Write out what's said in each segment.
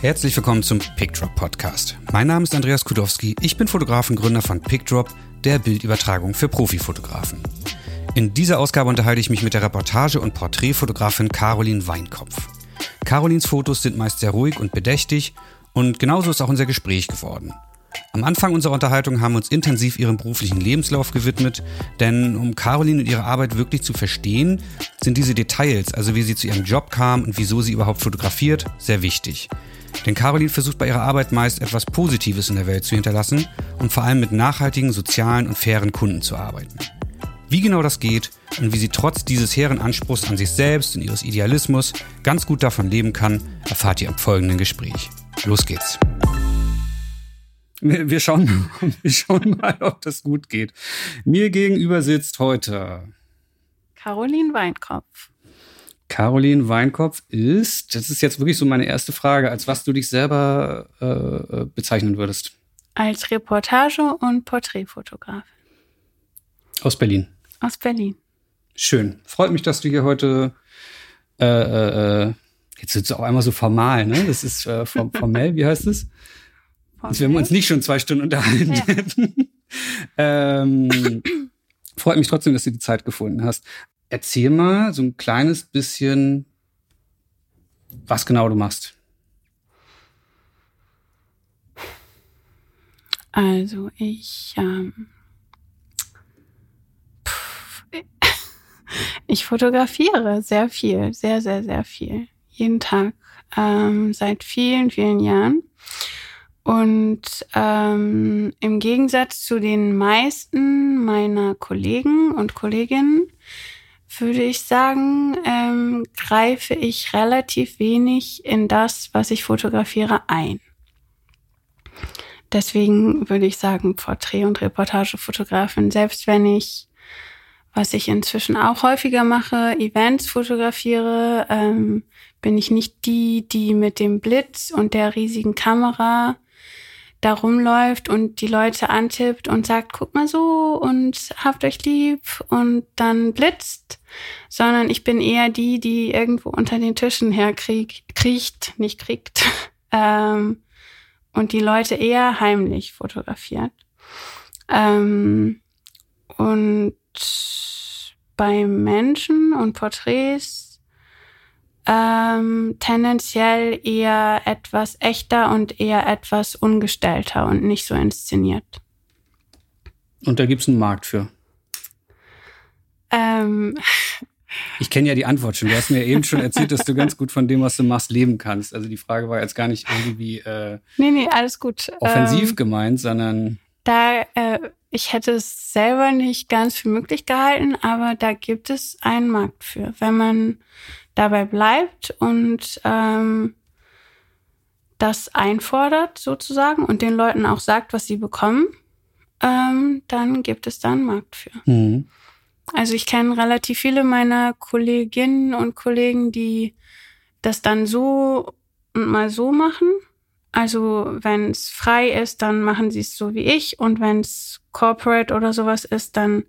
Herzlich willkommen zum PickDrop Podcast. Mein Name ist Andreas Kudowski. Ich bin Fotograf und Gründer von PickDrop, der Bildübertragung für Profifotografen. In dieser Ausgabe unterhalte ich mich mit der Reportage- und Porträtfotografin Caroline Weinkopf. Carolins Fotos sind meist sehr ruhig und bedächtig und genauso ist auch unser Gespräch geworden. Am Anfang unserer Unterhaltung haben wir uns intensiv ihrem beruflichen Lebenslauf gewidmet, denn um Caroline und ihre Arbeit wirklich zu verstehen, sind diese Details, also wie sie zu ihrem Job kam und wieso sie überhaupt fotografiert, sehr wichtig. Denn Caroline versucht bei ihrer Arbeit meist etwas Positives in der Welt zu hinterlassen und vor allem mit nachhaltigen, sozialen und fairen Kunden zu arbeiten. Wie genau das geht und wie sie trotz dieses hehren Anspruchs an sich selbst und ihres Idealismus ganz gut davon leben kann, erfahrt ihr im folgenden Gespräch. Los geht's. Wir schauen, wir schauen mal, ob das gut geht. Mir gegenüber sitzt heute Caroline Weinkopf. Caroline Weinkopf ist, das ist jetzt wirklich so meine erste Frage, als was du dich selber äh, äh bezeichnen würdest. Als Reportage- und Porträtfotograf. Aus Berlin. Aus Berlin. Schön. Freut mich, dass du hier heute äh, äh, äh jetzt sitzt du auch einmal so formal, ne? Das ist äh, formell, wie heißt es? Als wenn wir uns nicht schon zwei Stunden unterhalten ja. hätten. ähm, freut mich trotzdem, dass du die Zeit gefunden hast. Erzähl mal so ein kleines bisschen, was genau du machst. Also ich, ähm, pff, ich fotografiere sehr viel, sehr, sehr, sehr viel. Jeden Tag, ähm, seit vielen, vielen Jahren. Und ähm, im Gegensatz zu den meisten meiner Kollegen und Kolleginnen würde ich sagen, ähm, greife ich relativ wenig in das, was ich fotografiere, ein. Deswegen würde ich sagen, Porträt- und Reportagefotografin, selbst wenn ich, was ich inzwischen auch häufiger mache, Events fotografiere, ähm, bin ich nicht die, die mit dem Blitz und der riesigen Kamera da rumläuft und die Leute antippt und sagt, guck mal so und habt euch lieb und dann blitzt, sondern ich bin eher die, die irgendwo unter den Tischen herkriecht, nicht kriegt, ähm, und die Leute eher heimlich fotografiert. Ähm, und bei Menschen und Porträts ähm, tendenziell eher etwas echter und eher etwas ungestellter und nicht so inszeniert. Und da gibt es einen Markt für. Ähm. Ich kenne ja die Antwort schon. Du hast mir eben schon erzählt, dass du ganz gut von dem, was du machst, leben kannst. Also die Frage war jetzt gar nicht irgendwie äh, nee, nee, alles gut. offensiv ähm, gemeint, sondern. Da, äh, ich hätte es selber nicht ganz für möglich gehalten, aber da gibt es einen Markt für. Wenn man dabei bleibt und ähm, das einfordert sozusagen und den Leuten auch sagt, was sie bekommen, ähm, dann gibt es da einen Markt für. Mhm. Also ich kenne relativ viele meiner Kolleginnen und Kollegen, die das dann so und mal so machen. Also wenn es frei ist, dann machen sie es so wie ich und wenn es corporate oder sowas ist, dann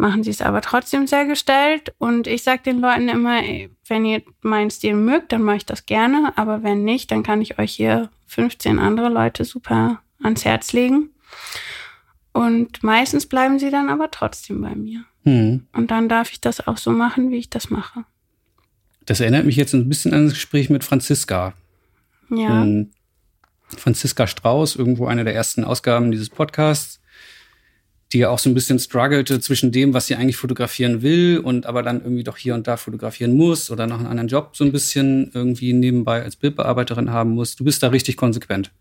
machen sie es aber trotzdem sehr gestellt. Und ich sage den Leuten immer, wenn ihr meinen Stil mögt, dann mache ich das gerne. Aber wenn nicht, dann kann ich euch hier 15 andere Leute super ans Herz legen. Und meistens bleiben sie dann aber trotzdem bei mir. Mhm. Und dann darf ich das auch so machen, wie ich das mache. Das erinnert mich jetzt ein bisschen an das Gespräch mit Franziska. Ja. Ähm, Franziska Strauß, irgendwo eine der ersten Ausgaben dieses Podcasts die ja auch so ein bisschen struggelte zwischen dem, was sie eigentlich fotografieren will und aber dann irgendwie doch hier und da fotografieren muss oder noch einen anderen Job so ein bisschen irgendwie nebenbei als Bildbearbeiterin haben muss. Du bist da richtig konsequent.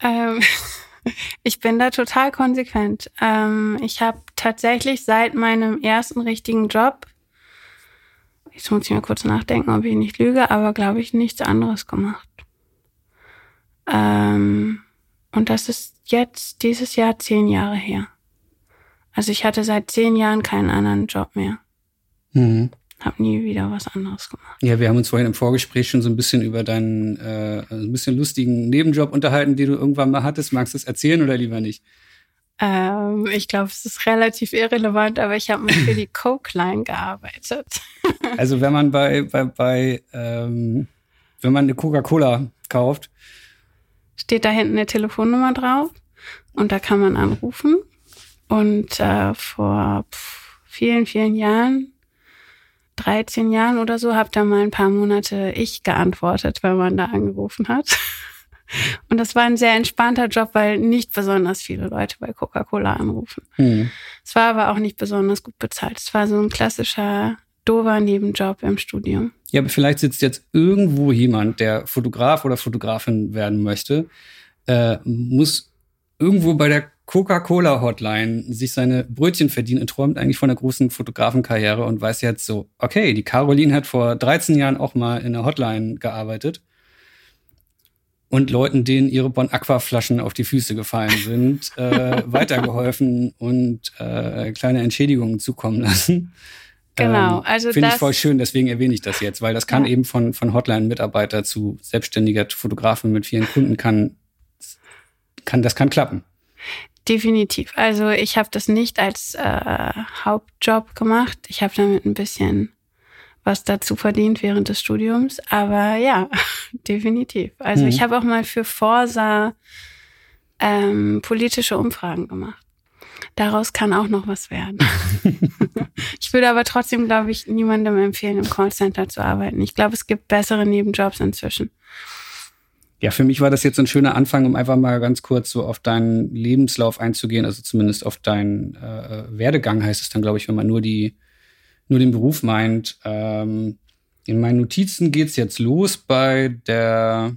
Ähm, ich bin da total konsequent. Ähm, ich habe tatsächlich seit meinem ersten richtigen Job, jetzt muss ich mal kurz nachdenken, ob ich nicht lüge, aber glaube ich nichts anderes gemacht. Ähm, und das ist jetzt dieses Jahr zehn Jahre her. Also ich hatte seit zehn Jahren keinen anderen Job mehr. Mhm. Hab nie wieder was anderes gemacht. Ja, wir haben uns vorhin im Vorgespräch schon so ein bisschen über deinen äh, ein bisschen lustigen Nebenjob unterhalten, den du irgendwann mal hattest. Magst du es erzählen oder lieber nicht? Ähm, ich glaube, es ist relativ irrelevant, aber ich habe mal für die Coke Line gearbeitet. also wenn man bei, bei, bei ähm, wenn man eine Coca-Cola kauft. Steht da hinten eine Telefonnummer drauf und da kann man anrufen. Und äh, vor vielen, vielen Jahren 13 Jahren oder so, habe da mal ein paar Monate ich geantwortet, wenn man da angerufen hat. Und das war ein sehr entspannter Job, weil nicht besonders viele Leute bei Coca-Cola anrufen. Mhm. Es war aber auch nicht besonders gut bezahlt. Es war so ein klassischer dover Nebenjob im Studium. Ja, aber vielleicht sitzt jetzt irgendwo jemand, der Fotograf oder Fotografin werden möchte, äh, muss irgendwo bei der Coca-Cola-Hotline sich seine Brötchen verdienen und träumt eigentlich von einer großen Fotografenkarriere und weiß jetzt so, okay, die Caroline hat vor 13 Jahren auch mal in der Hotline gearbeitet und Leuten, denen ihre Bon Aqua Flaschen auf die Füße gefallen sind, äh, weitergeholfen und äh, kleine Entschädigungen zukommen lassen. Genau, ähm, also finde ich voll schön, deswegen erwähne ich das jetzt, weil das kann ja. eben von von Hotline-Mitarbeiter zu selbstständiger Fotografin mit vielen Kunden kann kann das kann klappen. Definitiv. Also ich habe das nicht als äh, Hauptjob gemacht. Ich habe damit ein bisschen was dazu verdient während des Studiums. Aber ja, definitiv. Also mhm. ich habe auch mal für Forsa ähm, politische Umfragen gemacht. Daraus kann auch noch was werden. ich würde aber trotzdem, glaube ich, niemandem empfehlen, im Callcenter zu arbeiten. Ich glaube, es gibt bessere Nebenjobs inzwischen. Ja, für mich war das jetzt ein schöner Anfang, um einfach mal ganz kurz so auf deinen Lebenslauf einzugehen, also zumindest auf deinen äh, Werdegang heißt es dann, glaube ich, wenn man nur die nur den Beruf meint. Ähm, in meinen Notizen geht's jetzt los bei der.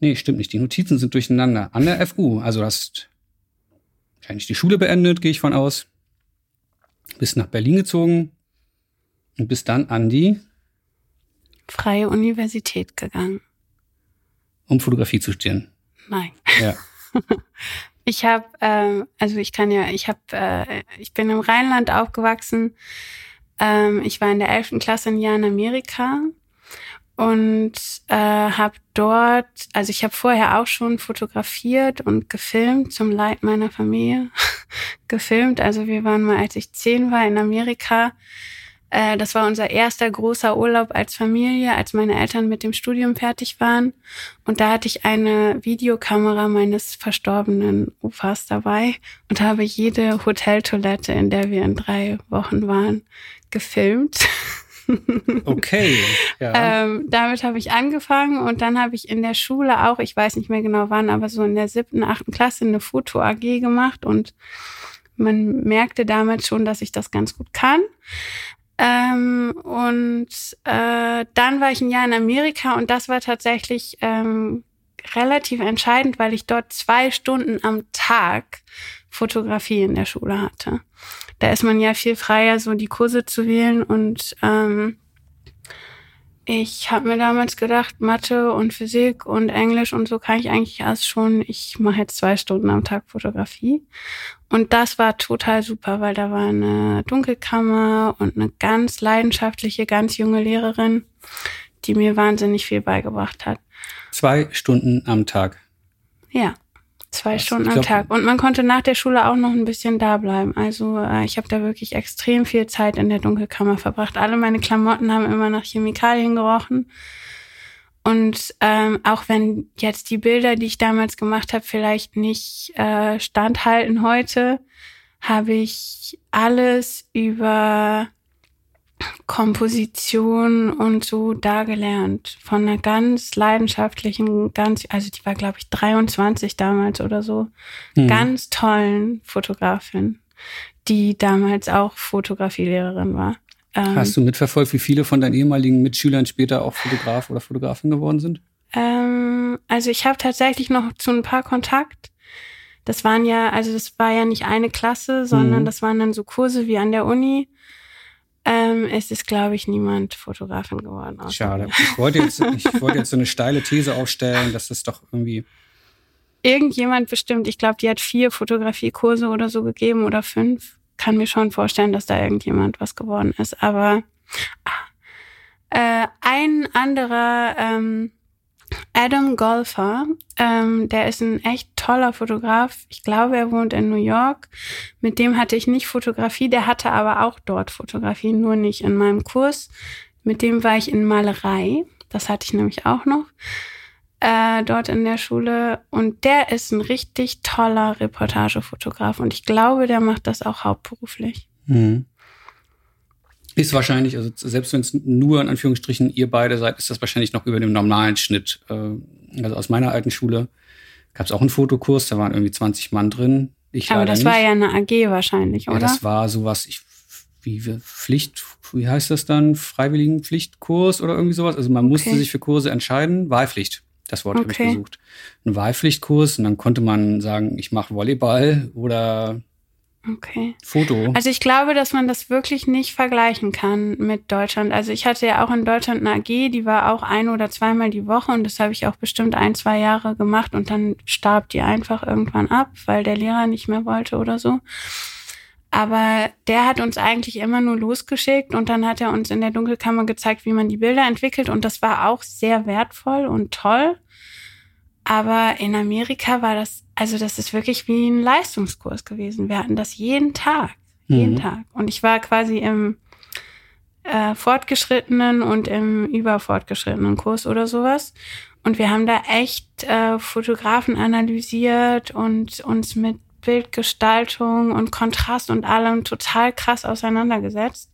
Nee, stimmt nicht. Die Notizen sind durcheinander. An der FU. Also du hast wahrscheinlich die Schule beendet, gehe ich von aus. Bist nach Berlin gezogen und bist dann an die Freie Universität gegangen um Fotografie zu studieren? Nein. Ja. ich habe, ähm, also ich kann ja, ich habe, äh, ich bin im Rheinland aufgewachsen. Ähm, ich war in der 11. Klasse ein Jahr in Amerika und äh, habe dort, also ich habe vorher auch schon fotografiert und gefilmt zum Leid meiner Familie gefilmt. Also wir waren mal, als ich zehn war, in Amerika äh, das war unser erster großer Urlaub als Familie, als meine Eltern mit dem Studium fertig waren. Und da hatte ich eine Videokamera meines verstorbenen Opas dabei und habe jede Hoteltoilette, in der wir in drei Wochen waren, gefilmt. Okay. Ja. ähm, damit habe ich angefangen und dann habe ich in der Schule auch, ich weiß nicht mehr genau wann, aber so in der siebten, achten Klasse eine Foto AG gemacht und man merkte damals schon, dass ich das ganz gut kann. Ähm, und äh, dann war ich ein Jahr in Amerika und das war tatsächlich ähm, relativ entscheidend, weil ich dort zwei Stunden am Tag Fotografie in der Schule hatte. Da ist man ja viel freier, so die Kurse zu wählen und ähm, ich habe mir damals gedacht, Mathe und Physik und Englisch und so kann ich eigentlich erst schon. Ich mache jetzt zwei Stunden am Tag Fotografie. Und das war total super, weil da war eine Dunkelkammer und eine ganz leidenschaftliche, ganz junge Lehrerin, die mir wahnsinnig viel beigebracht hat. Zwei Stunden am Tag. Ja. Zwei Was? Stunden am Tag. Und man konnte nach der Schule auch noch ein bisschen da bleiben. Also äh, ich habe da wirklich extrem viel Zeit in der Dunkelkammer verbracht. Alle meine Klamotten haben immer nach Chemikalien gerochen. Und ähm, auch wenn jetzt die Bilder, die ich damals gemacht habe, vielleicht nicht äh, standhalten heute, habe ich alles über Komposition und so da gelernt. Von einer ganz leidenschaftlichen, ganz, also die war, glaube ich, 23 damals oder so, mhm. ganz tollen Fotografin, die damals auch Fotografielehrerin war. Ähm, Hast du mitverfolgt, wie viele von deinen ehemaligen Mitschülern später auch Fotograf oder Fotografin geworden sind? Ähm, also ich habe tatsächlich noch zu ein paar Kontakt. Das waren ja, also das war ja nicht eine Klasse, sondern mhm. das waren dann so Kurse wie an der Uni. Ähm, es ist, glaube ich, niemand Fotografin geworden. Schade. Ich wollte, jetzt, ich wollte jetzt so eine steile These aufstellen, dass das doch irgendwie. Irgendjemand bestimmt, ich glaube, die hat vier Fotografiekurse oder so gegeben oder fünf. Kann mir schon vorstellen, dass da irgendjemand was geworden ist. Aber äh, ein anderer ähm, Adam Golfer, ähm, der ist ein echt toller Fotograf. Ich glaube, er wohnt in New York. Mit dem hatte ich nicht Fotografie, der hatte aber auch dort Fotografie, nur nicht in meinem Kurs. Mit dem war ich in Malerei. Das hatte ich nämlich auch noch äh, dort in der Schule. Und der ist ein richtig toller Reportagefotograf. Und ich glaube, der macht das auch hauptberuflich. Mhm. Ist wahrscheinlich, also selbst wenn es nur in Anführungsstrichen ihr beide seid, ist das wahrscheinlich noch über dem normalen Schnitt. Äh, also aus meiner alten Schule gab es auch einen Fotokurs, da waren irgendwie 20 Mann drin. Ich Aber das nicht. war ja eine AG wahrscheinlich, oder? Ja, das war sowas, ich, wie Pflicht, wie heißt das dann? Freiwilligenpflichtkurs oder irgendwie sowas. Also man okay. musste sich für Kurse entscheiden. Wahlpflicht, das Wort okay. habe ich gesucht. Ein Wahlpflichtkurs und dann konnte man sagen, ich mache Volleyball oder Okay. Foto. Also ich glaube, dass man das wirklich nicht vergleichen kann mit Deutschland. Also ich hatte ja auch in Deutschland eine AG, die war auch ein oder zweimal die Woche und das habe ich auch bestimmt ein, zwei Jahre gemacht und dann starb die einfach irgendwann ab, weil der Lehrer nicht mehr wollte oder so. Aber der hat uns eigentlich immer nur losgeschickt und dann hat er uns in der Dunkelkammer gezeigt, wie man die Bilder entwickelt und das war auch sehr wertvoll und toll. Aber in Amerika war das, also das ist wirklich wie ein Leistungskurs gewesen. Wir hatten das jeden Tag, jeden mhm. Tag. Und ich war quasi im äh, fortgeschrittenen und im überfortgeschrittenen Kurs oder sowas. Und wir haben da echt äh, Fotografen analysiert und uns mit Bildgestaltung und Kontrast und allem total krass auseinandergesetzt.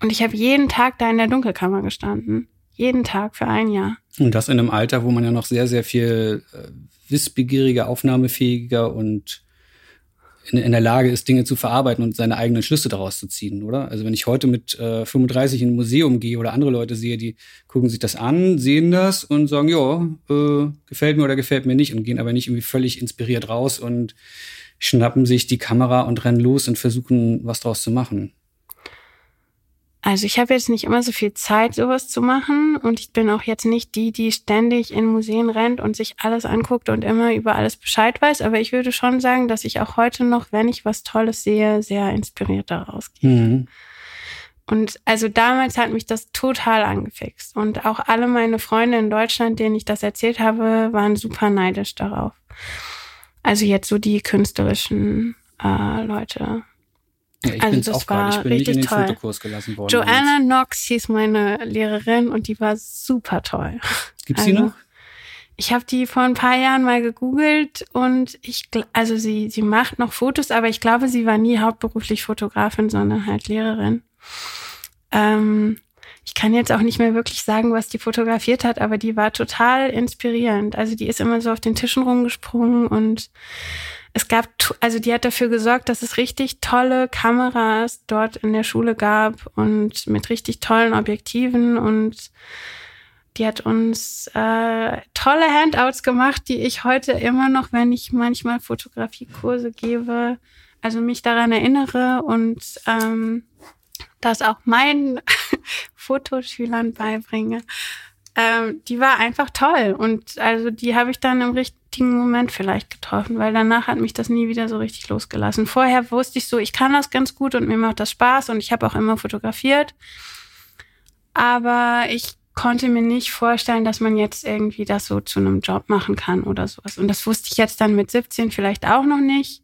Und ich habe jeden Tag da in der Dunkelkammer gestanden. Jeden Tag für ein Jahr. Und das in einem Alter, wo man ja noch sehr, sehr viel äh, wissbegieriger, aufnahmefähiger und in, in, der Lage ist, Dinge zu verarbeiten und seine eigenen Schlüsse daraus zu ziehen, oder? Also wenn ich heute mit äh, 35 in ein Museum gehe oder andere Leute sehe, die gucken sich das an, sehen das und sagen, ja, äh, gefällt mir oder gefällt mir nicht und gehen aber nicht irgendwie völlig inspiriert raus und schnappen sich die Kamera und rennen los und versuchen, was draus zu machen. Also ich habe jetzt nicht immer so viel Zeit, sowas zu machen und ich bin auch jetzt nicht die, die ständig in Museen rennt und sich alles anguckt und immer über alles Bescheid weiß. Aber ich würde schon sagen, dass ich auch heute noch, wenn ich was Tolles sehe, sehr inspiriert daraus gehe. Mhm. Und also damals hat mich das total angefixt. Und auch alle meine Freunde in Deutschland, denen ich das erzählt habe, waren super neidisch darauf. Also jetzt so die künstlerischen äh, Leute. Ja, ich also bin's das auch war Ich bin richtig nicht in den toll. Fotokurs gelassen worden. Joanna Knox hieß meine Lehrerin und die war super toll. Gibt's also, die noch? Ich habe die vor ein paar Jahren mal gegoogelt und ich, also sie, sie macht noch Fotos, aber ich glaube, sie war nie hauptberuflich Fotografin, sondern halt Lehrerin. Ähm, ich kann jetzt auch nicht mehr wirklich sagen, was die fotografiert hat, aber die war total inspirierend. Also die ist immer so auf den Tischen rumgesprungen und es gab, also die hat dafür gesorgt, dass es richtig tolle Kameras dort in der Schule gab und mit richtig tollen Objektiven und die hat uns äh, tolle Handouts gemacht, die ich heute immer noch, wenn ich manchmal Fotografiekurse gebe, also mich daran erinnere und ähm, das auch meinen Fotoschülern beibringe. Ähm, die war einfach toll und also die habe ich dann im richtigen Moment vielleicht getroffen, weil danach hat mich das nie wieder so richtig losgelassen. Vorher wusste ich so, ich kann das ganz gut und mir macht das Spaß und ich habe auch immer fotografiert. Aber ich konnte mir nicht vorstellen, dass man jetzt irgendwie das so zu einem Job machen kann oder sowas. Und das wusste ich jetzt dann mit 17 vielleicht auch noch nicht.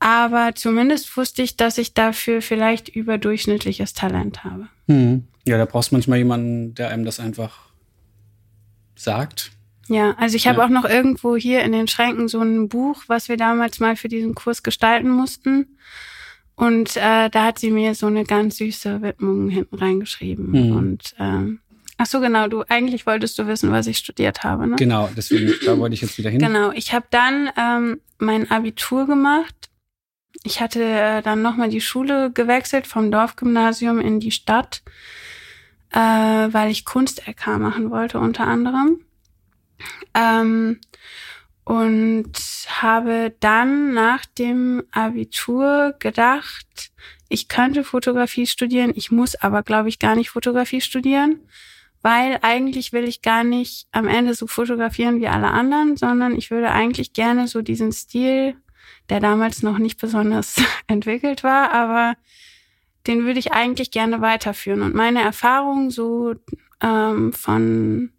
Aber zumindest wusste ich, dass ich dafür vielleicht überdurchschnittliches Talent habe. Hm. Ja, da brauchst du manchmal jemanden, der einem das einfach sagt. Ja, also ich habe ja. auch noch irgendwo hier in den Schränken so ein Buch, was wir damals mal für diesen Kurs gestalten mussten. Und äh, da hat sie mir so eine ganz süße Widmung hinten reingeschrieben. Mhm. Und ähm, ach so, genau, du eigentlich wolltest du wissen, was ich studiert habe, ne? Genau, deswegen da wollte ich jetzt wieder hin. Genau, ich habe dann ähm, mein Abitur gemacht. Ich hatte äh, dann nochmal die Schule gewechselt vom Dorfgymnasium in die Stadt, äh, weil ich Kunst-LK machen wollte unter anderem. Ähm, und habe dann nach dem Abitur gedacht, ich könnte Fotografie studieren, ich muss aber, glaube ich, gar nicht Fotografie studieren, weil eigentlich will ich gar nicht am Ende so fotografieren wie alle anderen, sondern ich würde eigentlich gerne so diesen Stil, der damals noch nicht besonders entwickelt war, aber den würde ich eigentlich gerne weiterführen. Und meine Erfahrung so ähm, von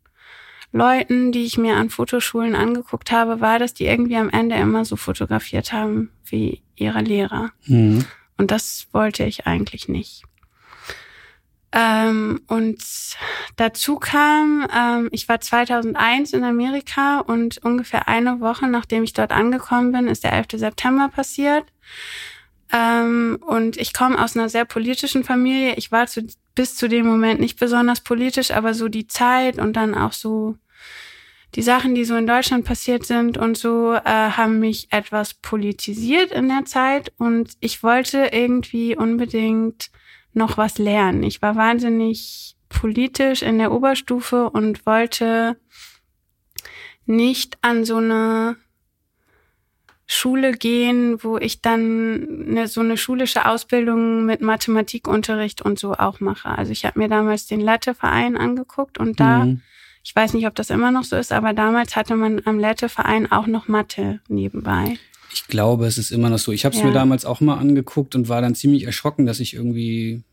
Leuten, die ich mir an Fotoschulen angeguckt habe, war, dass die irgendwie am Ende immer so fotografiert haben wie ihre Lehrer. Mhm. Und das wollte ich eigentlich nicht. Ähm, und dazu kam, ähm, ich war 2001 in Amerika und ungefähr eine Woche nachdem ich dort angekommen bin, ist der 11. September passiert. Ähm, und ich komme aus einer sehr politischen Familie. Ich war zu, bis zu dem Moment nicht besonders politisch, aber so die Zeit und dann auch so die Sachen, die so in Deutschland passiert sind und so, äh, haben mich etwas politisiert in der Zeit. Und ich wollte irgendwie unbedingt noch was lernen. Ich war wahnsinnig politisch in der Oberstufe und wollte nicht an so eine Schule gehen, wo ich dann eine, so eine schulische Ausbildung mit Mathematikunterricht und so auch mache. Also ich habe mir damals den Latte-Verein angeguckt und da, mhm. ich weiß nicht, ob das immer noch so ist, aber damals hatte man am Latte-Verein auch noch Mathe nebenbei. Ich glaube, es ist immer noch so. Ich habe es ja. mir damals auch mal angeguckt und war dann ziemlich erschrocken, dass ich irgendwie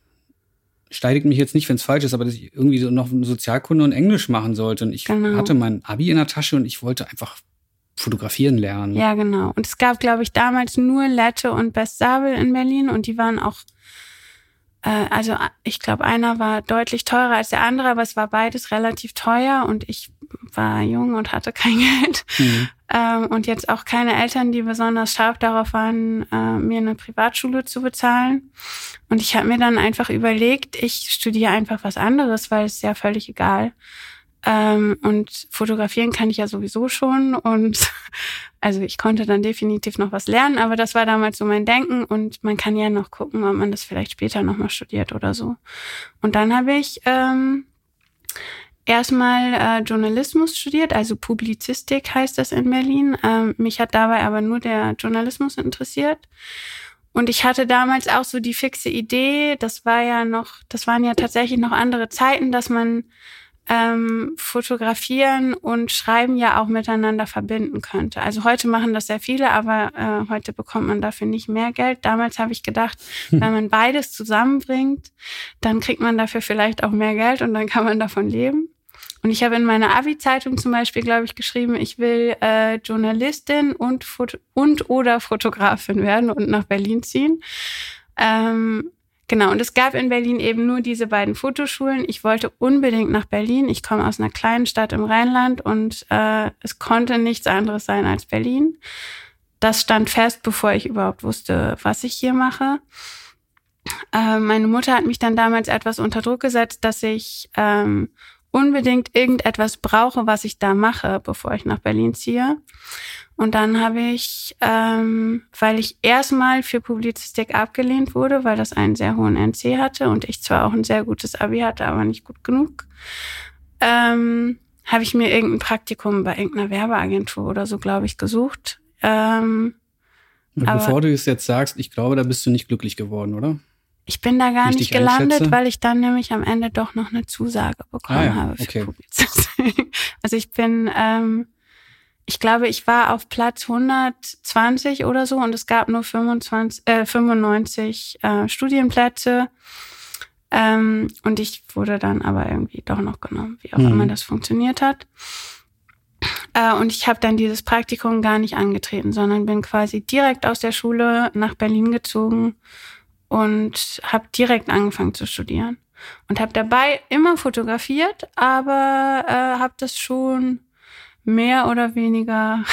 steidigt mich jetzt nicht, wenn es falsch ist, aber dass ich irgendwie so noch Sozialkunde und Englisch machen sollte. Und ich genau. hatte mein Abi in der Tasche und ich wollte einfach fotografieren lernen. Ja, genau. Und es gab, glaube ich, damals nur Lette und Best Sabel in Berlin und die waren auch, äh, also ich glaube, einer war deutlich teurer als der andere, aber es war beides relativ teuer und ich war jung und hatte kein Geld. Mhm. Ähm, und jetzt auch keine Eltern, die besonders scharf darauf waren, äh, mir eine Privatschule zu bezahlen. Und ich habe mir dann einfach überlegt, ich studiere einfach was anderes, weil es ja völlig egal. Ähm, und fotografieren kann ich ja sowieso schon. Und also ich konnte dann definitiv noch was lernen, aber das war damals so mein Denken und man kann ja noch gucken, ob man das vielleicht später nochmal studiert oder so. Und dann habe ich ähm, erstmal äh, Journalismus studiert, also Publizistik heißt das in Berlin. Ähm, mich hat dabei aber nur der Journalismus interessiert. Und ich hatte damals auch so die fixe Idee, das war ja noch, das waren ja tatsächlich noch andere Zeiten, dass man ähm, Fotografieren und Schreiben ja auch miteinander verbinden könnte. Also heute machen das sehr viele, aber äh, heute bekommt man dafür nicht mehr Geld. Damals habe ich gedacht, hm. wenn man beides zusammenbringt, dann kriegt man dafür vielleicht auch mehr Geld und dann kann man davon leben. Und ich habe in meiner Abi-Zeitung zum Beispiel, glaube ich, geschrieben, ich will äh, Journalistin und, Foto und oder Fotografin werden und nach Berlin ziehen. Ähm, genau, und es gab in Berlin eben nur diese beiden Fotoschulen. Ich wollte unbedingt nach Berlin. Ich komme aus einer kleinen Stadt im Rheinland und äh, es konnte nichts anderes sein als Berlin. Das stand fest, bevor ich überhaupt wusste, was ich hier mache. Äh, meine Mutter hat mich dann damals etwas unter Druck gesetzt, dass ich ähm, unbedingt irgendetwas brauche, was ich da mache, bevor ich nach Berlin ziehe. Und dann habe ich, ähm, weil ich erstmal für Publizistik abgelehnt wurde, weil das einen sehr hohen NC hatte und ich zwar auch ein sehr gutes Abi hatte, aber nicht gut genug, ähm, habe ich mir irgendein Praktikum bei irgendeiner Werbeagentur oder so, glaube ich, gesucht. Ähm, bevor du es jetzt sagst, ich glaube, da bist du nicht glücklich geworden, oder? Ich bin da gar nicht gelandet, weil ich dann nämlich am Ende doch noch eine Zusage bekommen ah, ja. habe für okay. Publizistik. Also ich bin, ähm, ich glaube, ich war auf Platz 120 oder so und es gab nur 25, äh, 95 äh, Studienplätze. Ähm, und ich wurde dann aber irgendwie doch noch genommen, wie auch mhm. immer das funktioniert hat. Äh, und ich habe dann dieses Praktikum gar nicht angetreten, sondern bin quasi direkt aus der Schule nach Berlin gezogen und habe direkt angefangen zu studieren und habe dabei immer fotografiert, aber äh, habe das schon mehr oder weniger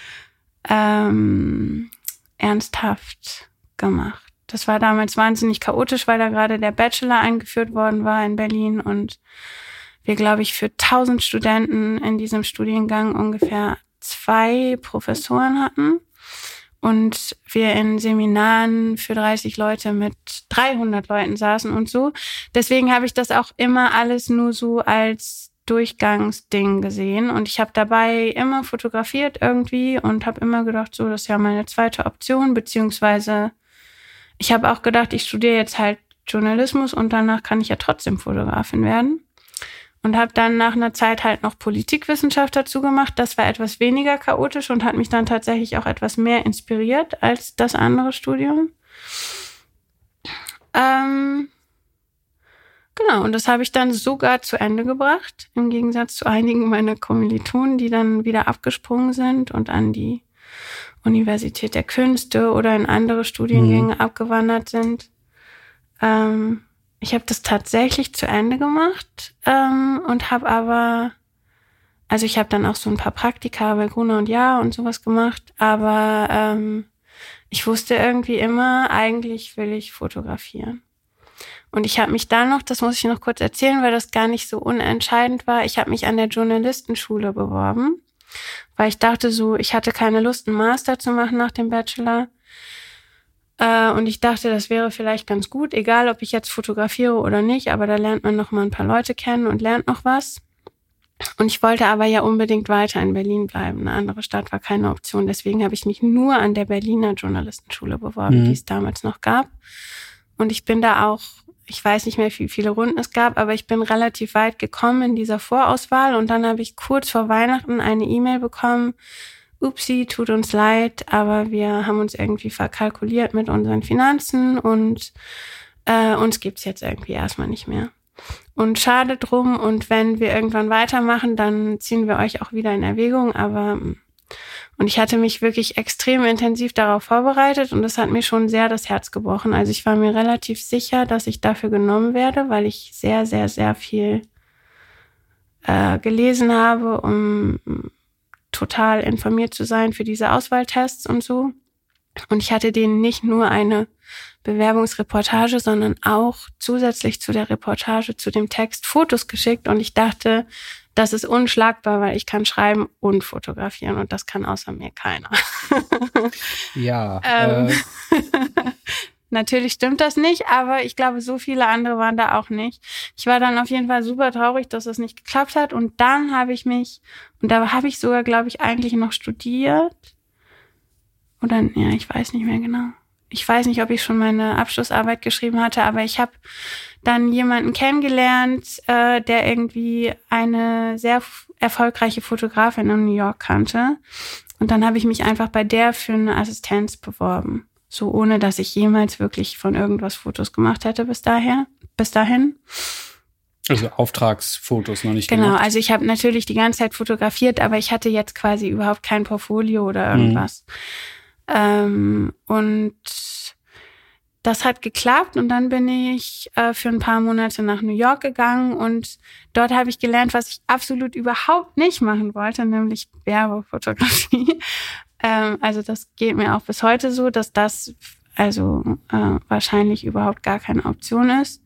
ähm, ernsthaft gemacht. Das war damals wahnsinnig chaotisch, weil da gerade der Bachelor eingeführt worden war in Berlin und wir, glaube ich, für 1000 Studenten in diesem Studiengang ungefähr zwei Professoren hatten und wir in Seminaren für 30 Leute mit 300 Leuten saßen und so. Deswegen habe ich das auch immer alles nur so als Durchgangsding gesehen. Und ich habe dabei immer fotografiert irgendwie und habe immer gedacht, so, das ist ja meine zweite Option, beziehungsweise ich habe auch gedacht, ich studiere jetzt halt Journalismus und danach kann ich ja trotzdem Fotografin werden und habe dann nach einer Zeit halt noch Politikwissenschaft dazu gemacht. Das war etwas weniger chaotisch und hat mich dann tatsächlich auch etwas mehr inspiriert als das andere Studium. Ähm, genau, und das habe ich dann sogar zu Ende gebracht, im Gegensatz zu einigen meiner Kommilitonen, die dann wieder abgesprungen sind und an die Universität der Künste oder in andere Studiengänge mhm. abgewandert sind. Ähm, ich habe das tatsächlich zu Ende gemacht ähm, und habe aber, also ich habe dann auch so ein paar Praktika bei Gruner und Ja und sowas gemacht, aber ähm, ich wusste irgendwie immer, eigentlich will ich fotografieren. Und ich habe mich dann noch, das muss ich noch kurz erzählen, weil das gar nicht so unentscheidend war, ich habe mich an der Journalistenschule beworben, weil ich dachte so, ich hatte keine Lust, einen Master zu machen nach dem Bachelor. Äh, und ich dachte, das wäre vielleicht ganz gut, egal ob ich jetzt fotografiere oder nicht, aber da lernt man noch mal ein paar Leute kennen und lernt noch was. Und ich wollte aber ja unbedingt weiter in Berlin bleiben. Eine andere Stadt war keine Option. Deswegen habe ich mich nur an der Berliner Journalistenschule beworben, mhm. die es damals noch gab. Und ich bin da auch ich weiß nicht mehr, wie viele Runden es gab, aber ich bin relativ weit gekommen in dieser Vorauswahl und dann habe ich kurz vor Weihnachten eine E-Mail bekommen. Upsi, tut uns leid, aber wir haben uns irgendwie verkalkuliert mit unseren Finanzen und äh, uns gibt's jetzt irgendwie erstmal nicht mehr. Und schade drum und wenn wir irgendwann weitermachen, dann ziehen wir euch auch wieder in Erwägung, aber hm, und ich hatte mich wirklich extrem intensiv darauf vorbereitet und das hat mir schon sehr das Herz gebrochen. Also ich war mir relativ sicher, dass ich dafür genommen werde, weil ich sehr, sehr, sehr viel äh, gelesen habe, um total informiert zu sein für diese Auswahltests und so. Und ich hatte denen nicht nur eine Bewerbungsreportage, sondern auch zusätzlich zu der Reportage, zu dem Text Fotos geschickt. Und ich dachte, das ist unschlagbar, weil ich kann schreiben und fotografieren und das kann außer mir keiner. ja. ähm, äh. Natürlich stimmt das nicht, aber ich glaube, so viele andere waren da auch nicht. Ich war dann auf jeden Fall super traurig, dass das nicht geklappt hat. Und dann habe ich mich, und da habe ich sogar, glaube ich, eigentlich noch studiert. Oder, ja, ich weiß nicht mehr genau. Ich weiß nicht, ob ich schon meine Abschlussarbeit geschrieben hatte, aber ich habe dann jemanden kennengelernt, äh, der irgendwie eine sehr erfolgreiche Fotografin in New York kannte. Und dann habe ich mich einfach bei der für eine Assistenz beworben. So ohne dass ich jemals wirklich von irgendwas Fotos gemacht hätte bis daher, bis dahin. Also Auftragsfotos noch nicht Genau, gemacht. also ich habe natürlich die ganze Zeit fotografiert, aber ich hatte jetzt quasi überhaupt kein Portfolio oder irgendwas. Mhm. Ähm, und das hat geklappt und dann bin ich äh, für ein paar Monate nach New York gegangen und dort habe ich gelernt, was ich absolut überhaupt nicht machen wollte, nämlich Werbefotografie. Ähm, also das geht mir auch bis heute so, dass das also äh, wahrscheinlich überhaupt gar keine Option ist.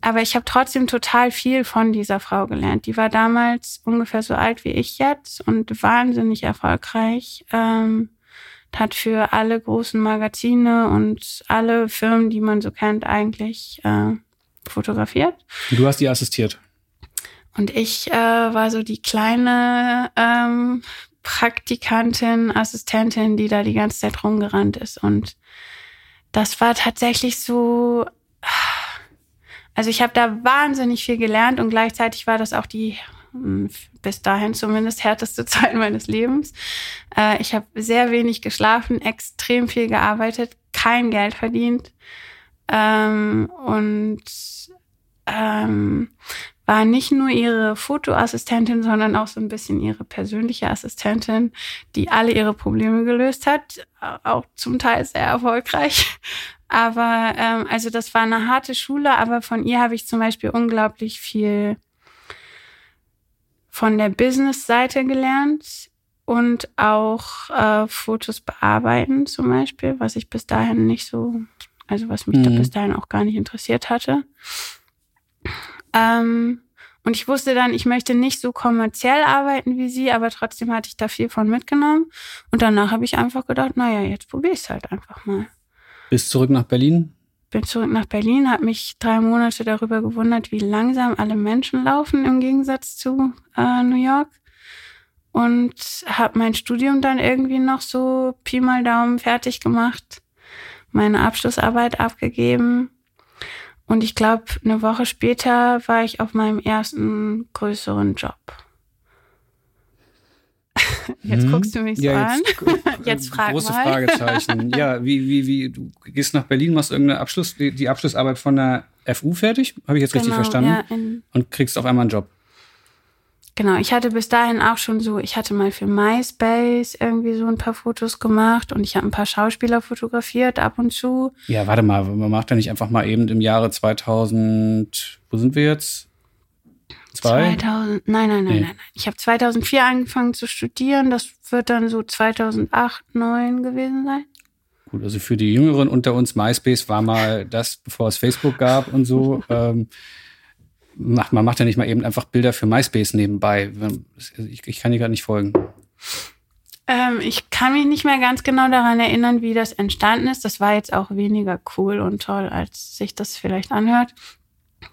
Aber ich habe trotzdem total viel von dieser Frau gelernt. Die war damals ungefähr so alt wie ich jetzt und wahnsinnig erfolgreich. Ähm, hat für alle großen Magazine und alle Firmen, die man so kennt, eigentlich äh, fotografiert. Du hast die assistiert. Und ich äh, war so die kleine ähm, Praktikantin, Assistentin, die da die ganze Zeit rumgerannt ist. Und das war tatsächlich so. Also ich habe da wahnsinnig viel gelernt und gleichzeitig war das auch die bis dahin zumindest härteste Zeit meines Lebens. Äh, ich habe sehr wenig geschlafen, extrem viel gearbeitet, kein Geld verdient ähm, und ähm, war nicht nur ihre Fotoassistentin, sondern auch so ein bisschen ihre persönliche Assistentin, die alle ihre Probleme gelöst hat, auch zum Teil sehr erfolgreich. Aber ähm, also das war eine harte Schule, aber von ihr habe ich zum Beispiel unglaublich viel von der Business-Seite gelernt und auch äh, Fotos bearbeiten zum Beispiel, was ich bis dahin nicht so, also was mich mhm. da bis dahin auch gar nicht interessiert hatte. Ähm, und ich wusste dann, ich möchte nicht so kommerziell arbeiten wie sie, aber trotzdem hatte ich da viel von mitgenommen. Und danach habe ich einfach gedacht, naja, jetzt probiere ich es halt einfach mal. Bis zurück nach Berlin? bin zurück nach Berlin, habe mich drei Monate darüber gewundert, wie langsam alle Menschen laufen im Gegensatz zu äh, New York. Und habe mein Studium dann irgendwie noch so Pi mal Daumen fertig gemacht, meine Abschlussarbeit abgegeben. Und ich glaube, eine Woche später war ich auf meinem ersten größeren Job. Jetzt hm? guckst du mich so ja, an. Jetzt, jetzt frag große mal. Fragezeichen. ja, wie, wie, wie, du gehst nach Berlin, machst irgendeine Abschluss, die, die Abschlussarbeit von der FU fertig? Habe ich jetzt genau, richtig verstanden? Ja, Und kriegst auf einmal einen Job. Genau, ich hatte bis dahin auch schon so, ich hatte mal für MySpace irgendwie so ein paar Fotos gemacht und ich habe ein paar Schauspieler fotografiert ab und zu. Ja, warte mal, man macht ja nicht einfach mal eben im Jahre 2000, wo sind wir jetzt? Zwei? 2000, nein, nein, nein, nee. nein. Ich habe 2004 angefangen zu studieren, das wird dann so 2008, 2009 gewesen sein. Gut, also für die Jüngeren unter uns, MySpace war mal das, bevor es Facebook gab und so. ähm, macht, man macht ja nicht mal eben einfach Bilder für MySpace nebenbei. Ich, ich kann dir gerade nicht folgen. Ähm, ich kann mich nicht mehr ganz genau daran erinnern, wie das entstanden ist. Das war jetzt auch weniger cool und toll, als sich das vielleicht anhört.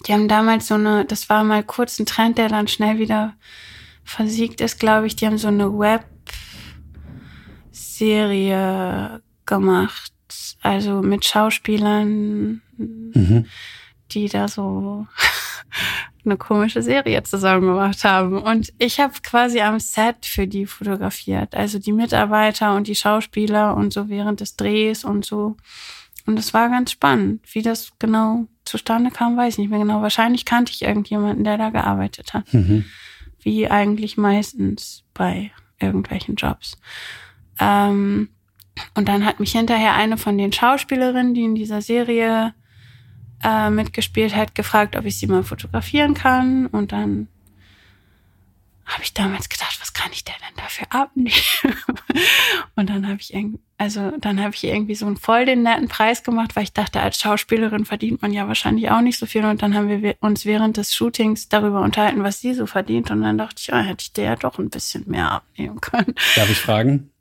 Die haben damals so eine, das war mal kurz ein Trend, der dann schnell wieder versiegt ist, glaube ich. Die haben so eine Web-Serie gemacht. Also mit Schauspielern, mhm. die da so eine komische Serie zusammen gemacht haben. Und ich habe quasi am Set für die fotografiert. Also die Mitarbeiter und die Schauspieler und so während des Drehs und so. Und es war ganz spannend. Wie das genau zustande kam, weiß ich nicht mehr genau. Wahrscheinlich kannte ich irgendjemanden, der da gearbeitet hat. Mhm. Wie eigentlich meistens bei irgendwelchen Jobs. Ähm, und dann hat mich hinterher eine von den Schauspielerinnen, die in dieser Serie äh, mitgespielt hat, gefragt, ob ich sie mal fotografieren kann. Und dann habe ich damals gedacht, was kann ich der denn dafür abnehmen? und dann habe ich irgendwie, also dann habe ich irgendwie so einen voll den netten Preis gemacht, weil ich dachte, als Schauspielerin verdient man ja wahrscheinlich auch nicht so viel. Und dann haben wir uns während des Shootings darüber unterhalten, was sie so verdient. Und dann dachte ich, ja, hätte ich der doch ein bisschen mehr abnehmen können. Darf ich fragen?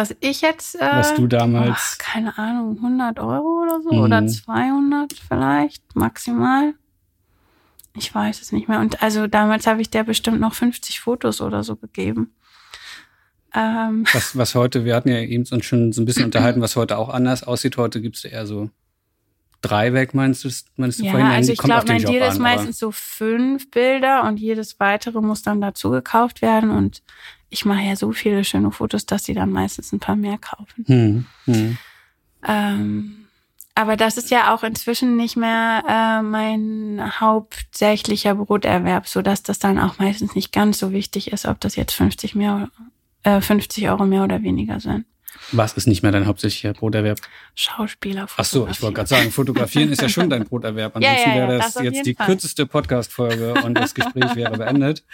Was ich jetzt. Äh, was du damals. Oh, keine Ahnung, 100 Euro oder so mhm. oder 200 vielleicht maximal. Ich weiß es nicht mehr. Und also damals habe ich der bestimmt noch 50 Fotos oder so gegeben. Ähm. Was, was heute, wir hatten ja eben uns schon so ein bisschen unterhalten, was heute auch anders aussieht. Heute gibst du eher so drei weg, meinst du, meinst du ja, vorhin? Also ich glaube, mein Deal ist meistens so fünf Bilder und jedes weitere muss dann dazu gekauft werden. Und ich mache ja so viele schöne Fotos, dass sie dann meistens ein paar mehr kaufen. Hm, hm. Ähm, aber das ist ja auch inzwischen nicht mehr äh, mein hauptsächlicher Broterwerb, so dass das dann auch meistens nicht ganz so wichtig ist, ob das jetzt 50 mehr, äh, 50 Euro mehr oder weniger sind. Was ist nicht mehr dein hauptsächlicher Broterwerb? Schauspieler. Ach so, ich wollte gerade sagen, fotografieren ist ja schon dein Broterwerb. Ansonsten ja, ja, ja, wäre das, das jetzt die Fall. kürzeste Podcast-Folge und das Gespräch wäre beendet.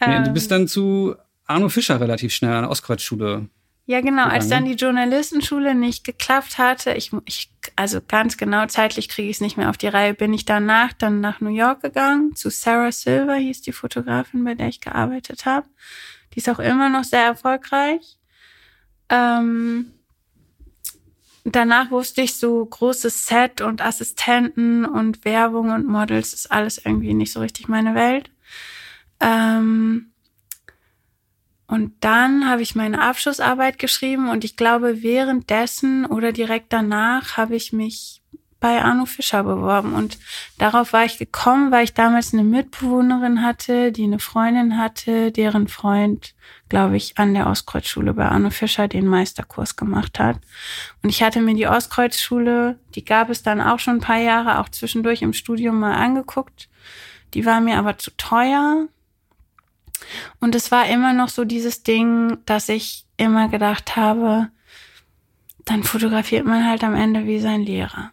Ähm, du bist dann zu Arno Fischer relativ schnell an der Ostkreuzschule ja, genau. Als dann die Journalistenschule nicht geklappt hatte, ich, ich also ganz genau zeitlich kriege ich es nicht mehr auf die Reihe, bin ich danach dann nach New York gegangen. Zu Sarah Silver hieß die Fotografin, bei der ich gearbeitet habe. Die ist auch immer noch sehr erfolgreich. Ähm, danach wusste ich so großes Set und Assistenten und Werbung und Models ist alles irgendwie nicht so richtig meine Welt. Ähm, und dann habe ich meine Abschlussarbeit geschrieben und ich glaube, währenddessen oder direkt danach habe ich mich bei Arno Fischer beworben. Und darauf war ich gekommen, weil ich damals eine Mitbewohnerin hatte, die eine Freundin hatte, deren Freund, glaube ich, an der Ostkreuzschule bei Arno Fischer den Meisterkurs gemacht hat. Und ich hatte mir die Ostkreuzschule, die gab es dann auch schon ein paar Jahre, auch zwischendurch im Studium mal angeguckt. Die war mir aber zu teuer und es war immer noch so dieses Ding, dass ich immer gedacht habe, dann fotografiert man halt am Ende wie sein Lehrer.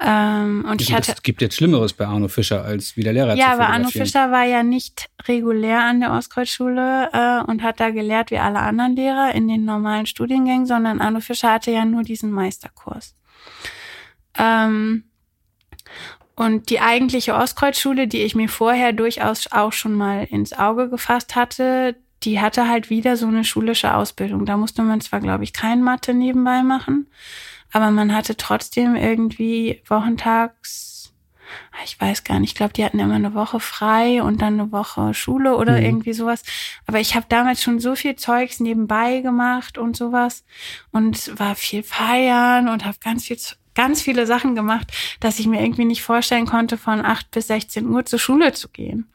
Ähm, und ich hatte. Es gibt jetzt Schlimmeres bei Arno Fischer als wie der Lehrer. Ja, aber Arno Fischer war ja nicht regulär an der Ostkreuzschule äh, und hat da gelehrt wie alle anderen Lehrer in den normalen Studiengängen, sondern Arno Fischer hatte ja nur diesen Meisterkurs. Ähm, und die eigentliche Ostkreuzschule, die ich mir vorher durchaus auch schon mal ins Auge gefasst hatte, die hatte halt wieder so eine schulische Ausbildung. Da musste man zwar, glaube ich, kein Mathe nebenbei machen, aber man hatte trotzdem irgendwie wochentags, ich weiß gar nicht, ich glaube, die hatten immer eine Woche frei und dann eine Woche Schule oder mhm. irgendwie sowas. Aber ich habe damals schon so viel Zeugs nebenbei gemacht und sowas und war viel feiern und habe ganz viel ganz viele Sachen gemacht, dass ich mir irgendwie nicht vorstellen konnte, von 8 bis 16 Uhr zur Schule zu gehen.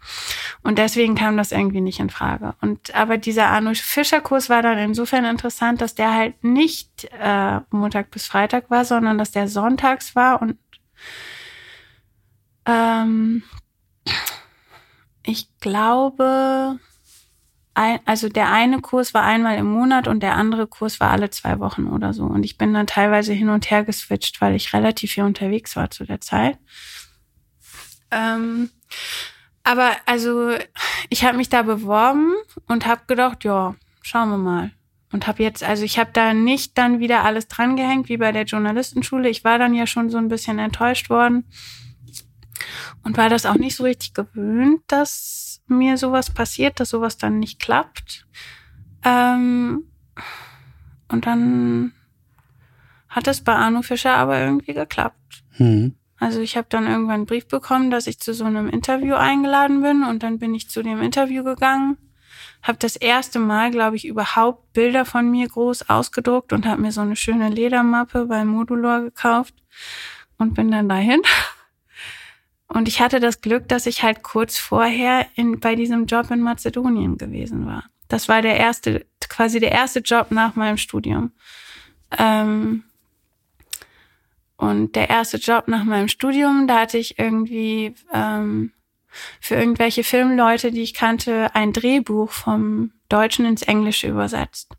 Und deswegen kam das irgendwie nicht in Frage. Und aber dieser Arno Fischer Kurs war dann insofern interessant, dass der halt nicht äh, Montag bis Freitag war, sondern dass der sonntags war und ähm, ich glaube, ein, also der eine Kurs war einmal im Monat und der andere Kurs war alle zwei Wochen oder so. Und ich bin dann teilweise hin und her geswitcht, weil ich relativ viel unterwegs war zu der Zeit. Ähm, aber also ich habe mich da beworben und habe gedacht, ja, schauen wir mal. Und habe jetzt, also ich habe da nicht dann wieder alles drangehängt wie bei der Journalistenschule. Ich war dann ja schon so ein bisschen enttäuscht worden und war das auch nicht so richtig gewöhnt, dass mir sowas passiert, dass sowas dann nicht klappt. Ähm, und dann hat es bei Arno Fischer aber irgendwie geklappt. Mhm. Also ich habe dann irgendwann einen Brief bekommen, dass ich zu so einem Interview eingeladen bin und dann bin ich zu dem Interview gegangen, habe das erste Mal, glaube ich, überhaupt Bilder von mir groß ausgedruckt und habe mir so eine schöne Ledermappe bei Modulor gekauft und bin dann dahin. Und ich hatte das Glück, dass ich halt kurz vorher in, bei diesem Job in Mazedonien gewesen war. Das war der erste, quasi der erste Job nach meinem Studium. Ähm, und der erste Job nach meinem Studium, da hatte ich irgendwie ähm, für irgendwelche Filmleute, die ich kannte, ein Drehbuch vom Deutschen ins Englische übersetzt.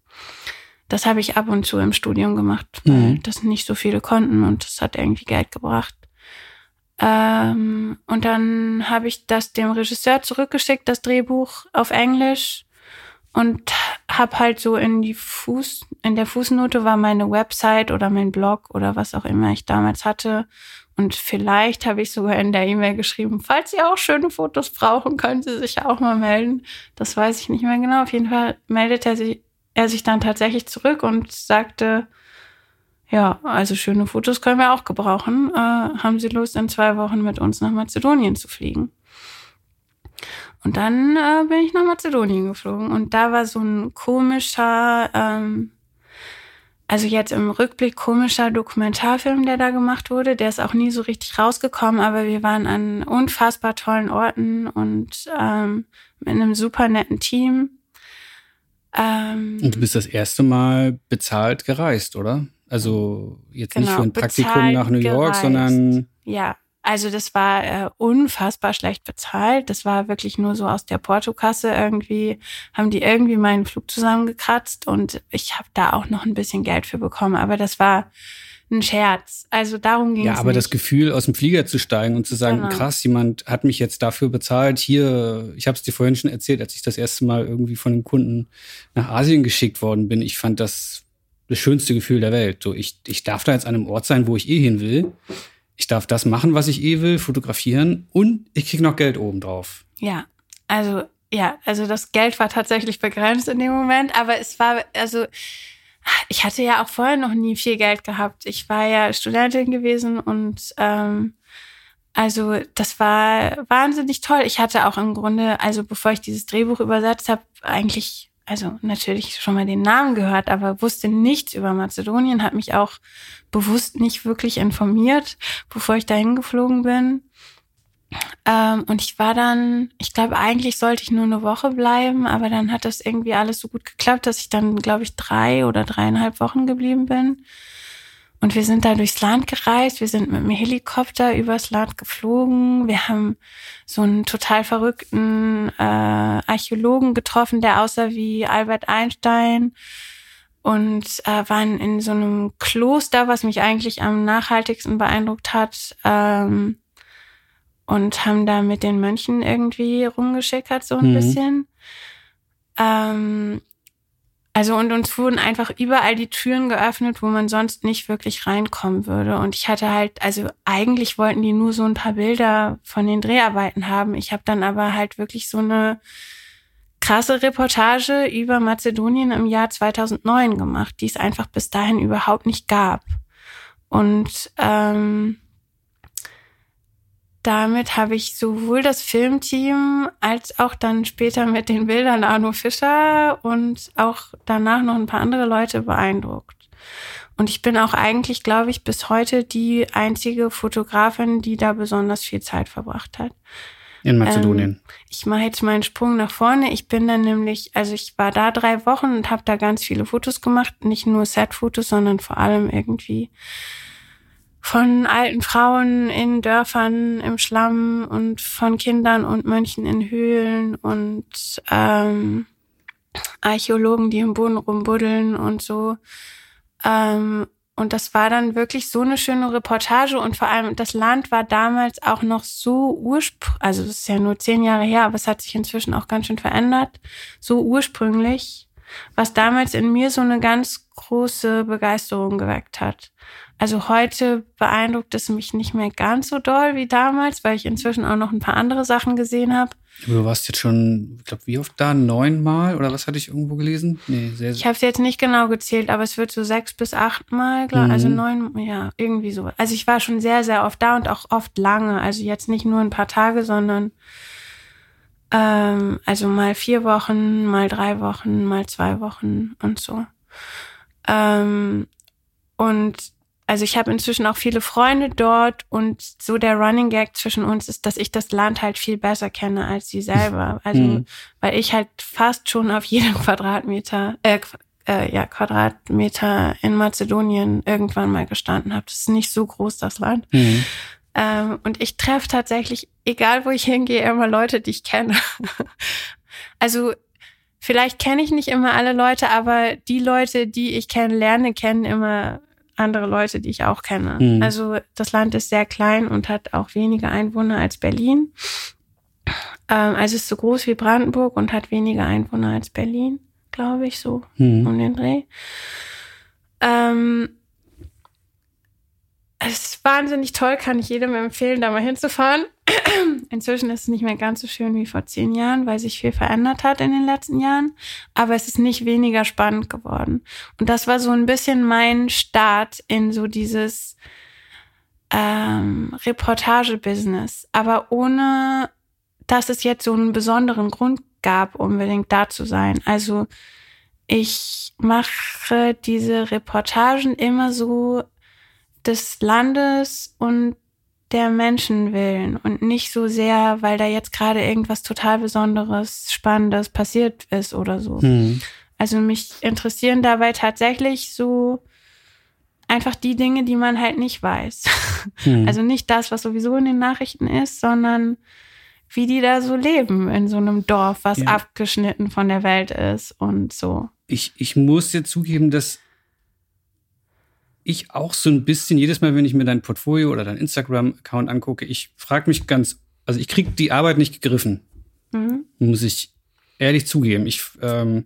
Das habe ich ab und zu im Studium gemacht, weil mhm. das nicht so viele konnten und das hat irgendwie Geld gebracht. Ähm, und dann habe ich das dem Regisseur zurückgeschickt, das Drehbuch auf Englisch und habe halt so in die Fuß in der Fußnote war meine Website oder mein Blog oder was auch immer ich damals hatte und vielleicht habe ich sogar in der E-Mail geschrieben, falls Sie auch schöne Fotos brauchen, können Sie sich ja auch mal melden. Das weiß ich nicht mehr genau. Auf jeden Fall meldete er sich, er sich dann tatsächlich zurück und sagte, ja, also schöne Fotos können wir auch gebrauchen. Äh, haben Sie Lust, in zwei Wochen mit uns nach Mazedonien zu fliegen? Und dann äh, bin ich nach Mazedonien geflogen und da war so ein komischer, ähm, also jetzt im Rückblick komischer Dokumentarfilm, der da gemacht wurde. Der ist auch nie so richtig rausgekommen, aber wir waren an unfassbar tollen Orten und ähm, mit einem super netten Team. Ähm, und du bist das erste Mal bezahlt gereist, oder? Also jetzt genau, nicht für ein Praktikum nach New York, gereist. sondern. Ja, also das war äh, unfassbar schlecht bezahlt. Das war wirklich nur so aus der Portokasse irgendwie, haben die irgendwie meinen Flug zusammengekratzt und ich habe da auch noch ein bisschen Geld für bekommen. Aber das war ein Scherz. Also darum ging es. Ja, aber nicht. das Gefühl, aus dem Flieger zu steigen und zu sagen, genau. krass, jemand hat mich jetzt dafür bezahlt. Hier, ich habe es dir vorhin schon erzählt, als ich das erste Mal irgendwie von einem Kunden nach Asien geschickt worden bin. Ich fand das das schönste Gefühl der Welt. So, ich, ich darf da jetzt an einem Ort sein, wo ich eh hin will. Ich darf das machen, was ich eh will, fotografieren und ich krieg noch Geld obendrauf. Ja, also ja, also das Geld war tatsächlich begrenzt in dem Moment, aber es war, also ich hatte ja auch vorher noch nie viel Geld gehabt. Ich war ja Studentin gewesen und ähm, also das war wahnsinnig toll. Ich hatte auch im Grunde, also bevor ich dieses Drehbuch übersetzt habe, eigentlich also natürlich schon mal den Namen gehört, aber wusste nichts über Mazedonien, hat mich auch bewusst nicht wirklich informiert, bevor ich dahin geflogen bin. Ähm, und ich war dann, ich glaube, eigentlich sollte ich nur eine Woche bleiben, aber dann hat das irgendwie alles so gut geklappt, dass ich dann, glaube ich, drei oder dreieinhalb Wochen geblieben bin. Und wir sind da durchs Land gereist, wir sind mit dem Helikopter übers Land geflogen, wir haben so einen total verrückten äh, Archäologen getroffen, der aussah wie Albert Einstein und äh, waren in so einem Kloster, was mich eigentlich am nachhaltigsten beeindruckt hat. Ähm, und haben da mit den Mönchen irgendwie rumgeschickert, so ein mhm. bisschen. Ähm, also und uns wurden einfach überall die Türen geöffnet, wo man sonst nicht wirklich reinkommen würde. Und ich hatte halt, also eigentlich wollten die nur so ein paar Bilder von den Dreharbeiten haben. Ich habe dann aber halt wirklich so eine krasse Reportage über Mazedonien im Jahr 2009 gemacht, die es einfach bis dahin überhaupt nicht gab. Und ähm, damit habe ich sowohl das Filmteam als auch dann später mit den Bildern Arno Fischer und auch danach noch ein paar andere Leute beeindruckt. Und ich bin auch eigentlich, glaube ich, bis heute die einzige Fotografin, die da besonders viel Zeit verbracht hat. In Mazedonien. Ähm, ich mache jetzt meinen Sprung nach vorne. Ich bin dann nämlich, also ich war da drei Wochen und habe da ganz viele Fotos gemacht. Nicht nur Set-Fotos, sondern vor allem irgendwie von alten Frauen in Dörfern im Schlamm und von Kindern und Mönchen in Höhlen und ähm, Archäologen, die im Boden rumbuddeln und so. Ähm, und das war dann wirklich so eine schöne Reportage und vor allem das Land war damals auch noch so ursprünglich, also es ist ja nur zehn Jahre her, aber es hat sich inzwischen auch ganz schön verändert, so ursprünglich, was damals in mir so eine ganz große Begeisterung geweckt hat. Also heute beeindruckt es mich nicht mehr ganz so doll wie damals, weil ich inzwischen auch noch ein paar andere Sachen gesehen habe. Du warst jetzt schon, ich glaube, wie oft da? Neunmal oder was hatte ich irgendwo gelesen? Nee, sehr, Ich habe es jetzt nicht genau gezählt, aber es wird so sechs bis achtmal, glaube mhm. also neun, ja, irgendwie so. Also ich war schon sehr, sehr oft da und auch oft lange. Also jetzt nicht nur ein paar Tage, sondern ähm, also mal vier Wochen, mal drei Wochen, mal zwei Wochen und so. Ähm, und also ich habe inzwischen auch viele Freunde dort und so der Running Gag zwischen uns ist, dass ich das Land halt viel besser kenne als sie selber. Also mhm. weil ich halt fast schon auf jedem Quadratmeter, äh, äh, ja, Quadratmeter in Mazedonien irgendwann mal gestanden habe. Das ist nicht so groß, das Land. Mhm. Ähm, und ich treffe tatsächlich, egal wo ich hingehe, immer Leute, die ich kenne. also vielleicht kenne ich nicht immer alle Leute, aber die Leute, die ich kennenlerne, kennen immer andere Leute, die ich auch kenne. Mhm. Also das Land ist sehr klein und hat auch weniger Einwohner als Berlin. Ähm, also es ist so groß wie Brandenburg und hat weniger Einwohner als Berlin, glaube ich, so mhm. um den Dreh. Ähm, es ist wahnsinnig toll, kann ich jedem empfehlen, da mal hinzufahren. Inzwischen ist es nicht mehr ganz so schön wie vor zehn Jahren, weil sich viel verändert hat in den letzten Jahren. Aber es ist nicht weniger spannend geworden. Und das war so ein bisschen mein Start in so dieses ähm, Reportage-Business. Aber ohne, dass es jetzt so einen besonderen Grund gab, unbedingt da zu sein. Also ich mache diese Reportagen immer so des Landes und der Menschen willen und nicht so sehr, weil da jetzt gerade irgendwas total Besonderes, Spannendes passiert ist oder so. Mhm. Also mich interessieren dabei tatsächlich so einfach die Dinge, die man halt nicht weiß. Mhm. Also nicht das, was sowieso in den Nachrichten ist, sondern wie die da so leben in so einem Dorf, was ja. abgeschnitten von der Welt ist und so. Ich, ich muss dir zugeben, dass ich auch so ein bisschen, jedes Mal, wenn ich mir dein Portfolio oder dein Instagram-Account angucke, ich frage mich ganz, also ich kriege die Arbeit nicht gegriffen. Mhm. Muss ich ehrlich zugeben. Ich, ähm,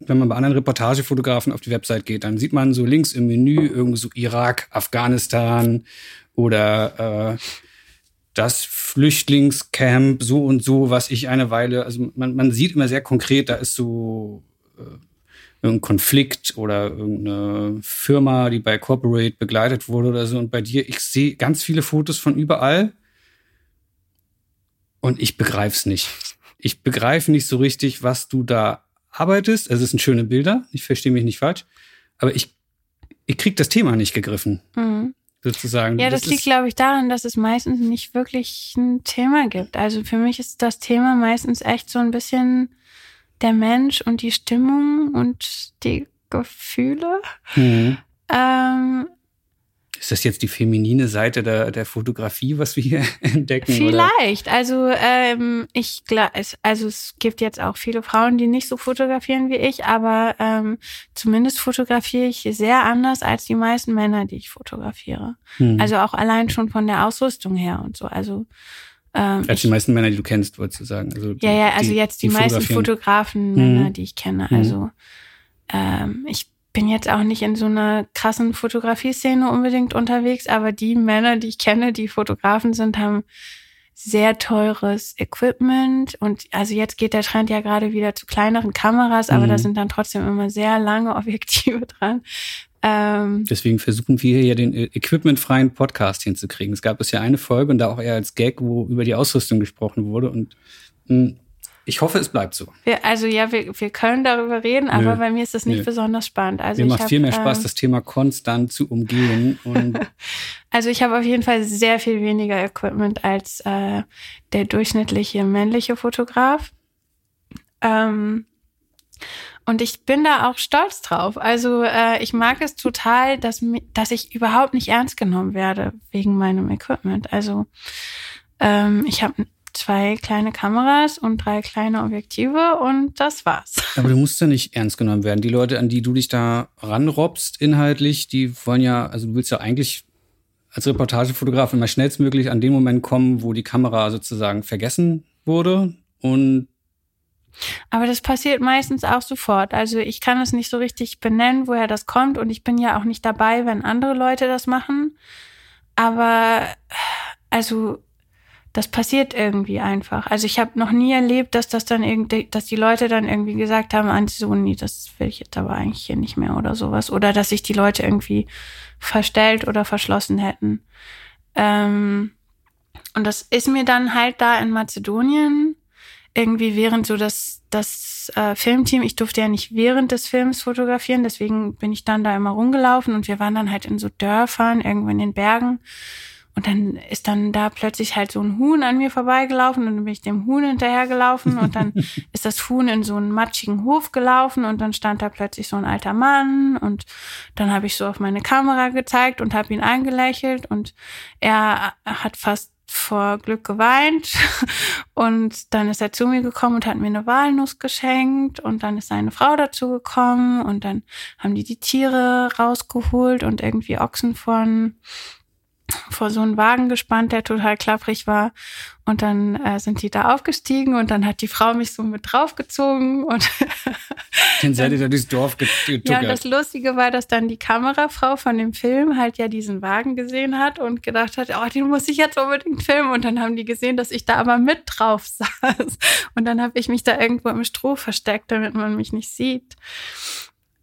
wenn man bei anderen Reportagefotografen auf die Website geht, dann sieht man so links im Menü irgendwie so Irak, Afghanistan oder äh, das Flüchtlingscamp so und so, was ich eine Weile, also man, man sieht immer sehr konkret, da ist so äh, irgendein Konflikt oder irgendeine Firma, die bei Corporate begleitet wurde oder so. Und bei dir, ich sehe ganz viele Fotos von überall und ich begreife es nicht. Ich begreife nicht so richtig, was du da arbeitest. Also es sind schöne Bilder, ich verstehe mich nicht falsch, aber ich, ich krieg das Thema nicht gegriffen. Mhm. Sozusagen. Ja, das, das liegt, glaube ich, daran, dass es meistens nicht wirklich ein Thema gibt. Also für mich ist das Thema meistens echt so ein bisschen der Mensch und die Stimmung und die Gefühle. Mhm. Ähm, ist das jetzt die feminine Seite der, der Fotografie, was wir hier entdecken? Vielleicht. Oder? Also ähm, ich also es gibt jetzt auch viele Frauen, die nicht so fotografieren wie ich, aber ähm, zumindest fotografiere ich sehr anders als die meisten Männer, die ich fotografiere. Hm. Also auch allein schon von der Ausrüstung her und so. Also ähm, Als die meisten Männer, die du kennst, wolltest du sagen. Also die, ja, ja, also die, jetzt die, die meisten Fotografen, Männer, mhm. die ich kenne. Mhm. Also ähm, ich bin jetzt auch nicht in so einer krassen Fotografie-Szene unbedingt unterwegs, aber die Männer, die ich kenne, die Fotografen sind, haben sehr teures Equipment und also jetzt geht der Trend ja gerade wieder zu kleineren Kameras, aber mhm. da sind dann trotzdem immer sehr lange Objektive dran, ähm, Deswegen versuchen wir hier den equipmentfreien Podcast hinzukriegen. Es gab bisher eine Folge und da auch eher als Gag, wo über die Ausrüstung gesprochen wurde und mh, hm, ich hoffe, es bleibt so. Wir, also ja, wir, wir können darüber reden, aber Nö. bei mir ist das nicht Nö. besonders spannend. Also mir macht hab, viel mehr Spaß, ähm, das Thema konstant zu umgehen. also ich habe auf jeden Fall sehr viel weniger Equipment als äh, der durchschnittliche männliche Fotograf. Ähm, Und ich bin da auch stolz drauf. Also äh, ich mag es total, dass, dass ich überhaupt nicht ernst genommen werde wegen meinem Equipment. Also ähm, ich habe zwei kleine Kameras und drei kleine Objektive und das war's. Aber du musst ja nicht ernst genommen werden. Die Leute, an die du dich da ranrobst inhaltlich, die wollen ja, also du willst ja eigentlich als Reportagefotograf immer schnellstmöglich an den Moment kommen, wo die Kamera sozusagen vergessen wurde und aber das passiert meistens auch sofort. Also ich kann es nicht so richtig benennen, woher das kommt. Und ich bin ja auch nicht dabei, wenn andere Leute das machen. Aber also das passiert irgendwie einfach. Also ich habe noch nie erlebt, dass das dann irgendwie, dass die Leute dann irgendwie gesagt haben, an so, nee, das will ich jetzt aber eigentlich hier nicht mehr oder sowas. Oder dass sich die Leute irgendwie verstellt oder verschlossen hätten. Ähm, und das ist mir dann halt da in Mazedonien irgendwie während so das, das äh, Filmteam, ich durfte ja nicht während des Films fotografieren, deswegen bin ich dann da immer rumgelaufen und wir waren dann halt in so Dörfern, irgendwo in den Bergen. Und dann ist dann da plötzlich halt so ein Huhn an mir vorbeigelaufen und dann bin ich dem Huhn hinterhergelaufen und dann ist das Huhn in so einen matschigen Hof gelaufen und dann stand da plötzlich so ein alter Mann und dann habe ich so auf meine Kamera gezeigt und habe ihn eingelächelt und er hat fast vor Glück geweint. Und dann ist er zu mir gekommen und hat mir eine Walnuss geschenkt. Und dann ist seine Frau dazu gekommen. Und dann haben die die Tiere rausgeholt und irgendwie Ochsen von vor so einen Wagen gespannt, der total klapprig war. Und dann äh, sind die da aufgestiegen und dann hat die Frau mich so mit draufgezogen und dann seid ihr da durchs Dorf getuckert. Ja, und das Lustige war, dass dann die Kamerafrau von dem Film halt ja diesen Wagen gesehen hat und gedacht hat, oh, den muss ich jetzt unbedingt filmen. Und dann haben die gesehen, dass ich da aber mit drauf saß. Und dann habe ich mich da irgendwo im Stroh versteckt, damit man mich nicht sieht.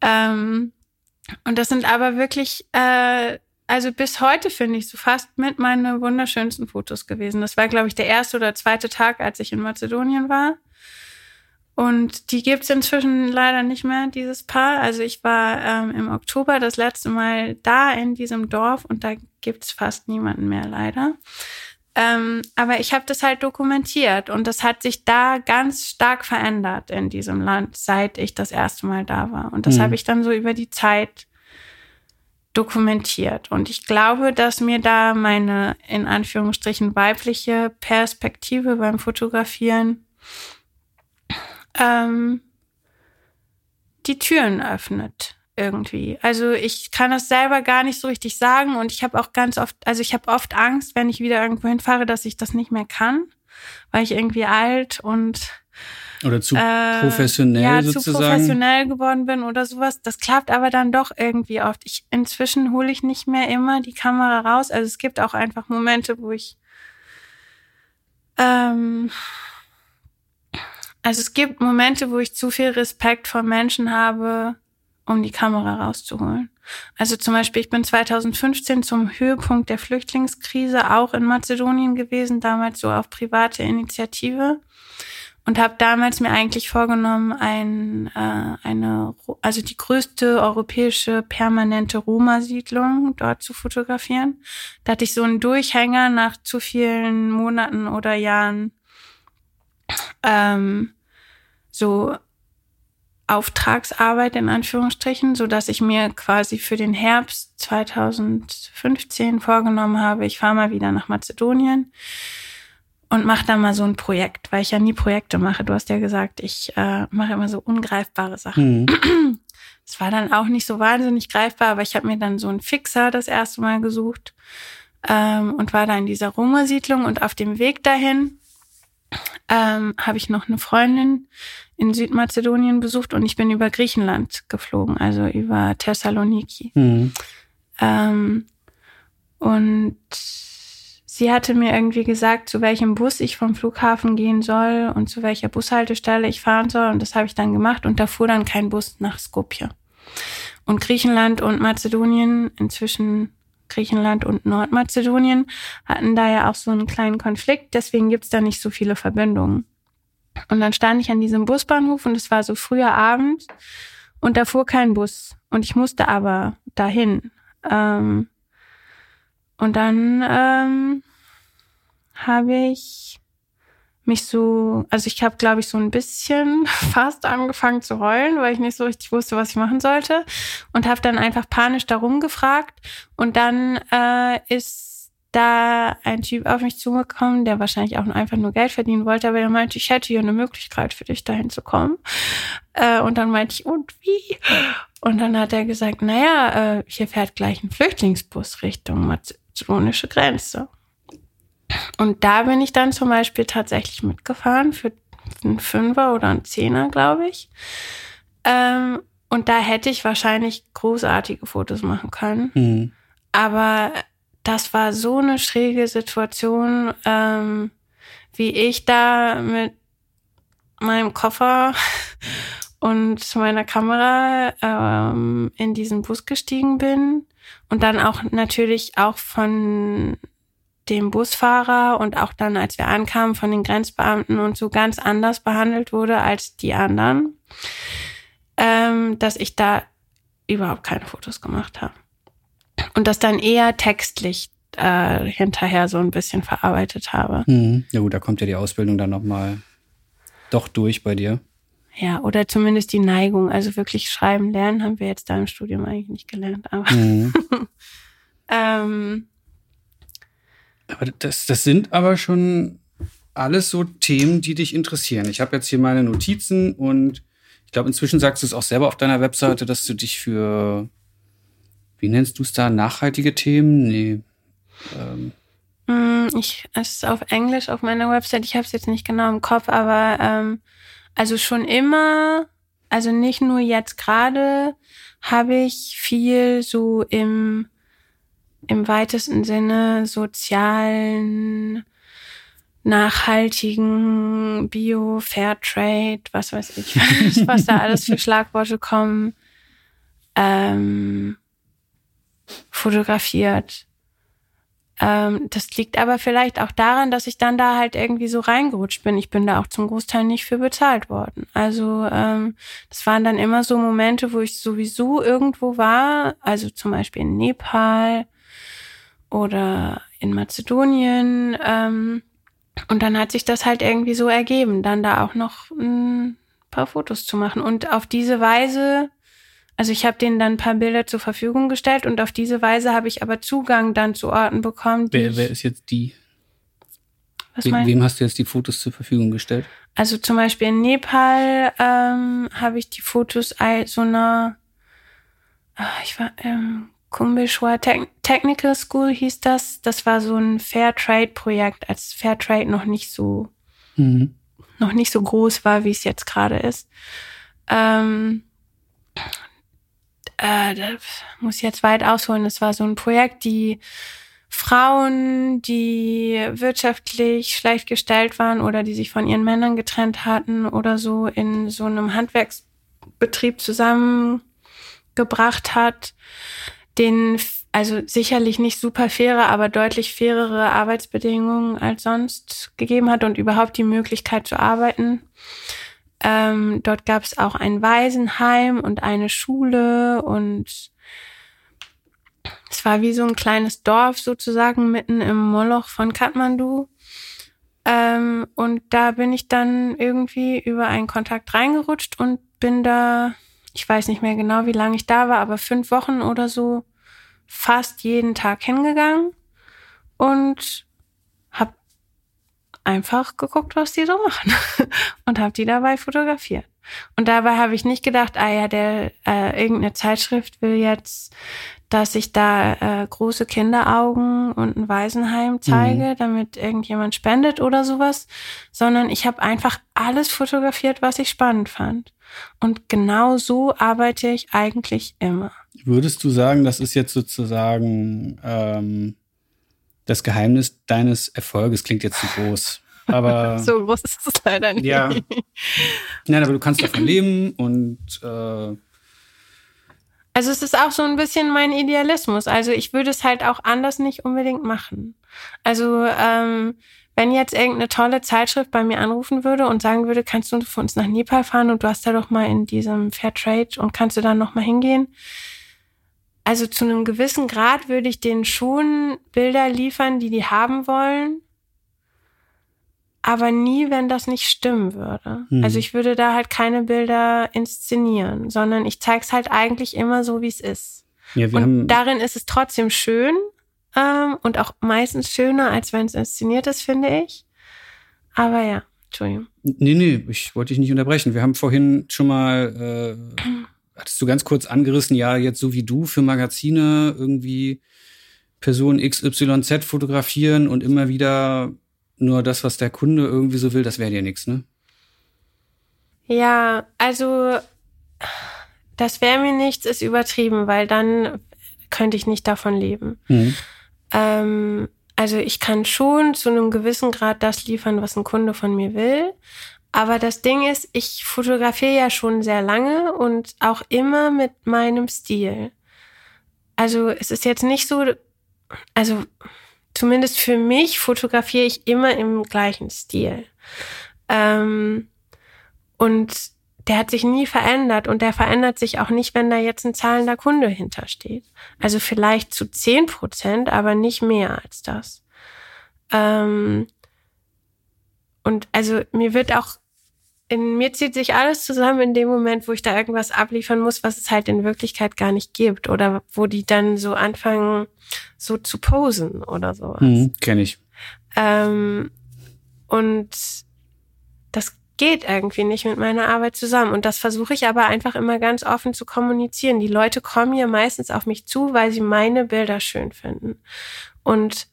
Ähm, und das sind aber wirklich äh, also bis heute finde ich so fast mit meine wunderschönsten Fotos gewesen. Das war, glaube ich, der erste oder zweite Tag, als ich in Mazedonien war. Und die gibt's inzwischen leider nicht mehr, dieses Paar. Also ich war ähm, im Oktober das letzte Mal da in diesem Dorf und da gibt's fast niemanden mehr, leider. Ähm, aber ich habe das halt dokumentiert und das hat sich da ganz stark verändert in diesem Land, seit ich das erste Mal da war. Und das mhm. habe ich dann so über die Zeit dokumentiert. Und ich glaube, dass mir da meine in Anführungsstrichen weibliche Perspektive beim Fotografieren ähm, die Türen öffnet irgendwie. Also ich kann das selber gar nicht so richtig sagen und ich habe auch ganz oft, also ich habe oft Angst, wenn ich wieder irgendwo hinfahre, dass ich das nicht mehr kann, weil ich irgendwie alt und oder zu äh, professionell ja, sozusagen. zu professionell geworden bin oder sowas. Das klappt aber dann doch irgendwie oft. Ich, inzwischen hole ich nicht mehr immer die Kamera raus. Also es gibt auch einfach Momente, wo ich ähm, also es gibt Momente, wo ich zu viel Respekt vor Menschen habe, um die Kamera rauszuholen. Also zum Beispiel, ich bin 2015 zum Höhepunkt der Flüchtlingskrise auch in Mazedonien gewesen, damals so auf private Initiative und habe damals mir eigentlich vorgenommen, ein, äh, eine, also die größte europäische permanente Roma-Siedlung dort zu fotografieren. Da hatte ich so einen Durchhänger nach zu vielen Monaten oder Jahren ähm, so Auftragsarbeit in Anführungsstrichen, so dass ich mir quasi für den Herbst 2015 vorgenommen habe, ich fahre mal wieder nach Mazedonien und mache da mal so ein Projekt, weil ich ja nie Projekte mache. Du hast ja gesagt, ich äh, mache immer so ungreifbare Sachen. Mhm. Es war dann auch nicht so wahnsinnig greifbar, aber ich habe mir dann so einen Fixer das erste Mal gesucht ähm, und war da in dieser Roma-Siedlung und auf dem Weg dahin ähm, habe ich noch eine Freundin in Südmazedonien besucht und ich bin über Griechenland geflogen, also über Thessaloniki. Mhm. Ähm, und sie hatte mir irgendwie gesagt, zu welchem Bus ich vom Flughafen gehen soll und zu welcher Bushaltestelle ich fahren soll. Und das habe ich dann gemacht und da fuhr dann kein Bus nach Skopje. Und Griechenland und Mazedonien, inzwischen Griechenland und Nordmazedonien, hatten da ja auch so einen kleinen Konflikt. Deswegen gibt's da nicht so viele Verbindungen. Und dann stand ich an diesem Busbahnhof und es war so früher Abend und da fuhr kein Bus. Und ich musste aber dahin. Ähm, und dann ähm, habe ich mich so, also ich habe, glaube ich, so ein bisschen fast angefangen zu heulen, weil ich nicht so richtig wusste, was ich machen sollte. Und habe dann einfach panisch darum gefragt. Und dann äh, ist da ein Typ auf mich zugekommen, der wahrscheinlich auch einfach nur Geld verdienen wollte, aber der meinte, ich hätte hier eine Möglichkeit für dich, dahin zu kommen. Äh, und dann meinte ich, und wie? Und dann hat er gesagt, naja, äh, hier fährt gleich ein Flüchtlingsbus Richtung mazedonische Grenze. Und da bin ich dann zum Beispiel tatsächlich mitgefahren für einen Fünfer oder einen Zehner, glaube ich. Ähm, und da hätte ich wahrscheinlich großartige Fotos machen können. Mhm. Aber das war so eine schräge Situation, ähm, wie ich da mit meinem Koffer und meiner Kamera ähm, in diesen Bus gestiegen bin und dann auch natürlich auch von dem Busfahrer und auch dann, als wir ankamen, von den Grenzbeamten und so ganz anders behandelt wurde als die anderen, ähm, dass ich da überhaupt keine Fotos gemacht habe. Und das dann eher textlich äh, hinterher so ein bisschen verarbeitet habe. Mhm. Ja gut, da kommt ja die Ausbildung dann nochmal doch durch bei dir. Ja, oder zumindest die Neigung. Also wirklich schreiben lernen haben wir jetzt da im Studium eigentlich nicht gelernt. Aber mhm. ähm, aber das, das sind aber schon alles so Themen, die dich interessieren. Ich habe jetzt hier meine Notizen und ich glaube, inzwischen sagst du es auch selber auf deiner Webseite, dass du dich für, wie nennst du es da, nachhaltige Themen? Nee. Ähm. Mm, ich, es ist auf Englisch auf meiner Website, ich habe es jetzt nicht genau im Kopf, aber ähm, also schon immer, also nicht nur jetzt gerade, habe ich viel so im im weitesten Sinne sozialen, nachhaltigen, Bio, Fairtrade, was weiß ich, was da alles für Schlagworte kommen, ähm, fotografiert. Ähm, das liegt aber vielleicht auch daran, dass ich dann da halt irgendwie so reingerutscht bin. Ich bin da auch zum Großteil nicht für bezahlt worden. Also ähm, das waren dann immer so Momente, wo ich sowieso irgendwo war, also zum Beispiel in Nepal oder in Mazedonien. Ähm, und dann hat sich das halt irgendwie so ergeben, dann da auch noch ein paar Fotos zu machen. Und auf diese Weise, also ich habe denen dann ein paar Bilder zur Verfügung gestellt und auf diese Weise habe ich aber Zugang dann zu Orten bekommen. wer, wer ist jetzt die? Was We wem hast du jetzt die Fotos zur Verfügung gestellt? Also zum Beispiel in Nepal ähm, habe ich die Fotos so einer, ah, ich war, ähm, Kumbishwa Technical School hieß das. Das war so ein Fairtrade-Projekt, als Fairtrade noch nicht so mhm. noch nicht so groß war, wie es jetzt gerade ist. Ähm, äh, das muss jetzt weit ausholen. Das war so ein Projekt, die Frauen, die wirtschaftlich schlecht gestellt waren oder die sich von ihren Männern getrennt hatten oder so in so einem Handwerksbetrieb zusammengebracht hat den also sicherlich nicht super faire, aber deutlich fairere Arbeitsbedingungen als sonst gegeben hat und überhaupt die Möglichkeit zu arbeiten. Ähm, dort gab es auch ein Waisenheim und eine Schule und es war wie so ein kleines Dorf sozusagen mitten im Moloch von Kathmandu. Ähm, und da bin ich dann irgendwie über einen Kontakt reingerutscht und bin da ich weiß nicht mehr genau, wie lange ich da war, aber fünf Wochen oder so fast jeden Tag hingegangen und habe einfach geguckt, was die so machen und habe die dabei fotografiert. Und dabei habe ich nicht gedacht, ah ja, der äh, irgendeine Zeitschrift will jetzt, dass ich da äh, große Kinderaugen und ein Waisenheim zeige, mhm. damit irgendjemand spendet oder sowas, sondern ich habe einfach alles fotografiert, was ich spannend fand. Und genau so arbeite ich eigentlich immer. Würdest du sagen, das ist jetzt sozusagen ähm, das Geheimnis deines Erfolges? Klingt jetzt zu groß. Aber so groß ist es leider nicht. Ja. Nein, aber du kannst davon leben und äh also es ist auch so ein bisschen mein Idealismus. Also ich würde es halt auch anders nicht unbedingt machen. Also ähm, wenn jetzt irgendeine tolle Zeitschrift bei mir anrufen würde und sagen würde, kannst du für uns nach Nepal fahren und du hast da doch mal in diesem Fairtrade und kannst du dann noch mal hingehen? Also zu einem gewissen Grad würde ich denen schon Bilder liefern, die die haben wollen. aber nie, wenn das nicht stimmen würde. Mhm. Also ich würde da halt keine Bilder inszenieren, sondern ich zeige es halt eigentlich immer so, wie es ist. Ja, und darin ist es trotzdem schön ähm, und auch meistens schöner, als wenn es inszeniert ist, finde ich. Aber ja, Entschuldigung. Nee, nee, ich wollte dich nicht unterbrechen. Wir haben vorhin schon mal, äh, hattest du ganz kurz angerissen, ja, jetzt so wie du für Magazine irgendwie Person XYZ fotografieren und immer wieder nur das, was der Kunde irgendwie so will, das wäre dir nichts, ne? Ja, also das wäre mir nichts, ist übertrieben, weil dann könnte ich nicht davon leben. Mhm. Ähm, also ich kann schon zu einem gewissen Grad das liefern, was ein Kunde von mir will. Aber das Ding ist, ich fotografiere ja schon sehr lange und auch immer mit meinem Stil. Also es ist jetzt nicht so, also zumindest für mich fotografiere ich immer im gleichen Stil. Ähm, und der hat sich nie verändert und der verändert sich auch nicht, wenn da jetzt ein zahlender Kunde hintersteht. Also vielleicht zu zehn Prozent, aber nicht mehr als das. Ähm, und also mir wird auch in mir zieht sich alles zusammen in dem Moment, wo ich da irgendwas abliefern muss, was es halt in Wirklichkeit gar nicht gibt oder wo die dann so anfangen, so zu posen oder sowas. Mhm, Kenne ich. Ähm, und das geht irgendwie nicht mit meiner Arbeit zusammen. Und das versuche ich aber einfach immer ganz offen zu kommunizieren. Die Leute kommen hier meistens auf mich zu, weil sie meine Bilder schön finden. Und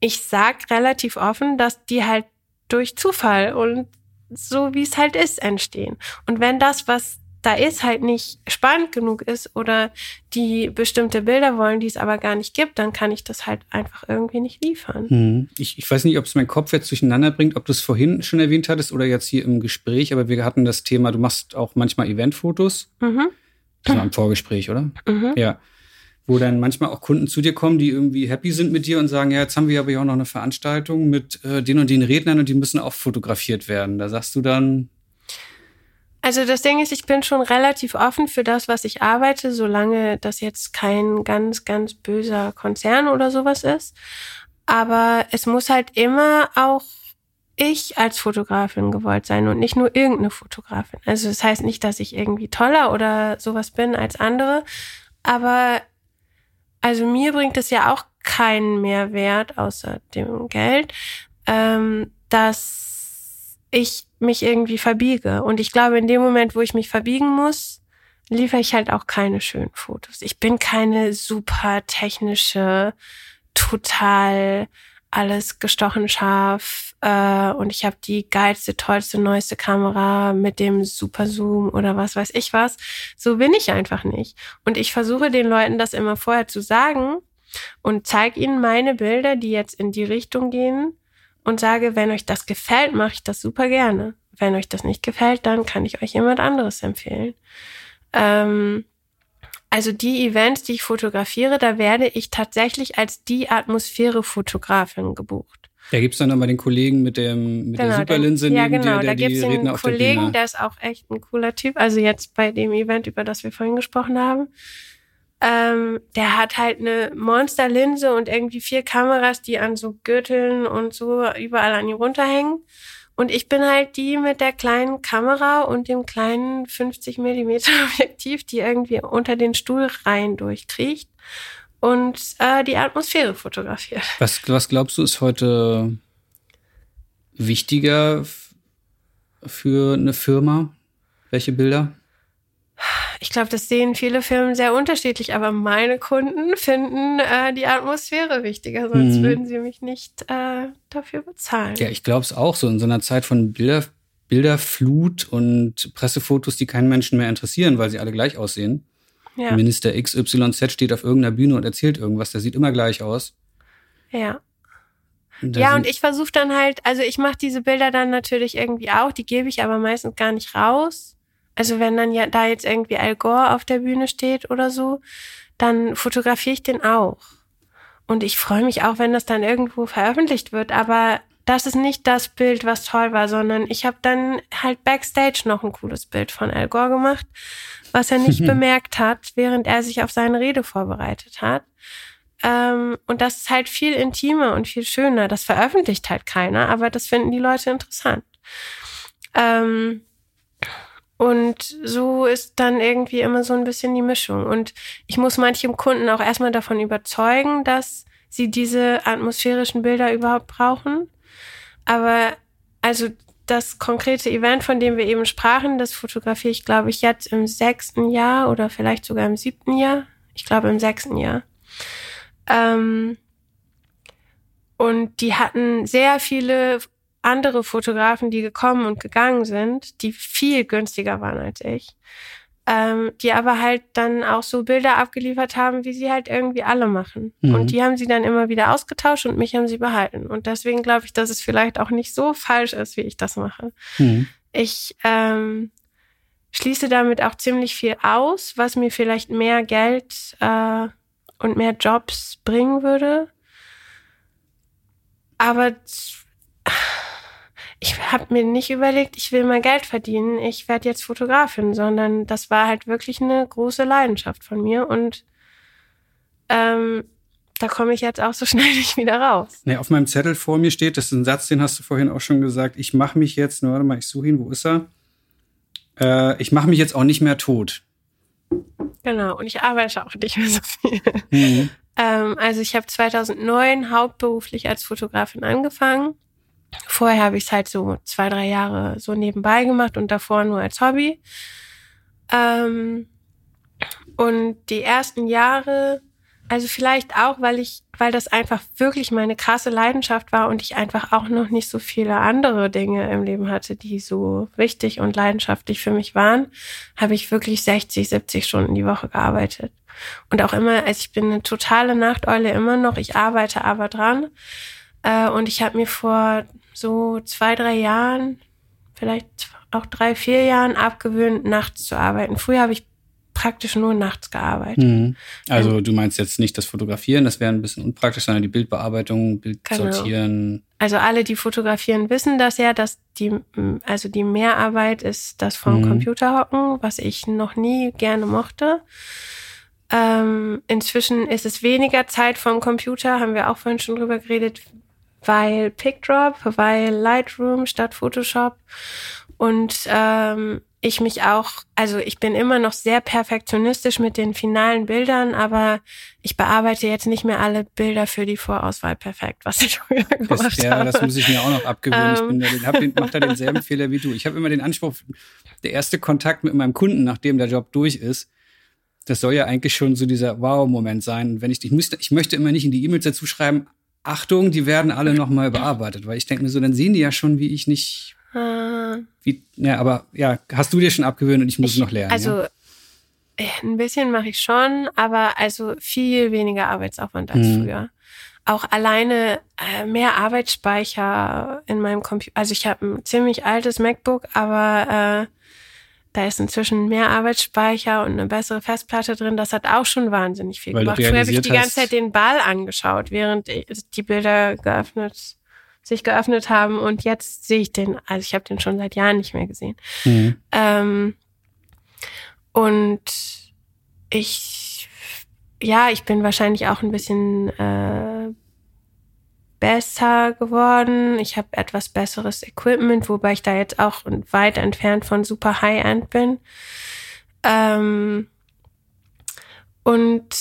ich sag relativ offen, dass die halt durch Zufall und so wie es halt ist entstehen. Und wenn das, was da ist, halt nicht spannend genug ist oder die bestimmte Bilder wollen, die es aber gar nicht gibt, dann kann ich das halt einfach irgendwie nicht liefern. Hm. Ich, ich weiß nicht, ob es mein Kopf jetzt durcheinander bringt, ob du es vorhin schon erwähnt hattest oder jetzt hier im Gespräch, aber wir hatten das Thema, du machst auch manchmal Eventfotos. Mhm. Das war im Vorgespräch, oder? Mhm. Ja wo dann manchmal auch Kunden zu dir kommen, die irgendwie happy sind mit dir und sagen, ja, jetzt haben wir aber ja auch noch eine Veranstaltung mit äh, den und den Rednern und die müssen auch fotografiert werden. Da sagst du dann. Also das Ding ist, ich bin schon relativ offen für das, was ich arbeite, solange das jetzt kein ganz, ganz böser Konzern oder sowas ist. Aber es muss halt immer auch ich als Fotografin gewollt sein und nicht nur irgendeine Fotografin. Also das heißt nicht, dass ich irgendwie toller oder sowas bin als andere, aber also mir bringt es ja auch keinen Mehrwert außer dem Geld, ähm, dass ich mich irgendwie verbiege. Und ich glaube, in dem Moment, wo ich mich verbiegen muss, liefere ich halt auch keine schönen Fotos. Ich bin keine super technische, total alles gestochen scharf äh, und ich habe die geilste, tollste, neueste Kamera mit dem Super Zoom oder was weiß ich was. So bin ich einfach nicht. Und ich versuche den Leuten das immer vorher zu sagen und zeige ihnen meine Bilder, die jetzt in die Richtung gehen und sage, wenn euch das gefällt, mache ich das super gerne. Wenn euch das nicht gefällt, dann kann ich euch jemand anderes empfehlen. Ähm, also die Events, die ich fotografiere, da werde ich tatsächlich als die Atmosphäre-Fotografin gebucht. Da gibt's dann nochmal den Kollegen mit, dem, mit genau, der Superlinse den, ja, neben genau, dir, der da gibt's die Redner auf Kollegen, der der ist auch echt ein cooler Typ. Also jetzt bei dem Event, über das wir vorhin gesprochen haben. Ähm, der hat halt eine Monsterlinse und irgendwie vier Kameras, die an so Gürteln und so überall an ihm runterhängen. Und ich bin halt die mit der kleinen Kamera und dem kleinen 50 Millimeter Objektiv, die irgendwie unter den Stuhlreihen durchkriecht und äh, die Atmosphäre fotografiert. Was, was glaubst du, ist heute wichtiger für eine Firma? Welche Bilder? Ich glaube, das sehen viele Firmen sehr unterschiedlich, aber meine Kunden finden äh, die Atmosphäre wichtiger, sonst mhm. würden sie mich nicht äh, dafür bezahlen. Ja, ich glaube es auch so. In so einer Zeit von Bilder, Bilderflut und Pressefotos, die keinen Menschen mehr interessieren, weil sie alle gleich aussehen. Ja. Minister XYZ steht auf irgendeiner Bühne und erzählt irgendwas, der sieht immer gleich aus. Ja. ja, und ich versuche dann halt, also ich mache diese Bilder dann natürlich irgendwie auch, die gebe ich aber meistens gar nicht raus. Also wenn dann ja da jetzt irgendwie Al Gore auf der Bühne steht oder so, dann fotografiere ich den auch. Und ich freue mich auch, wenn das dann irgendwo veröffentlicht wird. Aber das ist nicht das Bild, was toll war, sondern ich habe dann halt backstage noch ein cooles Bild von Al Gore gemacht, was er nicht bemerkt hat, während er sich auf seine Rede vorbereitet hat. Ähm, und das ist halt viel intimer und viel schöner. Das veröffentlicht halt keiner, aber das finden die Leute interessant. Ähm, und so ist dann irgendwie immer so ein bisschen die Mischung. Und ich muss manchem Kunden auch erstmal davon überzeugen, dass sie diese atmosphärischen Bilder überhaupt brauchen. Aber also das konkrete Event, von dem wir eben sprachen, das fotografiere ich, glaube ich, jetzt im sechsten Jahr oder vielleicht sogar im siebten Jahr. Ich glaube im sechsten Jahr. Ähm, und die hatten sehr viele andere Fotografen, die gekommen und gegangen sind, die viel günstiger waren als ich ähm, die aber halt dann auch so Bilder abgeliefert haben, wie sie halt irgendwie alle machen. Mhm. Und die haben sie dann immer wieder ausgetauscht und mich haben sie behalten. Und deswegen glaube ich, dass es vielleicht auch nicht so falsch ist, wie ich das mache. Mhm. Ich ähm, schließe damit auch ziemlich viel aus, was mir vielleicht mehr Geld äh, und mehr Jobs bringen würde. Aber ich habe mir nicht überlegt, ich will mal Geld verdienen, ich werde jetzt Fotografin, sondern das war halt wirklich eine große Leidenschaft von mir und ähm, da komme ich jetzt auch so schnell nicht wieder raus. Nee, auf meinem Zettel vor mir steht, das ist ein Satz, den hast du vorhin auch schon gesagt, ich mache mich jetzt, warte mal, ich suche ihn, wo ist er? Äh, ich mache mich jetzt auch nicht mehr tot. Genau, und ich arbeite auch nicht mehr so viel. Mhm. ähm, also ich habe 2009 hauptberuflich als Fotografin angefangen Vorher habe ich es halt so zwei, drei Jahre so nebenbei gemacht und davor nur als Hobby. Ähm, und die ersten Jahre, also vielleicht auch, weil ich, weil das einfach wirklich meine krasse Leidenschaft war und ich einfach auch noch nicht so viele andere Dinge im Leben hatte, die so wichtig und leidenschaftlich für mich waren, habe ich wirklich 60, 70 Stunden die Woche gearbeitet. Und auch immer, also ich bin eine totale Nachteule immer noch, ich arbeite aber dran. Äh, und ich habe mir vor so zwei, drei Jahren, vielleicht auch drei, vier Jahren abgewöhnt, nachts zu arbeiten. Früher habe ich praktisch nur nachts gearbeitet. Mhm. Also ähm, du meinst jetzt nicht das Fotografieren, das wäre ein bisschen unpraktisch, sondern die Bildbearbeitung, Bild genau. sortieren. Also alle, die fotografieren, wissen das ja, dass die, also die Mehrarbeit ist das vom mhm. Computer hocken, was ich noch nie gerne mochte. Ähm, inzwischen ist es weniger Zeit vom Computer, haben wir auch vorhin schon drüber geredet, weil PickDrop, weil Lightroom statt Photoshop und ähm, ich mich auch, also ich bin immer noch sehr perfektionistisch mit den finalen Bildern, aber ich bearbeite jetzt nicht mehr alle Bilder für die Vorauswahl perfekt, was ich früher gemacht das, ja, habe. Ja, das muss ich mir auch noch abgewöhnen. ich bin da, hab den, mach da denselben Fehler wie du. Ich habe immer den Anspruch, der erste Kontakt mit meinem Kunden, nachdem der Job durch ist, das soll ja eigentlich schon so dieser Wow-Moment sein. wenn ich, ich müsste, ich möchte immer nicht in die E-Mails dazu schreiben, Achtung, die werden alle nochmal bearbeitet, weil ich denke mir so, dann sehen die ja schon, wie ich nicht. Ah. Wie, ja, aber ja, hast du dir schon abgewöhnt und ich muss ich, noch lernen. Also ja? Ein bisschen mache ich schon, aber also viel weniger Arbeitsaufwand als mhm. früher. Auch alleine äh, mehr Arbeitsspeicher in meinem Computer. Also ich habe ein ziemlich altes MacBook, aber äh, da ist inzwischen mehr Arbeitsspeicher und eine bessere Festplatte drin. Das hat auch schon wahnsinnig viel Weil gemacht. Früher habe ich die ganze Zeit den Ball angeschaut, während die Bilder geöffnet, sich geöffnet haben. Und jetzt sehe ich den, also ich habe den schon seit Jahren nicht mehr gesehen. Mhm. Ähm, und ich, ja, ich bin wahrscheinlich auch ein bisschen äh, besser geworden. Ich habe etwas besseres Equipment, wobei ich da jetzt auch weit entfernt von super High-End bin. Ähm, und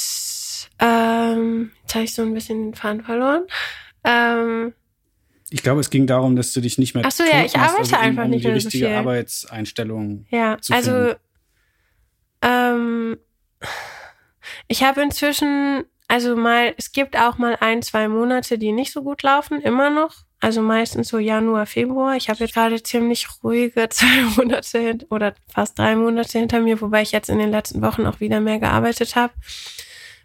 ähm, jetzt habe ich so ein bisschen den Faden verloren. Ähm, ich glaube, es ging darum, dass du dich nicht mehr. Ach so, ja, ich arbeite also einfach um nicht mehr die richtige so viel. Arbeitseinstellung. Ja, also ähm, ich habe inzwischen also mal, es gibt auch mal ein, zwei Monate, die nicht so gut laufen, immer noch. Also meistens so Januar, Februar. Ich habe jetzt gerade ziemlich ruhige zwei Monate oder fast drei Monate hinter mir, wobei ich jetzt in den letzten Wochen auch wieder mehr gearbeitet habe.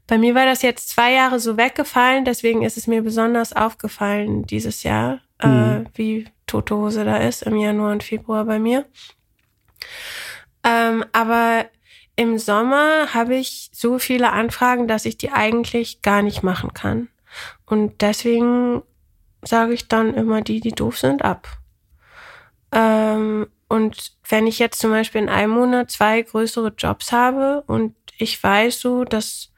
Bei mir war das jetzt zwei Jahre so weggefallen, deswegen ist es mir besonders aufgefallen dieses Jahr, äh, mhm. äh, wie tote Hose da ist im Januar und Februar bei mir. Ähm, aber im Sommer habe ich so viele Anfragen, dass ich die eigentlich gar nicht machen kann. Und deswegen sage ich dann immer die, die doof sind, ab. Ähm, und wenn ich jetzt zum Beispiel in einem Monat zwei größere Jobs habe und ich weiß so, dass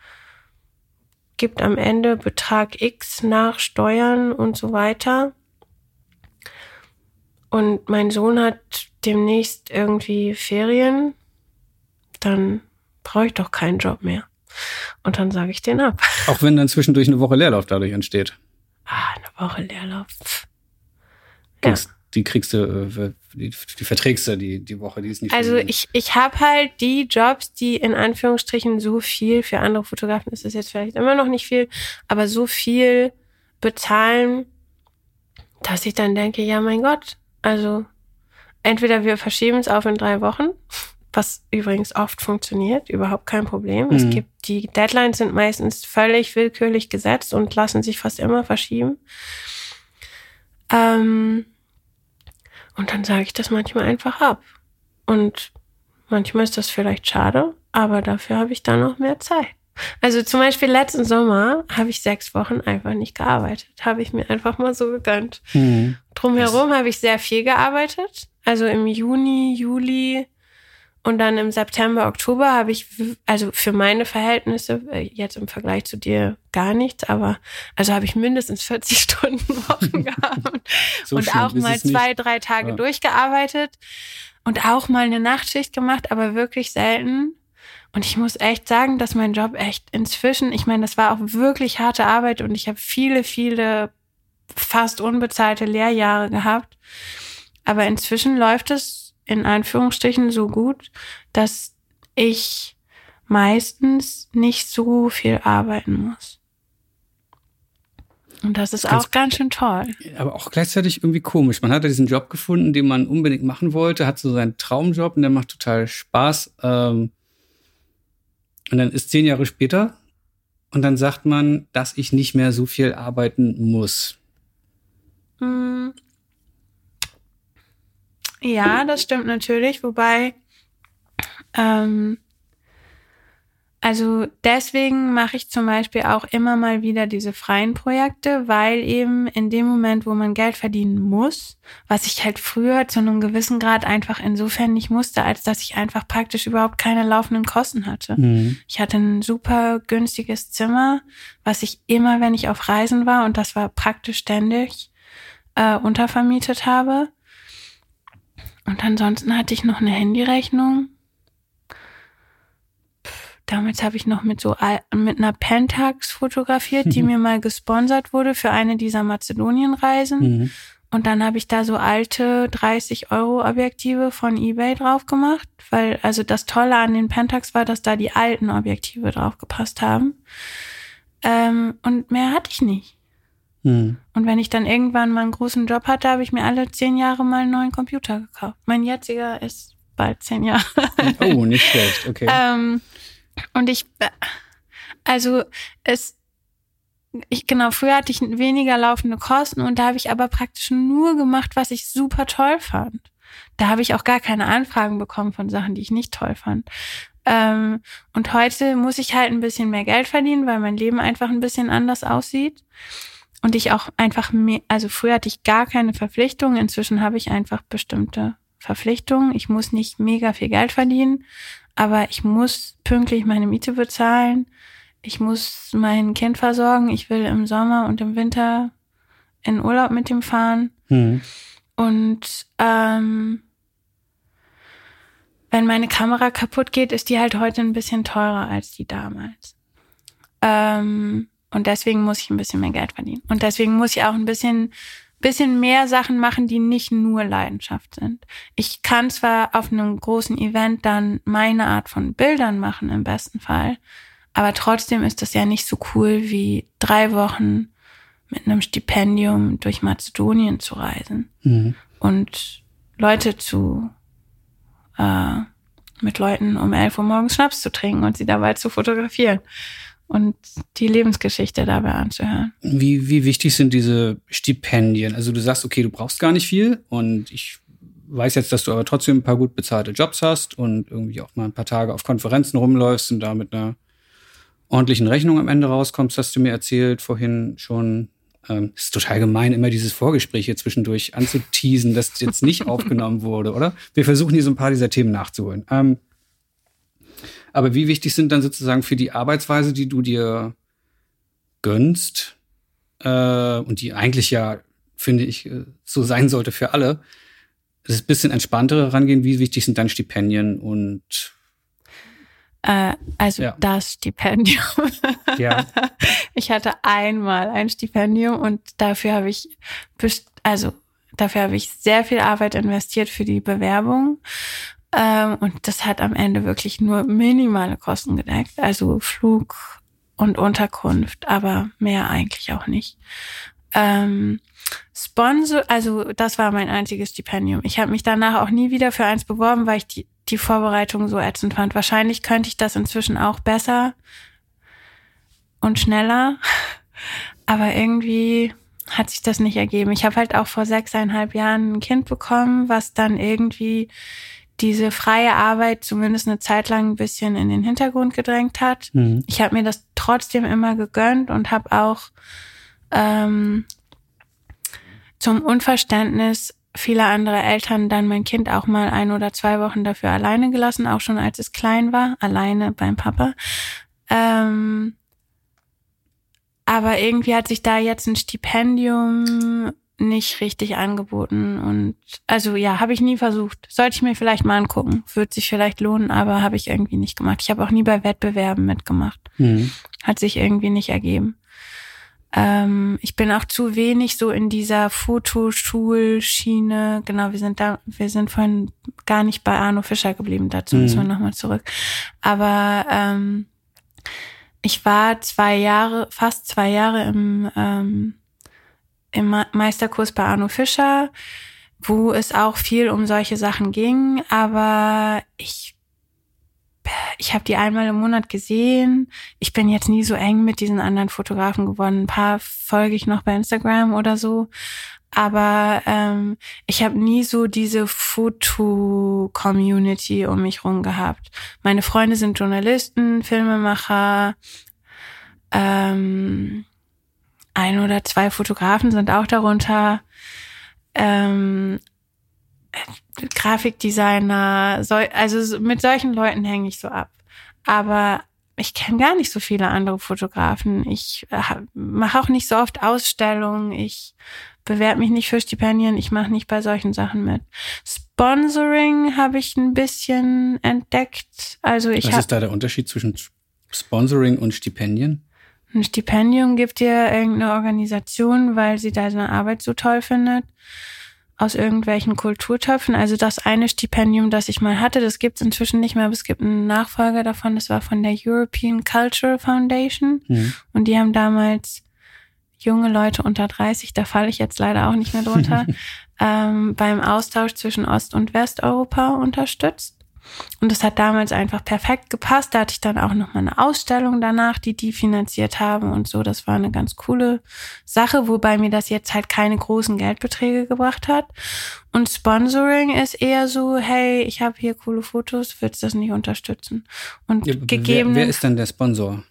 gibt am Ende Betrag X nach Steuern und so weiter. Und mein Sohn hat demnächst irgendwie Ferien, dann brauche ich doch keinen Job mehr. Und dann sage ich den ab. Auch wenn dann zwischendurch eine Woche Leerlauf dadurch entsteht. Ah, eine Woche Leerlauf. Ja. Die kriegst du, äh, die, die verträgst du die, die Woche, die ist nicht. Also ich, ich habe halt die Jobs, die in Anführungsstrichen so viel, für andere Fotografen ist es jetzt vielleicht immer noch nicht viel, aber so viel bezahlen, dass ich dann denke, ja mein Gott, also entweder wir verschieben es auf in drei Wochen was übrigens oft funktioniert, überhaupt kein Problem. Mhm. Es gibt, die Deadlines sind meistens völlig willkürlich gesetzt und lassen sich fast immer verschieben. Ähm, und dann sage ich das manchmal einfach ab. Und manchmal ist das vielleicht schade, aber dafür habe ich dann noch mehr Zeit. Also zum Beispiel letzten Sommer habe ich sechs Wochen einfach nicht gearbeitet. Habe ich mir einfach mal so gegönnt. Mhm. Drumherum habe ich sehr viel gearbeitet. Also im Juni, Juli, und dann im September, Oktober habe ich, also für meine Verhältnisse, äh, jetzt im Vergleich zu dir gar nichts, aber also habe ich mindestens 40 Stunden Wochen gehabt so und auch mal zwei, drei Tage ja. durchgearbeitet und auch mal eine Nachtschicht gemacht, aber wirklich selten. Und ich muss echt sagen, dass mein Job echt inzwischen, ich meine, das war auch wirklich harte Arbeit und ich habe viele, viele fast unbezahlte Lehrjahre gehabt. Aber inzwischen läuft es in Anführungsstrichen so gut, dass ich meistens nicht so viel arbeiten muss. Und das ist ganz, auch ganz schön toll. Aber auch gleichzeitig irgendwie komisch. Man hat ja diesen Job gefunden, den man unbedingt machen wollte, hat so seinen Traumjob und der macht total Spaß. Ähm, und dann ist zehn Jahre später und dann sagt man, dass ich nicht mehr so viel arbeiten muss. Mm, ja, das stimmt natürlich, wobei, ähm, also deswegen mache ich zum Beispiel auch immer mal wieder diese freien Projekte, weil eben in dem Moment, wo man Geld verdienen muss, was ich halt früher zu einem gewissen Grad einfach insofern nicht musste, als dass ich einfach praktisch überhaupt keine laufenden Kosten hatte. Mhm. Ich hatte ein super günstiges Zimmer, was ich immer, wenn ich auf Reisen war, und das war praktisch ständig, äh, untervermietet habe. Und ansonsten hatte ich noch eine Handyrechnung. Damals habe ich noch mit so mit einer Pentax fotografiert, die mir mal gesponsert wurde für eine dieser Mazedonienreisen. Mhm. Und dann habe ich da so alte 30 Euro Objektive von eBay drauf gemacht, weil also das Tolle an den Pentax war, dass da die alten Objektive drauf gepasst haben. Ähm, und mehr hatte ich nicht. Mhm. Und wenn ich dann irgendwann mal einen großen Job hatte, habe ich mir alle zehn Jahre mal einen neuen Computer gekauft. Mein jetziger ist bald zehn Jahre. Oh, nicht schlecht, okay. ähm, und ich, also es, ich, genau, früher hatte ich weniger laufende Kosten und da habe ich aber praktisch nur gemacht, was ich super toll fand. Da habe ich auch gar keine Anfragen bekommen von Sachen, die ich nicht toll fand. Ähm, und heute muss ich halt ein bisschen mehr Geld verdienen, weil mein Leben einfach ein bisschen anders aussieht und ich auch einfach mehr, also früher hatte ich gar keine Verpflichtungen, inzwischen habe ich einfach bestimmte Verpflichtungen. Ich muss nicht mega viel Geld verdienen, aber ich muss pünktlich meine Miete bezahlen. Ich muss mein Kind versorgen. Ich will im Sommer und im Winter in Urlaub mit ihm fahren. Mhm. Und ähm, wenn meine Kamera kaputt geht, ist die halt heute ein bisschen teurer als die damals. Ähm, und deswegen muss ich ein bisschen mehr Geld verdienen. Und deswegen muss ich auch ein bisschen, bisschen mehr Sachen machen, die nicht nur Leidenschaft sind. Ich kann zwar auf einem großen Event dann meine Art von Bildern machen, im besten Fall. Aber trotzdem ist das ja nicht so cool wie drei Wochen mit einem Stipendium durch Mazedonien zu reisen mhm. und Leute zu äh, mit Leuten um 11 Uhr morgens Schnaps zu trinken und sie dabei zu fotografieren und die Lebensgeschichte dabei anzuhören. Wie, wie wichtig sind diese Stipendien? Also du sagst, okay, du brauchst gar nicht viel und ich weiß jetzt, dass du aber trotzdem ein paar gut bezahlte Jobs hast und irgendwie auch mal ein paar Tage auf Konferenzen rumläufst und da mit einer ordentlichen Rechnung am Ende rauskommst, hast du mir erzählt vorhin schon. Ähm, ist total gemein, immer dieses Vorgespräch hier zwischendurch anzuteasen, das jetzt nicht aufgenommen wurde, oder? Wir versuchen hier so ein paar dieser Themen nachzuholen. Ähm, aber wie wichtig sind dann sozusagen für die Arbeitsweise, die du dir gönnst äh, und die eigentlich ja, finde ich, äh, so sein sollte für alle, das ist ein bisschen entspanntere rangehen. Wie wichtig sind deine Stipendien und äh, also ja. das Stipendium. ja. Ich hatte einmal ein Stipendium und dafür habe ich, also dafür habe ich sehr viel Arbeit investiert für die Bewerbung. Ähm, und das hat am Ende wirklich nur minimale Kosten gedeckt. Also Flug und Unterkunft, aber mehr eigentlich auch nicht. Ähm, Sponsor, also das war mein einziges Stipendium. Ich habe mich danach auch nie wieder für eins beworben, weil ich die, die Vorbereitung so ätzend fand. Wahrscheinlich könnte ich das inzwischen auch besser und schneller, aber irgendwie hat sich das nicht ergeben. Ich habe halt auch vor sechseinhalb Jahren ein Kind bekommen, was dann irgendwie diese freie Arbeit zumindest eine Zeit lang ein bisschen in den Hintergrund gedrängt hat. Mhm. Ich habe mir das trotzdem immer gegönnt und habe auch ähm, zum Unverständnis vieler anderer Eltern dann mein Kind auch mal ein oder zwei Wochen dafür alleine gelassen, auch schon als es klein war, alleine beim Papa. Ähm, aber irgendwie hat sich da jetzt ein Stipendium nicht richtig angeboten und also ja, habe ich nie versucht. Sollte ich mir vielleicht mal angucken, würde sich vielleicht lohnen, aber habe ich irgendwie nicht gemacht. Ich habe auch nie bei Wettbewerben mitgemacht. Mhm. Hat sich irgendwie nicht ergeben. Ähm, ich bin auch zu wenig so in dieser Fotoschulschiene. Genau, wir sind da, wir sind vorhin gar nicht bei Arno Fischer geblieben. Dazu mhm. müssen wir nochmal zurück. Aber ähm, ich war zwei Jahre, fast zwei Jahre im ähm, im Meisterkurs bei Arno Fischer, wo es auch viel um solche Sachen ging, aber ich ich habe die einmal im Monat gesehen. Ich bin jetzt nie so eng mit diesen anderen Fotografen geworden. Ein paar folge ich noch bei Instagram oder so. Aber ähm, ich habe nie so diese Foto-Community um mich rum gehabt. Meine Freunde sind Journalisten, Filmemacher, ähm, ein oder zwei Fotografen sind auch darunter. Ähm, Grafikdesigner, so, also mit solchen Leuten hänge ich so ab. Aber ich kenne gar nicht so viele andere Fotografen. Ich äh, mache auch nicht so oft Ausstellungen. Ich bewerbe mich nicht für Stipendien. Ich mache nicht bei solchen Sachen mit. Sponsoring habe ich ein bisschen entdeckt. Also ich Was ist da der Unterschied zwischen Sponsoring und Stipendien? Ein Stipendium gibt dir irgendeine Organisation, weil sie deine Arbeit so toll findet, aus irgendwelchen Kulturtöpfen. Also das eine Stipendium, das ich mal hatte, das gibt es inzwischen nicht mehr, aber es gibt einen Nachfolger davon, das war von der European Cultural Foundation. Mhm. Und die haben damals junge Leute unter 30, da falle ich jetzt leider auch nicht mehr drunter, ähm, beim Austausch zwischen Ost- und Westeuropa unterstützt. Und das hat damals einfach perfekt gepasst. Da hatte ich dann auch noch mal eine Ausstellung danach, die die finanziert haben und so. Das war eine ganz coole Sache, wobei mir das jetzt halt keine großen Geldbeträge gebracht hat. Und Sponsoring ist eher so, hey, ich habe hier coole Fotos, würdest du das nicht unterstützen? Und ja, gegeben. Wer, wer ist denn der Sponsor?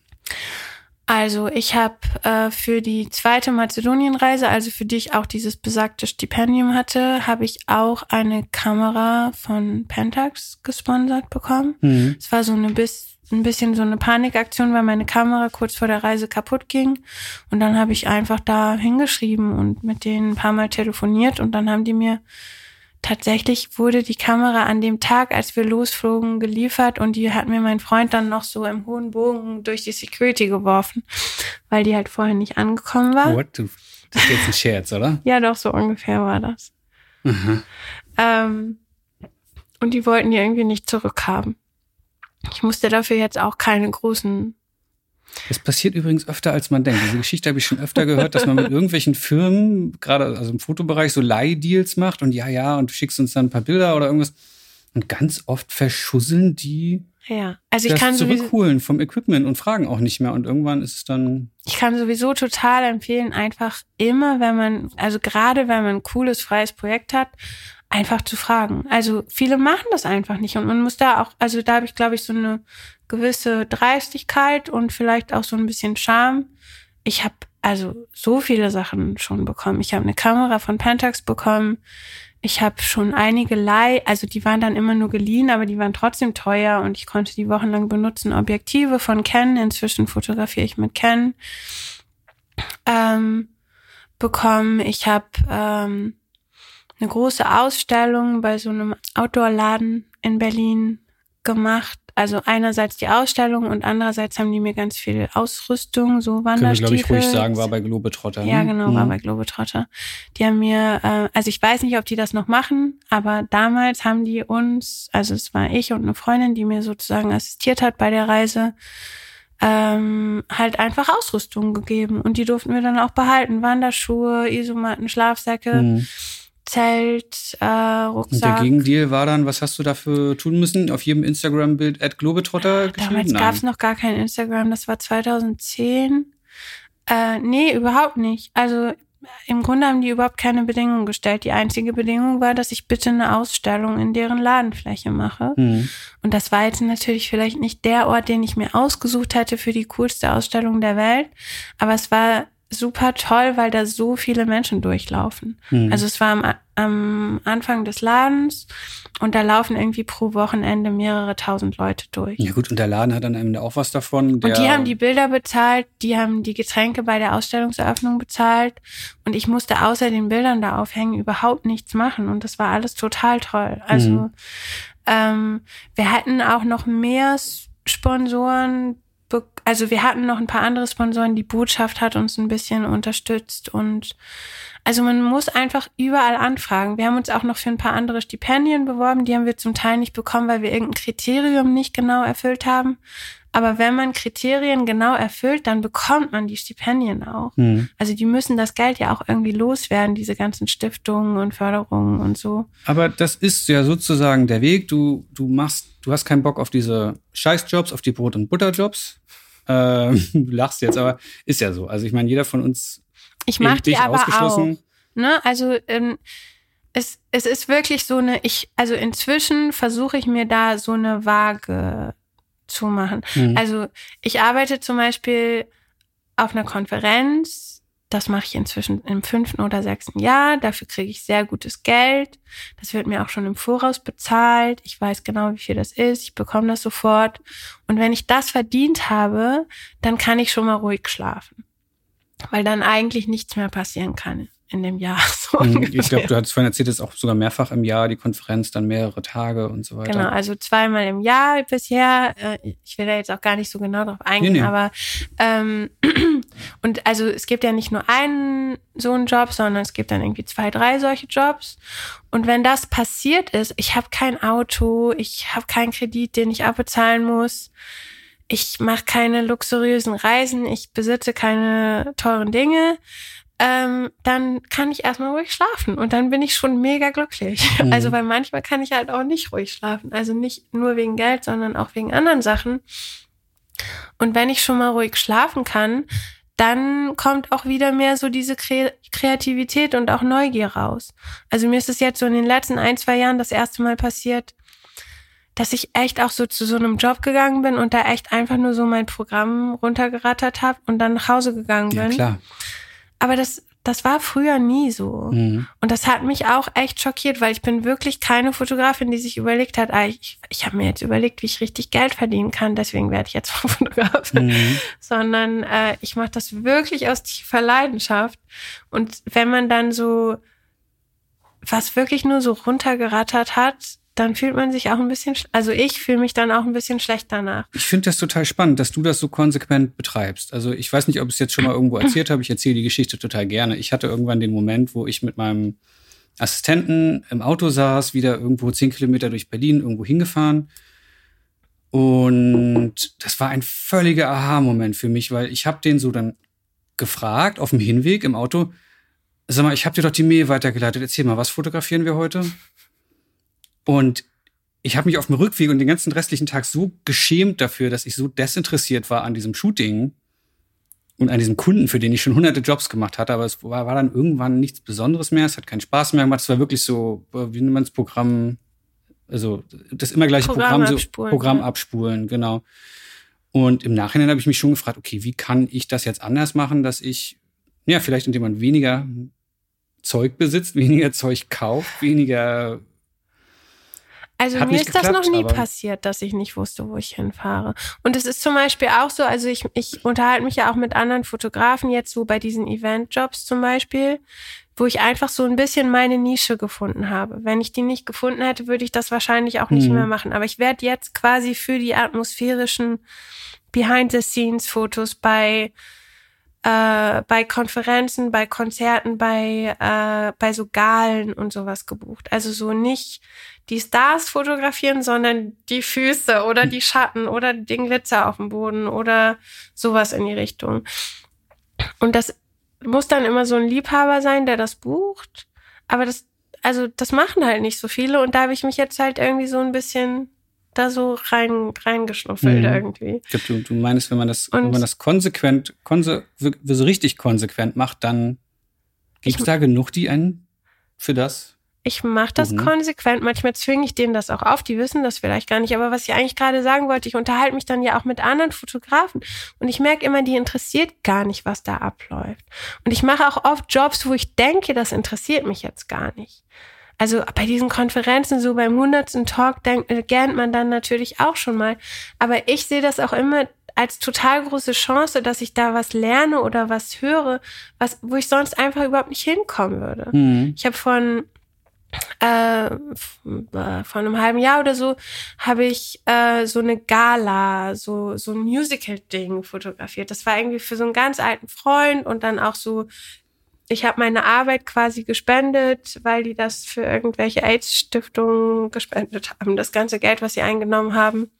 Also ich habe äh, für die zweite Mazedonienreise, also für die ich auch dieses besagte Stipendium hatte, habe ich auch eine Kamera von Pentax gesponsert bekommen. Mhm. Es war so eine bis, ein bisschen so eine Panikaktion, weil meine Kamera kurz vor der Reise kaputt ging. Und dann habe ich einfach da hingeschrieben und mit denen ein paar Mal telefoniert und dann haben die mir tatsächlich wurde die Kamera an dem Tag, als wir losflogen, geliefert und die hat mir mein Freund dann noch so im hohen Bogen durch die Security geworfen, weil die halt vorher nicht angekommen war. What? Das ist jetzt ein Scherz, oder? ja, doch, so ungefähr war das. Mhm. Ähm, und die wollten die irgendwie nicht zurückhaben. Ich musste dafür jetzt auch keine großen das passiert übrigens öfter, als man denkt. Diese Geschichte habe ich schon öfter gehört, dass man mit irgendwelchen Firmen, gerade also im Fotobereich, so Leihdeals macht und ja, ja, und du schickst uns dann ein paar Bilder oder irgendwas. Und ganz oft verschusseln die ja, also ich kann zurückholen vom Equipment und fragen auch nicht mehr. Und irgendwann ist es dann. Ich kann sowieso total empfehlen, einfach immer, wenn man, also gerade wenn man ein cooles, freies Projekt hat, einfach zu fragen. Also viele machen das einfach nicht und man muss da auch, also da habe ich, glaube ich, so eine gewisse Dreistigkeit und vielleicht auch so ein bisschen Charme. Ich habe also so viele Sachen schon bekommen. Ich habe eine Kamera von Pentax bekommen. Ich habe schon einige Leih, also die waren dann immer nur geliehen, aber die waren trotzdem teuer und ich konnte die wochenlang benutzen. Objektive von Canon, inzwischen fotografiere ich mit Canon. ähm, bekommen. Ich habe ähm, eine große Ausstellung bei so einem Outdoor-Laden in Berlin gemacht. Also einerseits die Ausstellung und andererseits haben die mir ganz viel Ausrüstung, so Wanderstiefel. Können wir, glaube ich, ruhig sagen, war bei Globetrotter. Ja, ne? genau, mhm. war bei Globetrotter. Die haben mir, äh, also ich weiß nicht, ob die das noch machen, aber damals haben die uns, also es war ich und eine Freundin, die mir sozusagen assistiert hat bei der Reise, ähm, halt einfach Ausrüstung gegeben. Und die durften wir dann auch behalten. Wanderschuhe, Isomatten, Schlafsäcke. Mhm. Zelt, äh, Rucksack. Und der Gegendeal war dann, was hast du dafür tun müssen? Auf jedem Instagram-Bild at Globetrotter Damals gab es noch gar kein Instagram, das war 2010. Äh, nee, überhaupt nicht. Also im Grunde haben die überhaupt keine Bedingungen gestellt. Die einzige Bedingung war, dass ich bitte eine Ausstellung in deren Ladenfläche mache. Mhm. Und das war jetzt natürlich vielleicht nicht der Ort, den ich mir ausgesucht hätte für die coolste Ausstellung der Welt. Aber es war super toll, weil da so viele Menschen durchlaufen. Mhm. Also es war am, am, Anfang des Ladens und da laufen irgendwie pro Wochenende mehrere tausend Leute durch. Ja gut, und der Laden hat dann am Ende auch was davon. und die haben die Bilder bezahlt, die haben die Getränke bei der Ausstellungseröffnung bezahlt und ich musste außer den Bildern da aufhängen überhaupt nichts machen und das war alles total toll. Also mhm. ähm, wir hatten auch noch mehr Sponsoren, also wir hatten noch ein paar andere Sponsoren, die Botschaft hat uns ein bisschen unterstützt und also man muss einfach überall anfragen. Wir haben uns auch noch für ein paar andere Stipendien beworben, die haben wir zum Teil nicht bekommen, weil wir irgendein Kriterium nicht genau erfüllt haben. Aber wenn man Kriterien genau erfüllt, dann bekommt man die Stipendien auch. Mhm. Also die müssen das Geld ja auch irgendwie loswerden, diese ganzen Stiftungen und Förderungen und so. Aber das ist ja sozusagen der Weg. Du, du machst, du hast keinen Bock auf diese Scheißjobs, auf die Brot- und Butterjobs. Ähm, du lachst jetzt, aber ist ja so. Also ich meine, jeder von uns. Ich mach die aber auch. Ne? Also ähm, es, es ist wirklich so eine, ich, also inzwischen versuche ich mir da so eine Waage zu machen. Mhm. Also ich arbeite zum Beispiel auf einer Konferenz, das mache ich inzwischen im fünften oder sechsten Jahr. Dafür kriege ich sehr gutes Geld. Das wird mir auch schon im Voraus bezahlt. Ich weiß genau, wie viel das ist. Ich bekomme das sofort. Und wenn ich das verdient habe, dann kann ich schon mal ruhig schlafen. Weil dann eigentlich nichts mehr passieren kann in dem Jahr. So mhm, ich glaube, du hattest vorhin erzählt, es ist auch sogar mehrfach im Jahr die Konferenz, dann mehrere Tage und so weiter. Genau, also zweimal im Jahr bisher. Äh, ich will da jetzt auch gar nicht so genau drauf eingehen, nee, nee. aber ähm, und also es gibt ja nicht nur einen so einen Job, sondern es gibt dann irgendwie zwei, drei solche Jobs. Und wenn das passiert ist, ich habe kein Auto, ich habe keinen Kredit, den ich abbezahlen muss ich mache keine luxuriösen Reisen, ich besitze keine teuren Dinge, ähm, dann kann ich erstmal ruhig schlafen und dann bin ich schon mega glücklich. Mhm. Also weil manchmal kann ich halt auch nicht ruhig schlafen. Also nicht nur wegen Geld, sondern auch wegen anderen Sachen. Und wenn ich schon mal ruhig schlafen kann, dann kommt auch wieder mehr so diese Kre Kreativität und auch Neugier raus. Also mir ist es jetzt so in den letzten ein, zwei Jahren das erste Mal passiert, dass ich echt auch so zu so einem Job gegangen bin und da echt einfach nur so mein Programm runtergerattert habe und dann nach Hause gegangen bin. Ja, klar. Aber das, das war früher nie so. Mhm. Und das hat mich auch echt schockiert, weil ich bin wirklich keine Fotografin, die sich überlegt hat, ah, ich, ich habe mir jetzt überlegt, wie ich richtig Geld verdienen kann, deswegen werde ich jetzt Fotografin. Mhm. Sondern äh, ich mache das wirklich aus tiefer Leidenschaft. Und wenn man dann so was wirklich nur so runtergerattert hat, dann fühlt man sich auch ein bisschen, also ich fühle mich dann auch ein bisschen schlecht danach. Ich finde das total spannend, dass du das so konsequent betreibst. Also ich weiß nicht, ob ich es jetzt schon mal irgendwo erzählt habe. Ich erzähle die Geschichte total gerne. Ich hatte irgendwann den Moment, wo ich mit meinem Assistenten im Auto saß, wieder irgendwo zehn Kilometer durch Berlin irgendwo hingefahren. Und das war ein völliger Aha-Moment für mich, weil ich habe den so dann gefragt auf dem Hinweg im Auto. Sag mal, ich habe dir doch die Mail weitergeleitet. Erzähl mal, was fotografieren wir heute? Und ich habe mich auf dem Rückweg und den ganzen restlichen Tag so geschämt dafür, dass ich so desinteressiert war an diesem Shooting und an diesem Kunden, für den ich schon hunderte Jobs gemacht hatte. Aber es war, war dann irgendwann nichts Besonderes mehr. Es hat keinen Spaß mehr gemacht. Es war wirklich so, wie nennt man das Programm? Also das immer gleiche Programm, Programm so Programm ja. abspulen, genau. Und im Nachhinein habe ich mich schon gefragt, okay, wie kann ich das jetzt anders machen, dass ich, ja, vielleicht indem man weniger Zeug besitzt, weniger Zeug kauft, weniger Also Hat mir ist das noch nie passiert, dass ich nicht wusste, wo ich hinfahre. Und es ist zum Beispiel auch so, also ich, ich unterhalte mich ja auch mit anderen Fotografen jetzt so bei diesen Eventjobs zum Beispiel, wo ich einfach so ein bisschen meine Nische gefunden habe. Wenn ich die nicht gefunden hätte, würde ich das wahrscheinlich auch nicht Mhm. mehr machen. Aber ich werde jetzt quasi für die atmosphärischen Behind-the-Scenes-Fotos bei äh, bei Konferenzen, bei Konzerten, bei, äh, bei so Galen und sowas gebucht. Also so nicht die Stars fotografieren, sondern die Füße oder die Schatten oder den Glitzer auf dem Boden oder sowas in die Richtung. Und das muss dann immer so ein Liebhaber sein, der das bucht. Aber das, also das machen halt nicht so viele und da habe ich mich jetzt halt irgendwie so ein bisschen da so rein, reingeschnuffelt Mhm. irgendwie. Ich glaube, du, du meinst, wenn man das, Und- wenn man das konsequent, konse, so richtig konsequent macht, dann gibt es da genug, die einen für das. Ich mache das Mhm. konsequent. Manchmal zwinge ich denen das auch auf. Die wissen das vielleicht gar nicht. Aber was ich eigentlich gerade sagen wollte, ich unterhalte mich dann ja auch mit anderen Fotografen. Und ich merke immer, die interessiert gar nicht, was da abläuft. Und ich mache auch oft Jobs, wo ich denke, das interessiert mich jetzt gar nicht. Also bei diesen Konferenzen, so beim hundertsten Talk, denkt, äh, gähnt man dann natürlich auch schon mal. Aber ich sehe das auch immer als total große Chance, dass ich da was lerne oder was höre, was, wo ich sonst einfach überhaupt nicht hinkommen würde. Hm. Ich habe von äh, äh, vor einem halben Jahr oder so habe ich äh, so eine Gala, so so ein Musical-Ding fotografiert. Das war irgendwie für so einen ganz alten Freund und dann auch so. Ich habe meine Arbeit quasi gespendet, weil die das für irgendwelche AIDS-Stiftungen gespendet haben. Das ganze Geld, was sie eingenommen haben.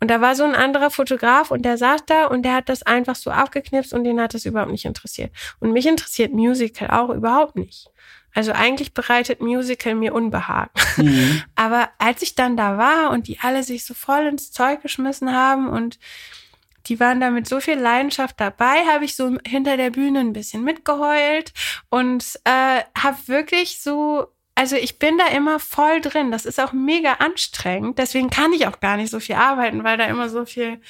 Und da war so ein anderer Fotograf und der saß da und der hat das einfach so aufgeknipst und den hat das überhaupt nicht interessiert. Und mich interessiert Musical auch überhaupt nicht. Also eigentlich bereitet Musical mir Unbehagen. Mhm. Aber als ich dann da war und die alle sich so voll ins Zeug geschmissen haben und die waren da mit so viel Leidenschaft dabei, habe ich so hinter der Bühne ein bisschen mitgeheult und äh, habe wirklich so, also ich bin da immer voll drin. Das ist auch mega anstrengend. Deswegen kann ich auch gar nicht so viel arbeiten, weil da immer so viel,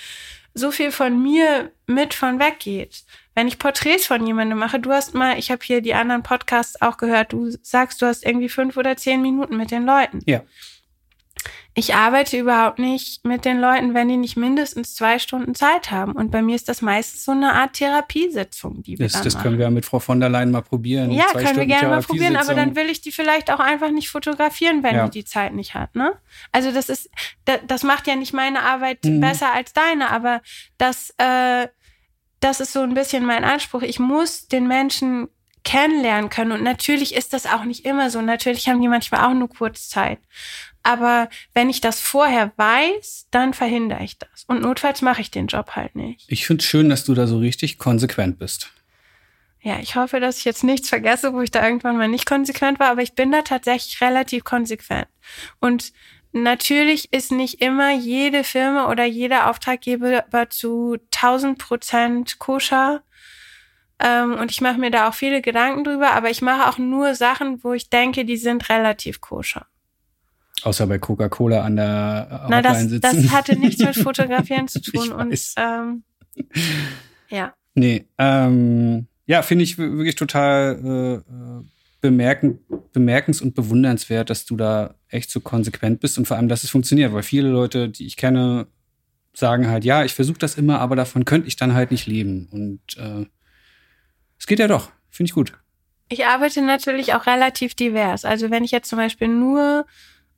so viel von mir mit von weggeht. Wenn ich Porträts von jemandem mache, du hast mal, ich habe hier die anderen Podcasts auch gehört, du sagst, du hast irgendwie fünf oder zehn Minuten mit den Leuten. Ja. Ich arbeite überhaupt nicht mit den Leuten, wenn die nicht mindestens zwei Stunden Zeit haben. Und bei mir ist das meistens so eine Art Therapiesitzung, die wir Das, dann das machen. können wir ja mit Frau von der Leyen mal probieren. Ja, Zwei können wir Stunden gerne mal probieren, aber dann will ich die vielleicht auch einfach nicht fotografieren, wenn Ja. die die Zeit nicht hat, ne? Also das ist, da- das macht ja nicht meine Arbeit Mhm. besser als deine, aber das, äh, das ist so ein bisschen mein Anspruch. Ich muss den Menschen kennenlernen können und natürlich ist das auch nicht immer so. Natürlich haben die manchmal auch nur kurz Zeit. Aber wenn ich das vorher weiß, dann verhindere ich das. Und notfalls mache ich den Job halt nicht. Ich finde es schön, dass du da so richtig konsequent bist. Ja, ich hoffe, dass ich jetzt nichts vergesse, wo ich da irgendwann mal nicht konsequent war, aber ich bin da tatsächlich relativ konsequent. Und natürlich ist nicht immer jede Firma oder jeder Auftraggeber zu 1000 Prozent koscher. Ähm, und ich mache mir da auch viele Gedanken drüber, aber ich mache auch nur Sachen, wo ich denke, die sind relativ koscher. Außer bei Coca-Cola an der Hotline das, sitzen. das hatte nichts mit Fotografieren zu tun. Und ähm, ja. Nee, ähm, ja, finde ich wirklich total äh, äh, bemerken, bemerkens- und bewundernswert, dass du da echt so konsequent bist und vor allem, dass es funktioniert, weil viele Leute, die ich kenne, sagen halt, ja, ich versuche das immer, aber davon könnte ich dann halt nicht leben. Und äh, es geht ja doch, finde ich gut. Ich arbeite natürlich auch relativ divers. Also wenn ich jetzt zum Beispiel nur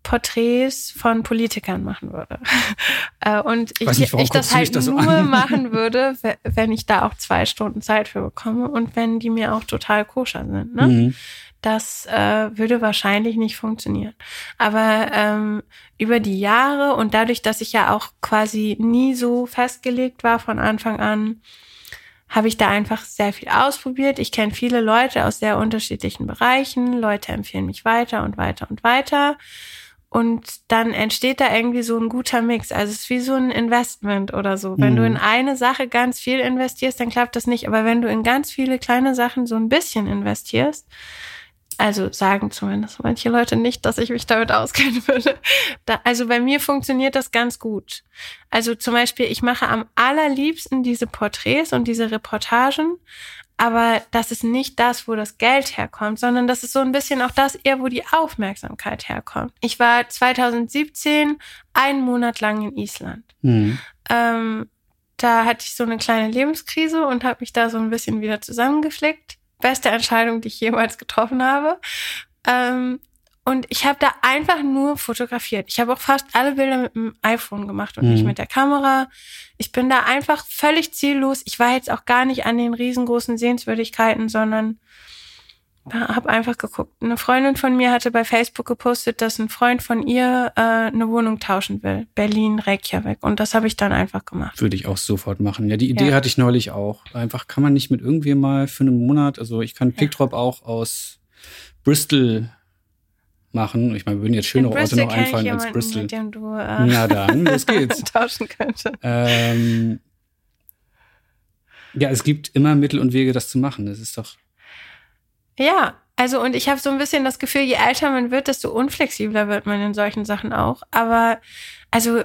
Porträts von Politikern machen würde äh, und ich, nicht, ich das halt da so nur an? machen würde, we- wenn ich da auch zwei Stunden Zeit für bekomme und wenn die mir auch total koscher sind. Ne? Mhm. Das äh, würde wahrscheinlich nicht funktionieren. Aber ähm, über die Jahre und dadurch, dass ich ja auch quasi nie so festgelegt war von Anfang an, habe ich da einfach sehr viel ausprobiert. Ich kenne viele Leute aus sehr unterschiedlichen Bereichen. Leute empfehlen mich weiter und weiter und weiter. Und dann entsteht da irgendwie so ein guter Mix. Also es ist wie so ein Investment oder so. Wenn Mhm. du in eine Sache ganz viel investierst, dann klappt das nicht. Aber wenn du in ganz viele kleine Sachen so ein bisschen investierst, also sagen zumindest manche Leute nicht, dass ich mich damit auskennen würde. Da, also bei mir funktioniert das ganz gut. Also zum Beispiel, ich mache am allerliebsten diese Porträts und diese Reportagen, aber das ist nicht das, wo das Geld herkommt, sondern das ist so ein bisschen auch das eher, wo die Aufmerksamkeit herkommt. Ich war 2017 einen Monat lang in Island. Mhm. Ähm, da hatte ich so eine kleine Lebenskrise und habe mich da so ein bisschen wieder zusammengeflickt. Beste Entscheidung, die ich jemals getroffen habe. Ähm, und ich habe da einfach nur fotografiert. Ich habe auch fast alle Bilder mit dem iPhone gemacht und mhm. nicht mit der Kamera. Ich bin da einfach völlig ziellos. Ich war jetzt auch gar nicht an den riesengroßen Sehenswürdigkeiten, sondern habe einfach geguckt. Eine Freundin von mir hatte bei Facebook gepostet, dass ein Freund von ihr äh, eine Wohnung tauschen will. Berlin, Reykjavik. Und das habe ich dann einfach gemacht. Würde ich auch sofort machen. Ja, die Idee ja. hatte ich neulich auch. Einfach kann man nicht mit irgendwem mal für einen Monat, also ich kann Pickdrop ja. auch aus Bristol machen. Ich meine, wir würden jetzt schönere Orte noch einfallen als Bristol. Mit dem du, äh, Na dann, los geht's. tauschen könnte. Ähm, ja, es gibt immer Mittel und Wege, das zu machen. Das ist doch. Ja, also und ich habe so ein bisschen das Gefühl, je älter man wird, desto unflexibler wird man in solchen Sachen auch. Aber also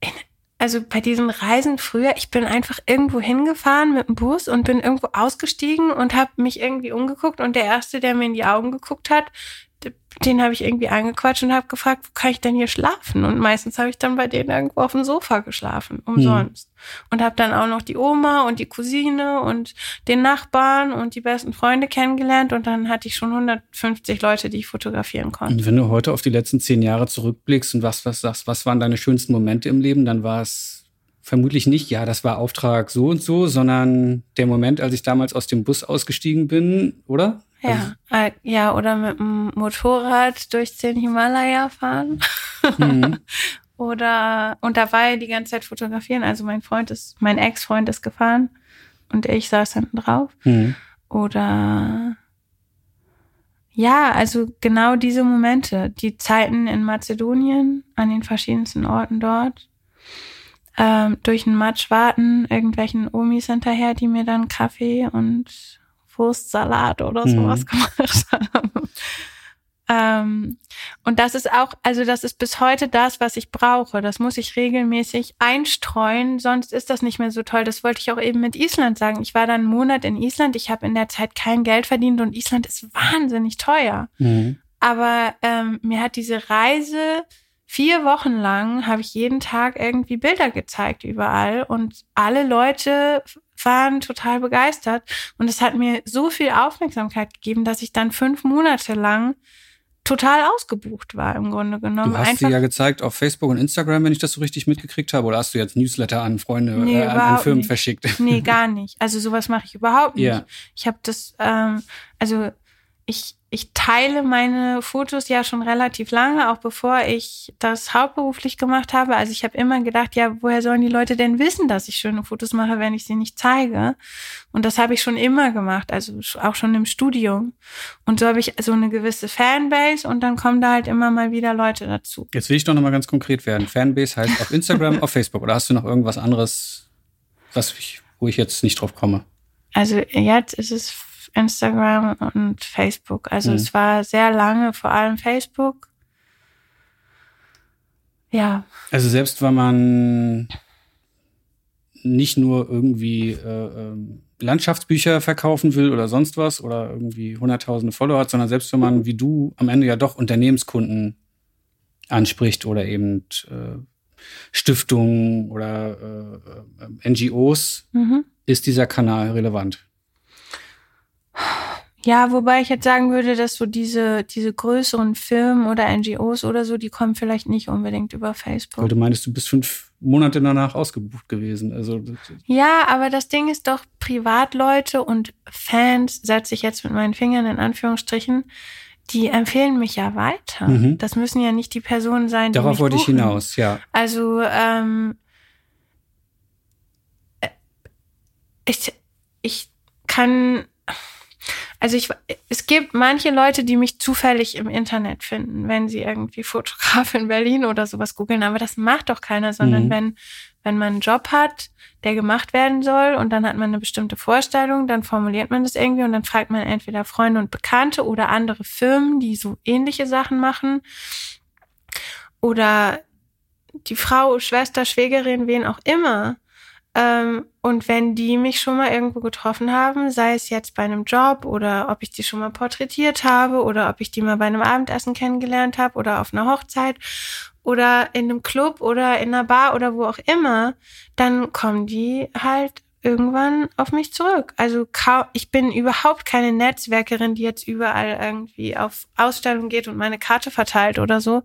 in, also bei diesen Reisen früher, ich bin einfach irgendwo hingefahren mit dem Bus und bin irgendwo ausgestiegen und habe mich irgendwie umgeguckt und der erste, der mir in die Augen geguckt hat, den habe ich irgendwie angequatscht und habe gefragt, wo kann ich denn hier schlafen? Und meistens habe ich dann bei denen irgendwo auf dem Sofa geschlafen, umsonst. Hm. Und habe dann auch noch die Oma und die Cousine und den Nachbarn und die besten Freunde kennengelernt und dann hatte ich schon 150 Leute, die ich fotografieren konnte. Und wenn du heute auf die letzten zehn Jahre zurückblickst und was, was sagst, was waren deine schönsten Momente im Leben, dann war es vermutlich nicht, ja, das war Auftrag so und so, sondern der Moment, als ich damals aus dem Bus ausgestiegen bin, oder? Ja, also, äh, ja, oder mit dem Motorrad durch den Himalaya fahren. Mhm. oder und dabei die ganze Zeit fotografieren. Also mein Freund ist, mein Ex-Freund ist gefahren und ich saß hinten drauf. Mhm. Oder ja, also genau diese Momente, die Zeiten in Mazedonien, an den verschiedensten Orten dort, ähm, durch den Matsch warten, irgendwelchen Omis hinterher, die mir dann Kaffee und Wurstsalat oder sowas mhm. gemacht haben. Ähm, und das ist auch, also das ist bis heute das, was ich brauche. Das muss ich regelmäßig einstreuen, sonst ist das nicht mehr so toll. Das wollte ich auch eben mit Island sagen. Ich war dann einen Monat in Island, ich habe in der Zeit kein Geld verdient und Island ist wahnsinnig teuer. Mhm. Aber ähm, mir hat diese Reise vier Wochen lang habe ich jeden Tag irgendwie Bilder gezeigt überall und alle Leute waren total begeistert und es hat mir so viel Aufmerksamkeit gegeben, dass ich dann fünf Monate lang total ausgebucht war im Grunde genommen. Du hast Einfach, sie ja gezeigt auf Facebook und Instagram, wenn ich das so richtig mitgekriegt habe, oder hast du jetzt Newsletter an Freunde, nee, äh, an, an, Firmen nicht. verschickt? Nee, gar nicht. Also sowas mache ich überhaupt nicht. Ja. Ich habe das, ähm, also ich, ich teile meine Fotos ja schon relativ lange, auch bevor ich das hauptberuflich gemacht habe. Also ich habe immer gedacht, ja, woher sollen die Leute denn wissen, dass ich schöne Fotos mache, wenn ich sie nicht zeige? Und das habe ich schon immer gemacht, also auch schon im Studium. Und so habe ich so eine gewisse Fanbase und dann kommen da halt immer mal wieder Leute dazu. Jetzt will ich doch nochmal ganz konkret werden. Fanbase heißt auf Instagram, auf Facebook oder hast du noch irgendwas anderes, was ich, wo ich jetzt nicht drauf komme? Also jetzt ist es Instagram und Facebook. Also mhm. es war sehr lange vor allem Facebook. Ja. Also selbst wenn man nicht nur irgendwie äh, ähm, Landschaftsbücher verkaufen will oder sonst was oder irgendwie hunderttausende Follower hat, sondern selbst wenn man wie du am Ende ja doch Unternehmenskunden anspricht oder eben äh, Stiftungen oder äh, äh NGOs, mhm. ist dieser Kanal relevant. Ja, wobei ich jetzt sagen würde, dass so diese, diese größeren Firmen oder NGOs oder so, die kommen vielleicht nicht unbedingt über Facebook. Weil du meinst, du bist fünf Monate danach ausgebucht gewesen. Also, ja, aber das Ding ist doch, Privatleute und Fans, setze ich jetzt mit meinen Fingern in Anführungsstrichen, die empfehlen mich ja weiter. Mhm. Das müssen ja nicht die Personen sein, die Darauf wollte ich hinaus, ja. Also, ähm, äh, ich, ich kann also ich, es gibt manche Leute, die mich zufällig im Internet finden, wenn sie irgendwie Fotograf in Berlin oder sowas googeln, aber das macht doch keiner, sondern mhm. wenn, wenn man einen Job hat, der gemacht werden soll und dann hat man eine bestimmte Vorstellung, dann formuliert man das irgendwie und dann fragt man entweder Freunde und Bekannte oder andere Firmen, die so ähnliche Sachen machen oder die Frau, Schwester, Schwägerin, wen auch immer. Ähm, und wenn die mich schon mal irgendwo getroffen haben, sei es jetzt bei einem Job oder ob ich die schon mal porträtiert habe oder ob ich die mal bei einem Abendessen kennengelernt habe oder auf einer Hochzeit oder in einem Club oder in einer Bar oder wo auch immer, dann kommen die halt irgendwann auf mich zurück. Also ich bin überhaupt keine Netzwerkerin, die jetzt überall irgendwie auf Ausstellung geht und meine Karte verteilt oder so.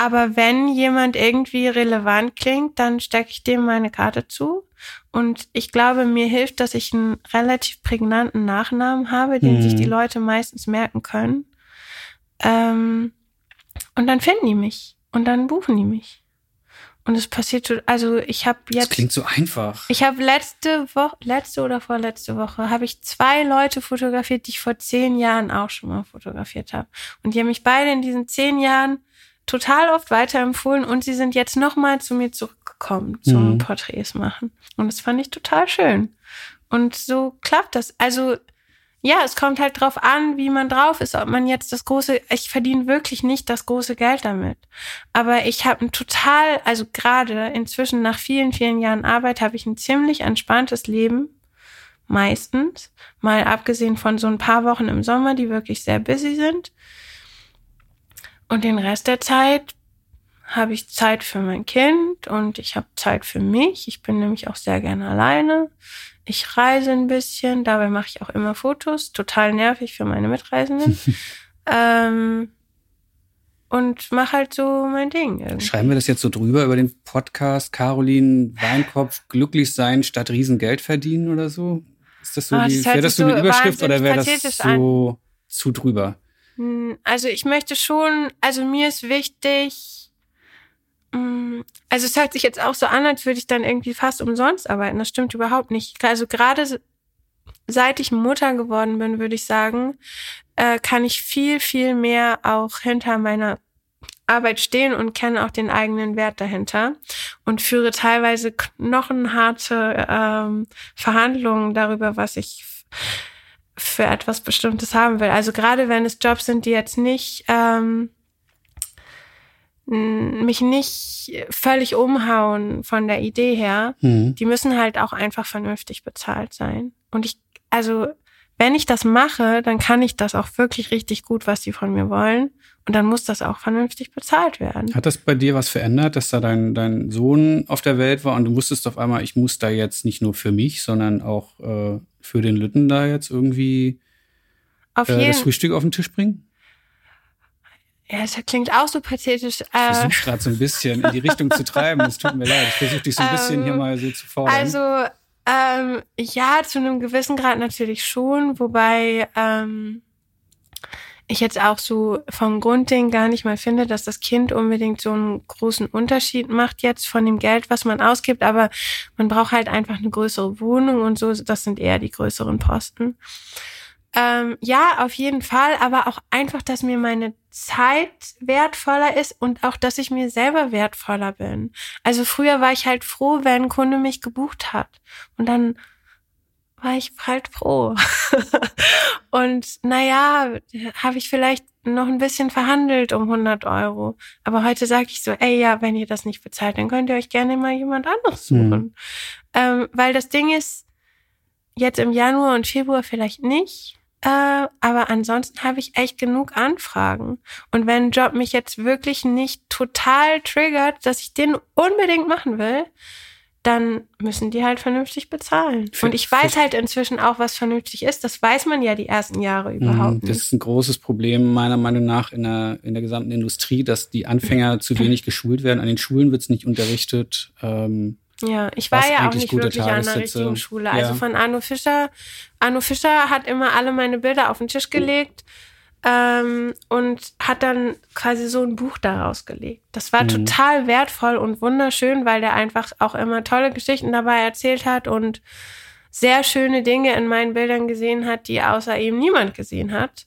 Aber wenn jemand irgendwie relevant klingt, dann stecke ich dem meine Karte zu. Und ich glaube, mir hilft, dass ich einen relativ prägnanten Nachnamen habe, den mhm. sich die mhm. Leute meistens merken können. Ähm, und dann finden die mich und dann buchen die mich. Und es passiert, also ich habe jetzt. Das klingt so einfach. Ich habe letzte Woche, letzte oder vorletzte Woche, habe ich zwei Leute fotografiert, die ich vor zehn Jahren auch schon mal fotografiert habe. Und die haben mich beide in diesen zehn Jahren total oft weiterempfohlen und sie sind jetzt nochmal zu mir zurückgekommen zum mhm. Porträts machen. Und das fand ich total schön. Und so klappt das. Also ja, es kommt halt drauf an, wie man drauf ist, ob man jetzt das große, ich verdiene wirklich nicht das große Geld damit. Aber ich habe ein total, also gerade inzwischen nach vielen, vielen Jahren Arbeit habe ich ein ziemlich entspanntes Leben. Meistens. Mal abgesehen von so ein paar Wochen im Sommer, die wirklich sehr busy sind. Und den Rest der Zeit habe ich Zeit für mein Kind und ich habe Zeit für mich. Ich bin nämlich auch sehr gerne alleine. Ich reise ein bisschen, dabei mache ich auch immer Fotos. Total nervig für meine Mitreisenden. ähm, und mache halt so mein Ding. Irgendwie. Schreiben wir das jetzt so drüber über den Podcast Caroline Weinkopf glücklich sein statt Riesengeld verdienen oder so? Ist das so oh, die, wäre das so eine Überschrift oder wäre das so an. zu drüber? Hm, also ich möchte schon, also mir ist wichtig, hm, also es hört sich jetzt auch so an, als würde ich dann irgendwie fast umsonst arbeiten. Das stimmt überhaupt nicht. Also gerade seit ich Mutter geworden bin, würde ich sagen, äh, kann ich viel, viel mehr auch hinter meiner Arbeit stehen und kenne auch den eigenen Wert dahinter und führe teilweise knochenharte ähm, Verhandlungen darüber, was ich für etwas Bestimmtes haben will. Also gerade wenn es Jobs sind, die jetzt nicht ähm, mich nicht völlig umhauen von der Idee her, mhm. die müssen halt auch einfach vernünftig bezahlt sein. Und ich, also wenn ich das mache, dann kann ich das auch wirklich richtig gut, was die von mir wollen. Und dann muss das auch vernünftig bezahlt werden. Hat das bei dir was verändert, dass da dein, dein Sohn auf der Welt war und du wusstest auf einmal, ich muss da jetzt nicht nur für mich, sondern auch äh, für den Lütten da jetzt irgendwie äh, das Frühstück auf den Tisch bringen? Ja, das klingt auch so pathetisch. Ich versuche äh. gerade so ein bisschen in die Richtung zu treiben. Es tut mir leid. Ich versuche dich so ein bisschen ähm, hier mal so zu fordern. Also, ähm, ja, zu einem gewissen Grad natürlich schon, wobei ähm, ich jetzt auch so vom Grundding gar nicht mal finde, dass das Kind unbedingt so einen großen Unterschied macht jetzt von dem Geld, was man ausgibt, aber man braucht halt einfach eine größere Wohnung und so, das sind eher die größeren Posten. Ähm, ja, auf jeden Fall, aber auch einfach, dass mir meine Zeit wertvoller ist und auch, dass ich mir selber wertvoller bin. Also früher war ich halt froh, wenn ein Kunde mich gebucht hat. Und dann war ich halt froh. und naja, habe ich vielleicht noch ein bisschen verhandelt um 100 Euro. Aber heute sage ich so, ey, ja, wenn ihr das nicht bezahlt, dann könnt ihr euch gerne mal jemand anderes suchen. Mhm. Ähm, weil das Ding ist, jetzt im Januar und Februar vielleicht nicht. Äh, aber ansonsten habe ich echt genug Anfragen. Und wenn ein Job mich jetzt wirklich nicht total triggert, dass ich den unbedingt machen will, dann müssen die halt vernünftig bezahlen. Für, und ich weiß halt inzwischen auch, was vernünftig ist. Das weiß man ja die ersten Jahre mhm, überhaupt. Das ist ein großes Problem meiner Meinung nach in der, in der gesamten Industrie, dass die Anfänger zu wenig geschult werden. An den Schulen wird es nicht unterrichtet. Ähm, ja, ich war ja auch nicht wirklich an einer richtigen Schule. Also ja. von Arno Fischer. Arno Fischer hat immer alle meine Bilder auf den Tisch gelegt ähm, und hat dann quasi so ein Buch daraus gelegt. Das war mhm. total wertvoll und wunderschön, weil der einfach auch immer tolle Geschichten dabei erzählt hat und sehr schöne Dinge in meinen Bildern gesehen hat, die außer ihm niemand gesehen hat.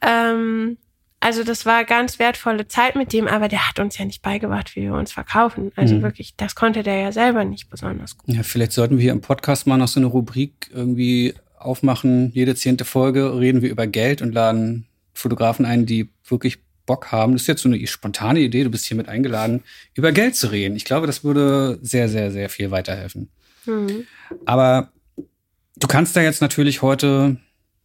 Ähm, also das war ganz wertvolle Zeit mit dem, aber der hat uns ja nicht beigebracht, wie wir uns verkaufen. Also mhm. wirklich, das konnte der ja selber nicht besonders gut. Ja, vielleicht sollten wir hier im Podcast mal noch so eine Rubrik irgendwie aufmachen. Jede zehnte Folge reden wir über Geld und laden Fotografen ein, die wirklich Bock haben. Das ist jetzt so eine spontane Idee, du bist hier mit eingeladen, über Geld zu reden. Ich glaube, das würde sehr, sehr, sehr viel weiterhelfen. Mhm. Aber du kannst da jetzt natürlich heute,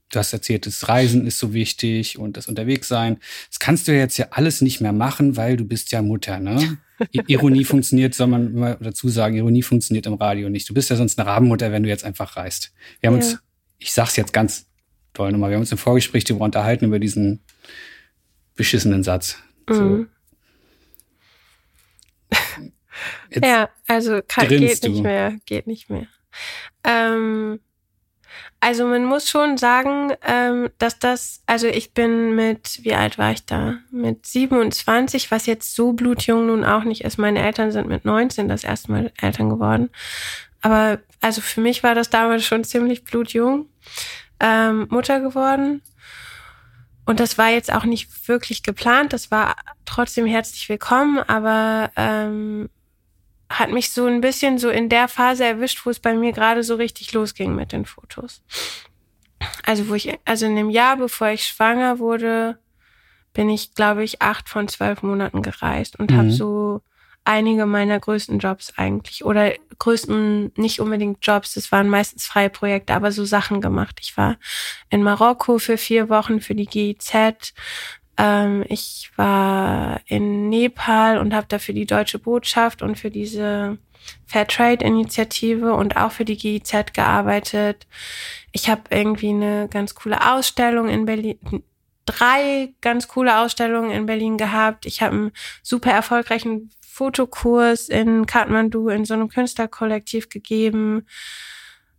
du hast erzählt, das Reisen ist so wichtig und das Unterwegssein. Das kannst du jetzt ja alles nicht mehr machen, weil du bist ja Mutter, ne? Ironie funktioniert, soll man immer dazu sagen, Ironie funktioniert im Radio nicht. Du bist ja sonst eine Rabenmutter, wenn du jetzt einfach reist. Wir haben ja. uns, ich sag's jetzt ganz toll nochmal, wir haben uns im Vorgespräch darüber unterhalten, über diesen beschissenen Satz. Mhm. ja, also kann, geht du. nicht mehr, geht nicht mehr. Ähm, also man muss schon sagen, ähm, dass das, also ich bin mit, wie alt war ich da? Mit 27, was jetzt so blutjung nun auch nicht ist. Meine Eltern sind mit 19 das erste Mal Eltern geworden. Aber also für mich war das damals schon ziemlich blutjung. Ähm, Mutter geworden. Und das war jetzt auch nicht wirklich geplant. Das war trotzdem herzlich willkommen, aber ähm, hat mich so ein bisschen so in der Phase erwischt, wo es bei mir gerade so richtig losging mit den Fotos. Also wo ich, also in dem Jahr, bevor ich schwanger wurde, bin ich, glaube ich, acht von zwölf Monaten gereist und mhm. habe so einige meiner größten Jobs eigentlich oder größten nicht unbedingt Jobs, das waren meistens freie Projekte, aber so Sachen gemacht. Ich war in Marokko für vier Wochen für die GIZ, ähm, ich war in Nepal und habe dafür die deutsche Botschaft und für diese Fairtrade-Initiative und auch für die GIZ gearbeitet. Ich habe irgendwie eine ganz coole Ausstellung in Berlin, drei ganz coole Ausstellungen in Berlin gehabt. Ich habe einen super erfolgreichen Fotokurs in Kathmandu in so einem Künstlerkollektiv gegeben.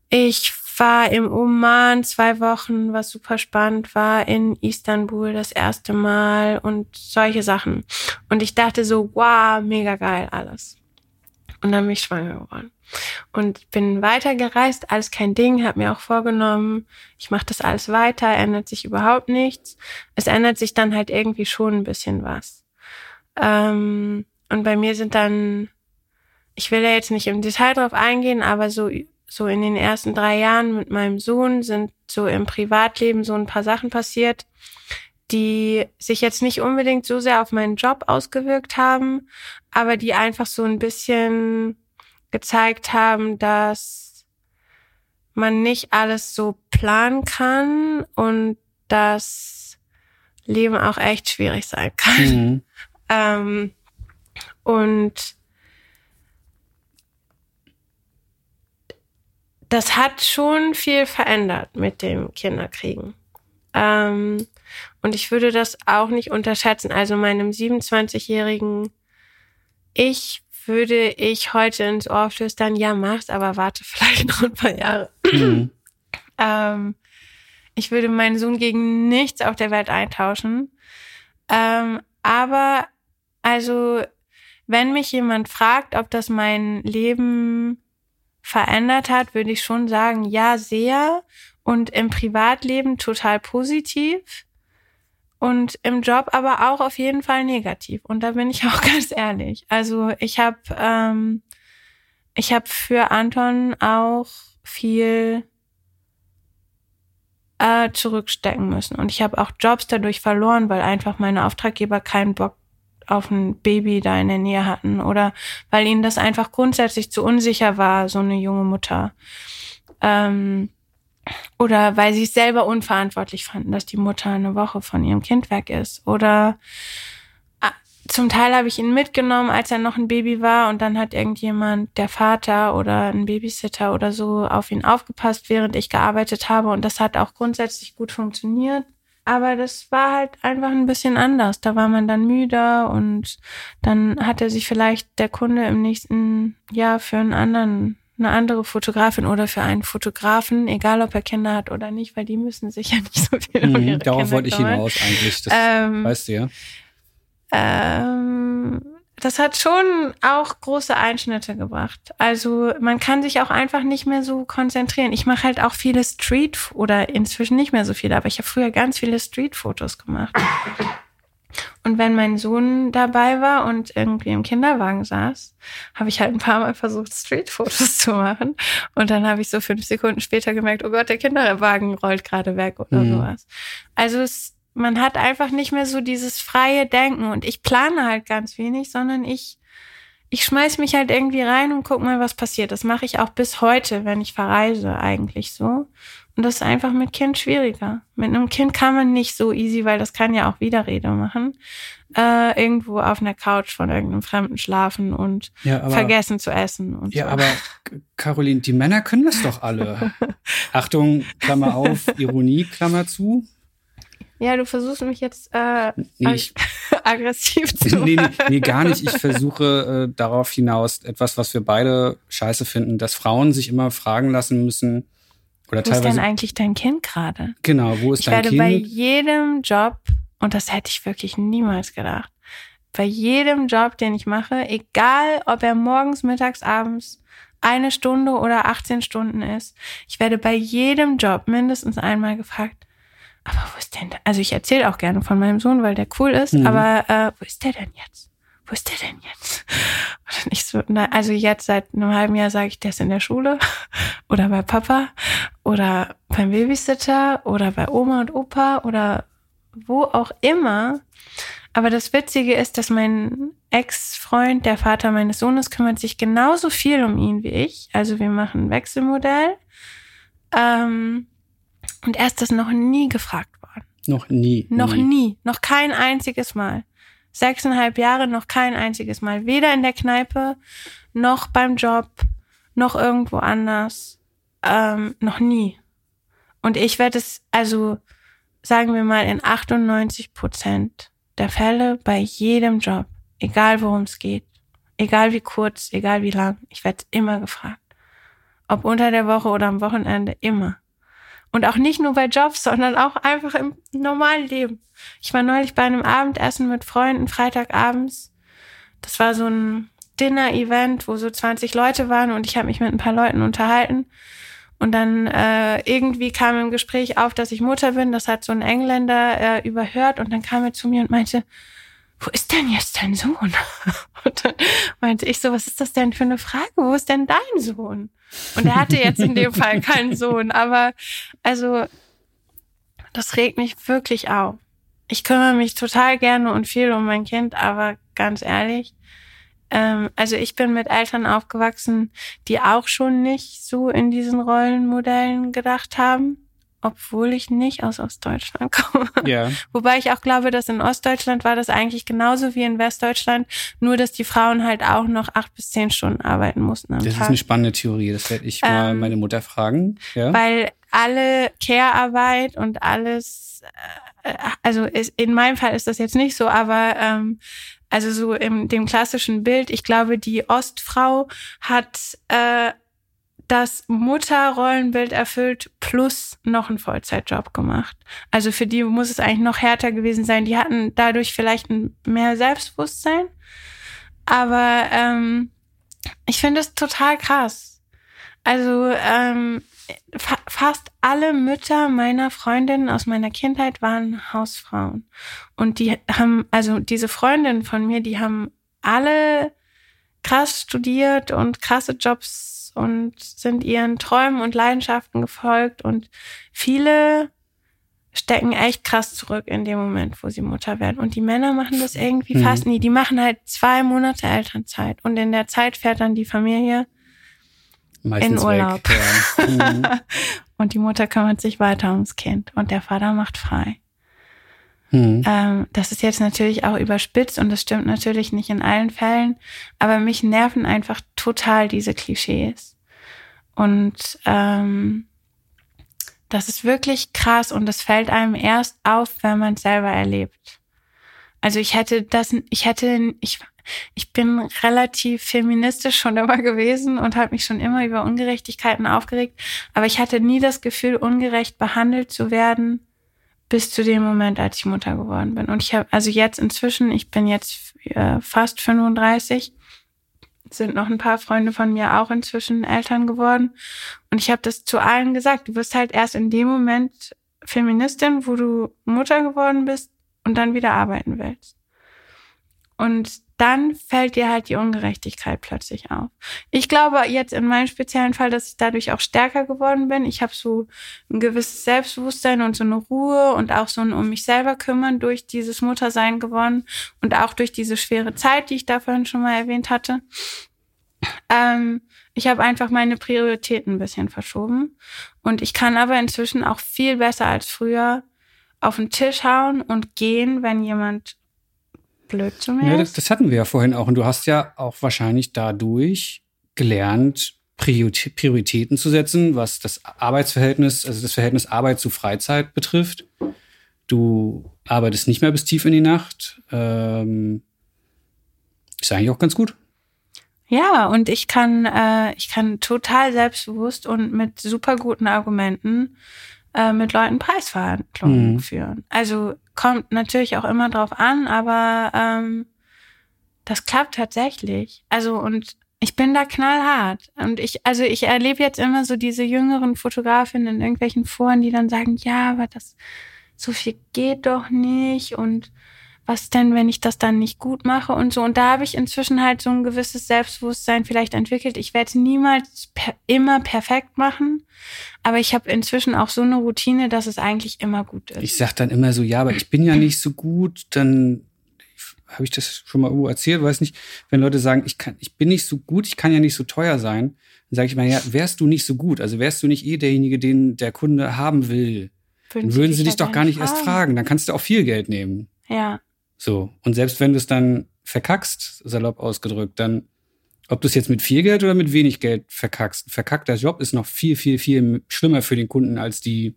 Ich war im Oman zwei Wochen, was super spannend war, in Istanbul das erste Mal und solche Sachen. Und ich dachte so, wow, mega geil alles. Und dann bin ich schwanger geworden. Und bin weitergereist, alles kein Ding, habe mir auch vorgenommen, ich mache das alles weiter, ändert sich überhaupt nichts. Es ändert sich dann halt irgendwie schon ein bisschen was. Ähm, und bei mir sind dann, ich will ja jetzt nicht im Detail drauf eingehen, aber so so in den ersten drei Jahren mit meinem Sohn sind so im Privatleben so ein paar Sachen passiert, die sich jetzt nicht unbedingt so sehr auf meinen Job ausgewirkt haben, aber die einfach so ein bisschen gezeigt haben, dass man nicht alles so planen kann und dass Leben auch echt schwierig sein kann. Mhm. Ähm, und das hat schon viel verändert mit dem Kinderkriegen. Ähm, und ich würde das auch nicht unterschätzen. Also meinem 27-jährigen Ich würde ich heute ins Ohr flüstern, ja, mach's, aber warte vielleicht noch ein paar Jahre. Mhm. ähm, ich würde meinen Sohn gegen nichts auf der Welt eintauschen. Ähm, aber also, wenn mich jemand fragt, ob das mein Leben verändert hat, würde ich schon sagen, ja, sehr. Und im Privatleben total positiv. Und im Job aber auch auf jeden Fall negativ. Und da bin ich auch ganz ehrlich. Also ich habe ähm, ich habe für Anton auch viel äh, zurückstecken müssen. Und ich habe auch Jobs dadurch verloren, weil einfach meine Auftraggeber keinen Bock auf ein Baby da in der Nähe hatten oder weil ihnen das einfach grundsätzlich zu unsicher war, so eine junge Mutter. Ähm, oder weil sie es selber unverantwortlich fanden, dass die Mutter eine Woche von ihrem Kind weg ist. Oder ah, zum Teil habe ich ihn mitgenommen, als er noch ein Baby war und dann hat irgendjemand, der Vater oder ein Babysitter oder so, auf ihn aufgepasst, während ich gearbeitet habe und das hat auch grundsätzlich gut funktioniert. Aber das war halt einfach ein bisschen anders. Da war man dann müder und dann hatte sich vielleicht der Kunde im nächsten Jahr für einen anderen, eine andere Fotografin oder für einen Fotografen, egal ob er Kinder hat oder nicht, weil die müssen sich ja nicht so viel mhm, um ihre Darauf Kinder wollte ich hinaus eigentlich. Das ähm, weißt du ja. Ähm, das hat schon auch große Einschnitte gebracht. Also man kann sich auch einfach nicht mehr so konzentrieren. Ich mache halt auch viele Street oder inzwischen nicht mehr so viele, aber ich habe früher ganz viele Street-Fotos gemacht. Und wenn mein Sohn dabei war und irgendwie im Kinderwagen saß, habe ich halt ein paar Mal versucht, Street-Fotos zu machen. Und dann habe ich so fünf Sekunden später gemerkt, oh Gott, der Kinderwagen rollt gerade weg oder mhm. sowas. Also es man hat einfach nicht mehr so dieses freie Denken und ich plane halt ganz wenig, sondern ich ich schmeiß mich halt irgendwie rein und guck mal, was passiert. Das mache ich auch bis heute, wenn ich verreise, eigentlich so. Und das ist einfach mit Kind schwieriger. Mit einem Kind kann man nicht so easy, weil das kann ja auch Widerrede machen. Äh, irgendwo auf einer Couch von irgendeinem Fremden schlafen und ja, aber, vergessen zu essen. Und ja, so. aber Caroline, die Männer können das doch alle. Achtung, Klammer auf, Ironie, Klammer zu. Ja, du versuchst mich jetzt äh, nee, ich, aggressiv zu nee, nee, nee, gar nicht. Ich versuche äh, darauf hinaus, etwas, was wir beide scheiße finden, dass Frauen sich immer fragen lassen müssen, oder wo teilweise, ist denn eigentlich dein Kind gerade? Genau, wo ist ich dein Kind? Ich werde bei jedem Job, und das hätte ich wirklich niemals gedacht, bei jedem Job, den ich mache, egal ob er morgens, mittags, abends, eine Stunde oder 18 Stunden ist, ich werde bei jedem Job mindestens einmal gefragt, aber wo ist denn, da? also ich erzähle auch gerne von meinem Sohn, weil der cool ist, mhm. aber äh, wo ist der denn jetzt? Wo ist der denn jetzt? Und ich so, na, also jetzt seit einem halben Jahr sage ich, der ist in der Schule oder bei Papa oder beim Babysitter oder bei Oma und Opa oder wo auch immer. Aber das Witzige ist, dass mein Ex-Freund, der Vater meines Sohnes, kümmert sich genauso viel um ihn wie ich. Also wir machen ein Wechselmodell. Ähm, und er ist das noch nie gefragt worden. Noch nie. Noch nie. nie. Noch kein einziges Mal. Sechseinhalb Jahre, noch kein einziges Mal. Weder in der Kneipe, noch beim Job, noch irgendwo anders. Ähm, noch nie. Und ich werde es, also sagen wir mal, in 98 Prozent der Fälle bei jedem Job, egal worum es geht, egal wie kurz, egal wie lang, ich werde immer gefragt. Ob unter der Woche oder am Wochenende, immer. Und auch nicht nur bei Jobs, sondern auch einfach im normalen Leben. Ich war neulich bei einem Abendessen mit Freunden, Freitagabends. Das war so ein Dinner-Event, wo so 20 Leute waren und ich habe mich mit ein paar Leuten unterhalten. Und dann äh, irgendwie kam im Gespräch auf, dass ich Mutter bin. Das hat so ein Engländer äh, überhört und dann kam er zu mir und meinte, wo ist denn jetzt dein Sohn? Und dann meinte ich so, was ist das denn für eine Frage? Wo ist denn dein Sohn? Und er hatte jetzt in dem Fall keinen Sohn, aber also das regt mich wirklich auf. Ich kümmere mich total gerne und viel um mein Kind, aber ganz ehrlich, ähm, also ich bin mit Eltern aufgewachsen, die auch schon nicht so in diesen Rollenmodellen gedacht haben, obwohl ich nicht aus Ostdeutschland komme. Ja. Wobei ich auch glaube, dass in Ostdeutschland war das eigentlich genauso wie in Westdeutschland, nur dass die Frauen halt auch noch acht bis zehn Stunden arbeiten mussten am das Tag. ist eine spannende Theorie, das werde ich ähm, mal meine Mutter fragen. Ja. Weil alle Care-Arbeit und alles, äh, also ist, in meinem Fall ist das jetzt nicht so, aber ähm, also so im dem klassischen Bild, ich glaube, die Ostfrau hat äh, das Mutterrollenbild erfüllt plus noch einen Vollzeitjob gemacht. Also für die muss es eigentlich noch härter gewesen sein. Die hatten dadurch vielleicht mehr Selbstbewusstsein. Aber ähm, ich finde es total krass. Also ähm, fa fast alle Mütter meiner Freundinnen aus meiner Kindheit waren Hausfrauen. Und die haben, also diese Freundinnen von mir, die haben alle krass studiert und krasse Jobs und sind ihren Träumen und Leidenschaften gefolgt und viele stecken echt krass zurück in dem Moment, wo sie Mutter werden. Und die Männer machen das irgendwie mhm. fast nie. Die machen halt zwei Monate Elternzeit und in der Zeit fährt dann die Familie Meistens in Urlaub. Weg, ja. mhm. und die Mutter kümmert sich weiter ums Kind und der Vater macht frei. Mhm. Ähm, das ist jetzt natürlich auch überspitzt und das stimmt natürlich nicht in allen Fällen, aber mich nerven einfach total diese Klischees. Und ähm, das ist wirklich krass und das fällt einem erst auf, wenn man es selber erlebt. Also ich hätte das, ich hätte, ich, ich bin relativ feministisch schon immer gewesen und habe mich schon immer über Ungerechtigkeiten aufgeregt, aber ich hatte nie das Gefühl, ungerecht behandelt zu werden bis zu dem Moment, als ich Mutter geworden bin. Und ich habe, also jetzt inzwischen, ich bin jetzt äh, fast 35, sind noch ein paar Freunde von mir auch inzwischen Eltern geworden. Und ich habe das zu allen gesagt, du wirst halt erst in dem Moment Feministin, wo du Mutter geworden bist und dann wieder arbeiten willst. Und dann fällt dir halt die Ungerechtigkeit plötzlich auf. Ich glaube jetzt in meinem speziellen Fall, dass ich dadurch auch stärker geworden bin. Ich habe so ein gewisses Selbstbewusstsein und so eine Ruhe und auch so ein um mich selber kümmern durch dieses Muttersein gewonnen und auch durch diese schwere Zeit, die ich da vorhin schon mal erwähnt hatte. Ähm, ich habe einfach meine Prioritäten ein bisschen verschoben und ich kann aber inzwischen auch viel besser als früher auf den Tisch hauen und gehen, wenn jemand blöd zu mir ja, das, das hatten wir ja vorhin auch. Und du hast ja auch wahrscheinlich dadurch gelernt, Prioritäten zu setzen, was das Arbeitsverhältnis, also das Verhältnis Arbeit zu Freizeit betrifft. Du arbeitest nicht mehr bis tief in die Nacht. Ähm, ist eigentlich auch ganz gut. Ja, und ich kann, äh, ich kann total selbstbewusst und mit super guten Argumenten äh, mit Leuten Preisverhandlungen mhm. führen. Also kommt natürlich auch immer drauf an, aber ähm, das klappt tatsächlich. Also und ich bin da knallhart. Und ich, also ich erlebe jetzt immer so diese jüngeren Fotografinnen in irgendwelchen Foren, die dann sagen, ja, aber das so viel geht doch nicht und was denn, wenn ich das dann nicht gut mache und so. Und da habe ich inzwischen halt so ein gewisses Selbstbewusstsein vielleicht entwickelt. Ich werde es niemals per immer perfekt machen, aber ich habe inzwischen auch so eine Routine, dass es eigentlich immer gut ist. Ich sag dann immer so, ja, aber ich bin ja nicht so gut, dann habe ich das schon mal irgendwo erzählt, weiß nicht, wenn Leute sagen, ich kann, ich bin nicht so gut, ich kann ja nicht so teuer sein, dann sage ich mal, ja, wärst du nicht so gut, also wärst du nicht eh derjenige, den der Kunde haben will, würden dann würden sie dich doch gar nicht fragen. erst fragen, dann kannst du auch viel Geld nehmen. Ja. So. Und selbst wenn du es dann verkackst, salopp ausgedrückt, dann, ob du es jetzt mit viel Geld oder mit wenig Geld verkackst, verkackter Job ist noch viel, viel, viel schlimmer für den Kunden als die,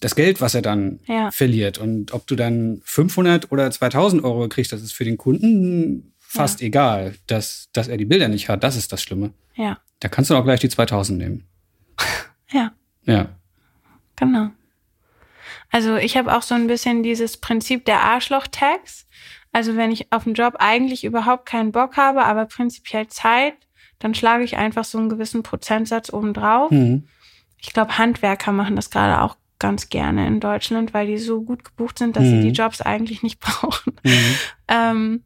das Geld, was er dann ja. verliert. Und ob du dann 500 oder 2000 Euro kriegst, das ist für den Kunden fast ja. egal. Dass, dass er die Bilder nicht hat, das ist das Schlimme. Ja. Da kannst du auch gleich die 2000 nehmen. Ja. Ja. Genau. Also ich habe auch so ein bisschen dieses Prinzip der Arschloch-Tags. Also wenn ich auf den Job eigentlich überhaupt keinen Bock habe, aber prinzipiell Zeit, dann schlage ich einfach so einen gewissen Prozentsatz obendrauf. Mhm. Ich glaube, Handwerker machen das gerade auch ganz gerne in Deutschland, weil die so gut gebucht sind, dass mhm. sie die Jobs eigentlich nicht brauchen. Mhm. Ähm,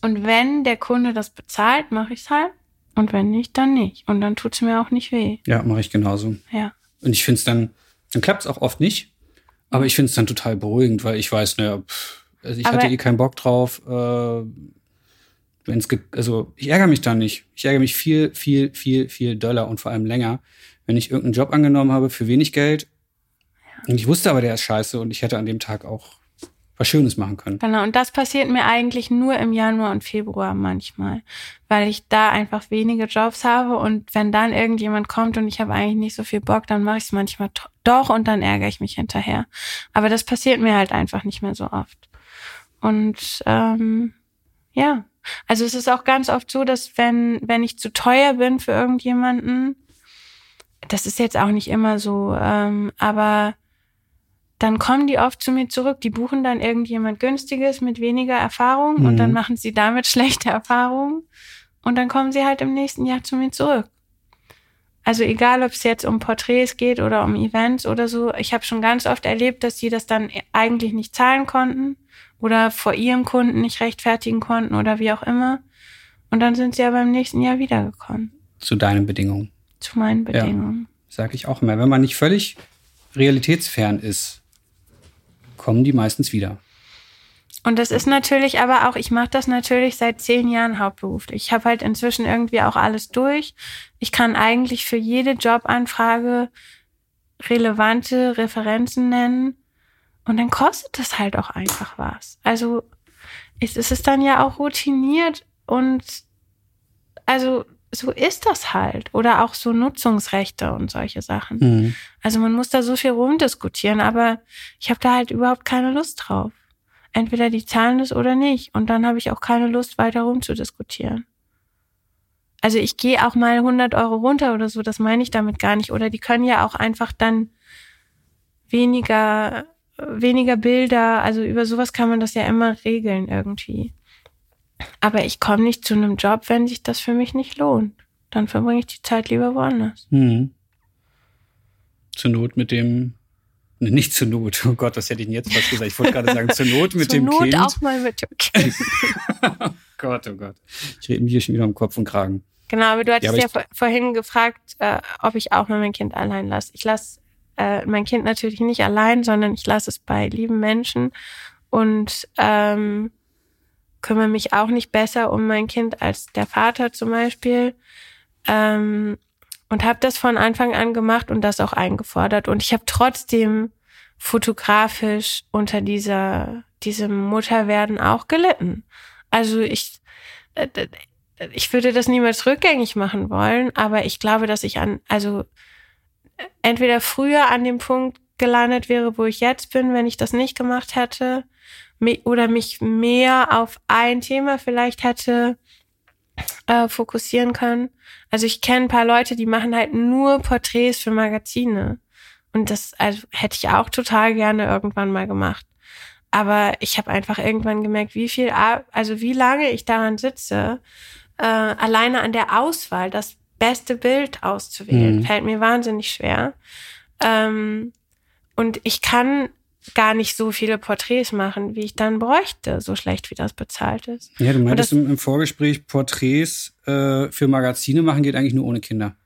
und wenn der Kunde das bezahlt, mache ich es halt. Und wenn nicht, dann nicht. Und dann tut es mir auch nicht weh. Ja, mache ich genauso. Ja. Und ich finde es dann, dann klappt es auch oft nicht. Aber ich finde es dann total beruhigend, weil ich weiß, naja, also ich Aber hatte eh keinen Bock drauf. Äh, wenn's also ich ärgere mich dann nicht. Ich ärgere mich viel, viel, viel, viel doller und vor allem länger, wenn ich irgendeinen Job angenommen habe für wenig Geld. Und ich wusste aber, der ist scheiße und ich hätte an dem Tag auch was Schönes machen können. Genau, und das passiert mir eigentlich nur im Januar und Februar manchmal, weil ich da einfach wenige Jobs habe und wenn dann irgendjemand kommt und ich habe eigentlich nicht so viel Bock, dann mache ich es manchmal doch und dann ärgere ich mich hinterher. Aber das passiert mir halt einfach nicht mehr so oft. Und ähm, ja, also es ist auch ganz oft so, dass wenn, wenn ich zu teuer bin für irgendjemanden, das ist jetzt auch nicht immer so, ähm, aber dann kommen die oft zu mir zurück. Die buchen dann irgendjemand günstiges mit weniger Erfahrung mhm. und dann mhm. machen sie damit schlechte Erfahrungen und dann kommen sie halt im nächsten Jahr zu mir zurück. Also egal, ob es jetzt um Porträts geht oder um Events oder so, ich habe schon ganz oft erlebt, dass sie das dann eigentlich nicht zahlen konnten oder vor ihrem Kunden nicht rechtfertigen konnten oder wie auch immer. Und dann sind sie ja beim nächsten Jahr wiedergekommen. Zu deinen Bedingungen. Zu meinen Bedingungen. Ja, sag ich auch immer. Wenn man nicht völlig realitätsfern ist, kommen die meistens wieder. Und das ist natürlich aber auch, ich mache das natürlich seit zehn Jahren hauptberuflich. Ich habe halt inzwischen irgendwie auch alles durch. Ich kann eigentlich für jede Jobanfrage relevante Referenzen nennen. Und dann kostet das halt auch einfach was. Also es ist dann ja auch routiniert und also so ist das halt. Oder auch so Nutzungsrechte und solche Sachen. Mhm. Also man muss da so viel rumdiskutieren, aber ich habe da halt überhaupt keine Lust drauf. Entweder die zahlen es oder nicht. Und dann habe ich auch keine Lust, weiter rumzudiskutieren. Also ich gehe auch mal 100 Euro runter oder so, das meine ich damit gar nicht. Oder die können ja auch einfach dann weniger, weniger Bilder, also über sowas kann man das ja immer regeln irgendwie. Aber ich komme nicht zu einem Job, wenn sich das für mich nicht lohnt. Dann verbringe ich die Zeit lieber woanders. Mhm. Zur Not mit dem, nicht zur Not, oh Gott, was hätte ich denn jetzt fast gesagt? Ich wollte gerade sagen, zur Not mit zur dem Not Kind. auch mal mit dem Kind. Gott, oh Gott. Ich rede mir hier schon wieder um Kopf und Kragen. Genau, aber du hattest ja, ja vorhin gefragt, äh, ob ich auch mal mein Kind allein lasse. Ich lasse äh, mein Kind natürlich nicht allein, sondern ich lasse es bei lieben Menschen und ähm, kümmere mich auch nicht besser um mein Kind als der Vater zum Beispiel. Ähm, und habe das von Anfang an gemacht und das auch eingefordert. Und ich habe trotzdem fotografisch unter dieser diesem Mutterwerden auch gelitten. Also ich äh, ich würde das niemals rückgängig machen wollen, aber ich glaube, dass ich an also entweder früher an dem Punkt gelandet wäre, wo ich jetzt bin, wenn ich das nicht gemacht hätte, oder mich mehr auf ein Thema vielleicht hätte äh, fokussieren können. Also ich kenne ein paar Leute, die machen halt nur Porträts für Magazine. Und das also, hätte ich auch total gerne irgendwann mal gemacht. Aber ich habe einfach irgendwann gemerkt, wie viel, also wie lange ich daran sitze, äh, alleine an der Auswahl, das beste Bild auszuwählen, mhm. fällt mir wahnsinnig schwer. Ähm, und ich kann gar nicht so viele Porträts machen, wie ich dann bräuchte, so schlecht wie das bezahlt ist. Ja, du meintest im, im, Vorgespräch, Porträts äh, für Magazine machen geht eigentlich nur ohne Kinder.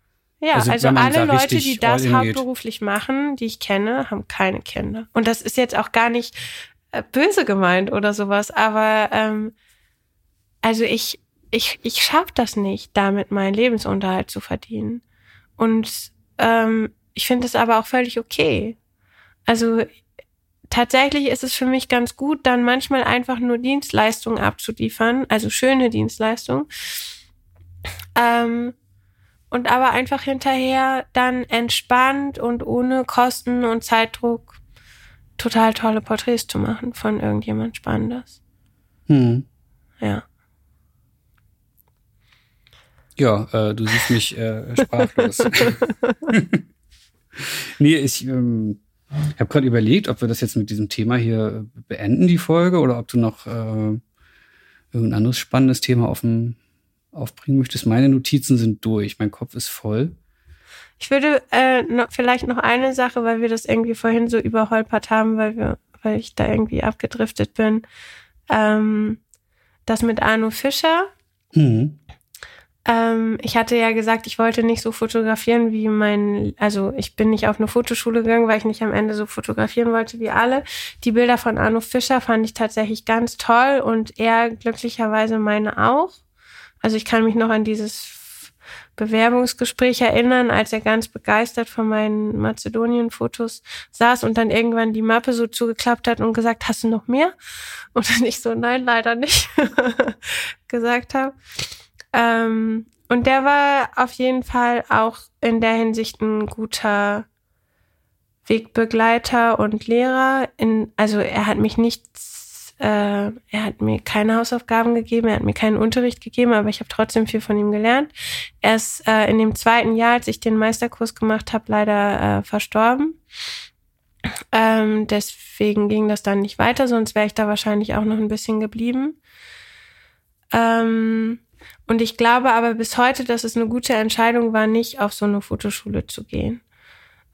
Ja, also, also alle Leute, die das hauptberuflich geht. machen, die ich kenne, haben keine Kinder. Und das ist jetzt auch gar nicht äh, böse gemeint oder sowas, aber ähm, also ich, ich, ich schaffe das nicht, damit meinen Lebensunterhalt zu verdienen. Und ähm, ich finde es aber auch völlig okay. Also tatsächlich ist es für mich ganz gut, dann manchmal einfach nur Dienstleistungen abzuliefern, also schöne Dienstleistungen. Ähm, und aber einfach hinterher dann entspannt und ohne Kosten und Zeitdruck total tolle Porträts zu machen von irgendjemand Spannendes. Hm. Ja. Ja, äh, du siehst mich äh, sprachlos. nee, ich, ähm, ich habe gerade überlegt, ob wir das jetzt mit diesem Thema hier beenden, die Folge, oder ob du noch äh, irgendein anderes spannendes Thema auf dem, aufbringen möchtest. Meine Notizen sind durch, mein Kopf ist voll. Ich würde äh, noch, vielleicht noch eine Sache, weil wir das irgendwie vorhin so überholpert haben, weil wir, weil ich da irgendwie abgedriftet bin. Ähm, das mit Arno Fischer. Mhm. Ähm, ich hatte ja gesagt, ich wollte nicht so fotografieren wie mein, also ich bin nicht auf eine Fotoschule gegangen, weil ich nicht am Ende so fotografieren wollte wie alle. Die Bilder von Arno Fischer fand ich tatsächlich ganz toll und er glücklicherweise meine auch. Also ich kann mich noch an dieses Bewerbungsgespräch erinnern, als er ganz begeistert von meinen Mazedonien-Fotos saß und dann irgendwann die Mappe so zugeklappt hat und gesagt, hast du noch mehr? Und dann ich so, nein, leider nicht gesagt habe. Ähm, und der war auf jeden Fall auch in der Hinsicht ein guter Wegbegleiter und Lehrer. In, also er hat mich nichts, äh, er hat mir keine Hausaufgaben gegeben, er hat mir keinen Unterricht gegeben, aber ich habe trotzdem viel von ihm gelernt. Er ist äh, in dem zweiten Jahr, als ich den Meisterkurs gemacht habe, leider äh, verstorben. Ähm, deswegen ging das dann nicht weiter, sonst wäre ich da wahrscheinlich auch noch ein bisschen geblieben. Ähm, und ich glaube aber bis heute, dass es eine gute Entscheidung war, nicht auf so eine Fotoschule zu gehen.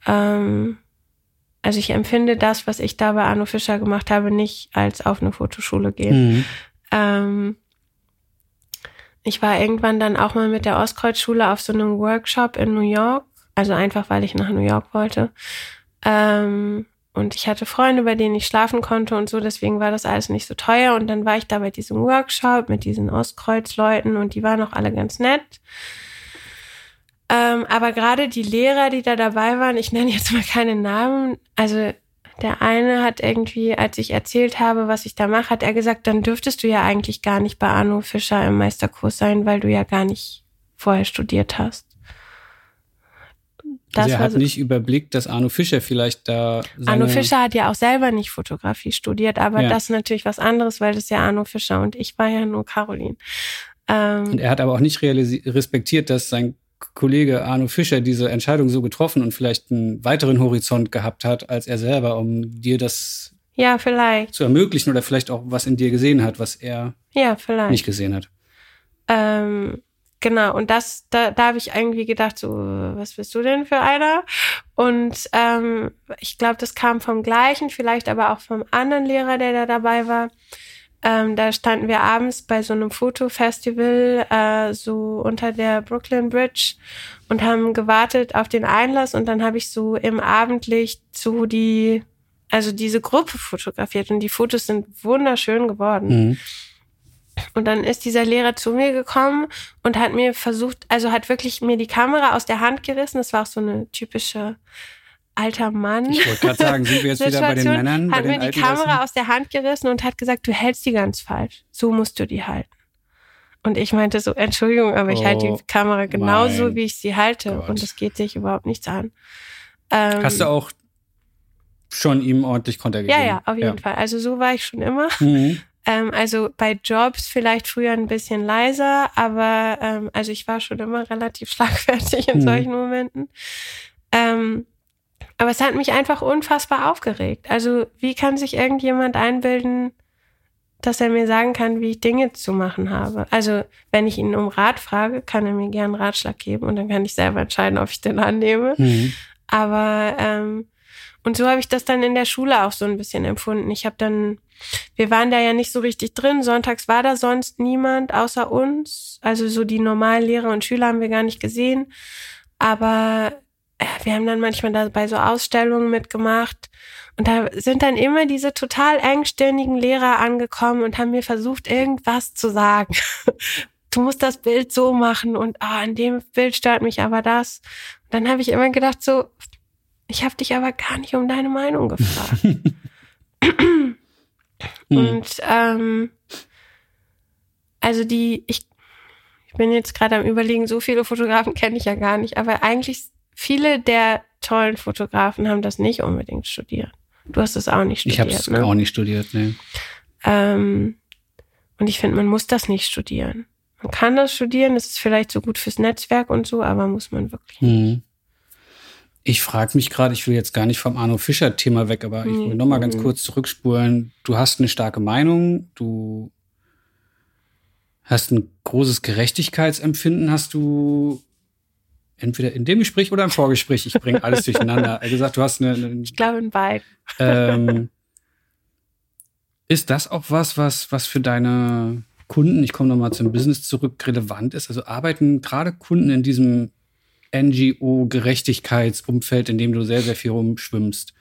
Ähm, also ich empfinde das, was ich da bei Arno Fischer gemacht habe, nicht als auf eine Fotoschule gehen. Mhm. Ähm, ich war irgendwann dann auch mal mit der Ostkreuzschule auf so einem Workshop in New York, also einfach weil ich nach New York wollte. Ähm, und ich hatte Freunde, bei denen ich schlafen konnte und so, deswegen war das alles nicht so teuer. Und dann war ich da bei diesem Workshop mit diesen Ostkreuzleuten und die waren auch alle ganz nett. Ähm, aber gerade die Lehrer, die da dabei waren, ich nenne jetzt mal keine Namen, also der eine hat irgendwie, als ich erzählt habe, was ich da mache, hat er gesagt, dann dürftest du ja eigentlich gar nicht bei Arno Fischer im Meisterkurs sein, weil du ja gar nicht vorher studiert hast. Also er hat so nicht überblickt, dass Arno Fischer vielleicht da. Arno Fischer hat ja auch selber nicht Fotografie studiert, aber ja. das ist natürlich was anderes, weil das ja Arno Fischer und ich war ja nur Caroline. Ähm, und er hat aber auch nicht respektiert, dass sein Kollege Arno Fischer diese Entscheidung so getroffen und vielleicht einen weiteren Horizont gehabt hat als er selber, um dir das ja, vielleicht. zu ermöglichen oder vielleicht auch was in dir gesehen hat, was er ja, vielleicht. nicht gesehen hat. Ähm, Genau, und das, da, da habe ich irgendwie gedacht, so, was bist du denn für einer? Und ähm, ich glaube, das kam vom gleichen, vielleicht aber auch vom anderen Lehrer, der da dabei war. Ähm, da standen wir abends bei so einem Fotofestival äh, so unter der Brooklyn Bridge und haben gewartet auf den Einlass und dann habe ich so im Abendlicht so die, also diese Gruppe fotografiert und die Fotos sind wunderschön geworden. Mhm. Und dann ist dieser Lehrer zu mir gekommen und hat mir versucht, also hat wirklich mir die Kamera aus der Hand gerissen. Das war auch so eine typische alter Mann. Ich wollte gerade sagen, sind wir jetzt wieder bei den Männern? Hat mir die Kamera Essen? aus der Hand gerissen und hat gesagt, du hältst die ganz falsch. So musst du die halten. Und ich meinte so, Entschuldigung, aber ich halte die oh Kamera genauso, wie ich sie halte. Gott. Und es geht sich überhaupt nichts an. Ähm, Hast du auch schon ihm ordentlich Konter gegeben? Ja, ja, auf jeden ja. Fall. Also so war ich schon immer. Mhm. Ähm, also bei Jobs vielleicht früher ein bisschen leiser, aber ähm, also ich war schon immer relativ schlagfertig in mhm. solchen Momenten. Ähm, aber es hat mich einfach unfassbar aufgeregt. Also wie kann sich irgendjemand einbilden, dass er mir sagen kann, wie ich Dinge zu machen habe. Also wenn ich ihn um Rat frage, kann er mir gern Ratschlag geben und dann kann ich selber entscheiden, ob ich den annehme. Mhm. Aber ähm, und so habe ich das dann in der Schule auch so ein bisschen empfunden. Ich habe dann, wir waren da ja nicht so richtig drin. Sonntags war da sonst niemand außer uns. Also so die normalen Lehrer und Schüler haben wir gar nicht gesehen. Aber äh, wir haben dann manchmal da bei so Ausstellungen mitgemacht. Und da sind dann immer diese total engstirnigen Lehrer angekommen und haben mir versucht, irgendwas zu sagen. Du musst das Bild so machen und ah, an dem Bild stört mich aber das. Und dann habe ich immer gedacht, so, ich habe dich aber gar nicht um deine Meinung gefragt. und ähm, also die, ich, ich bin jetzt gerade am überlegen, so viele Fotografen kenne ich ja gar nicht, aber eigentlich viele der tollen Fotografen haben das nicht unbedingt studiert. Du hast es auch nicht studiert. Ich habe es ne? auch nicht studiert, ne. Ähm, und ich finde, man muss das nicht studieren. Man kann das studieren, das ist vielleicht so gut fürs Netzwerk und so, aber muss man wirklich nicht. Mhm. Ich frage mich gerade, ich will jetzt gar nicht vom Arno Fischer-Thema weg, aber ich will noch mal ganz mhm. kurz zurückspulen. Du hast eine starke Meinung, du hast ein großes Gerechtigkeitsempfinden, hast du entweder in dem Gespräch oder im Vorgespräch. Ich bringe alles durcheinander. Er gesagt, du hast eine. eine ich glaube in beiden. Ähm, ist das auch was, was, was für deine Kunden, ich komme nochmal zum Business zurück, relevant ist? Also arbeiten gerade Kunden in diesem NGO-Gerechtigkeitsumfeld, in dem du sehr, sehr viel rumschwimmst.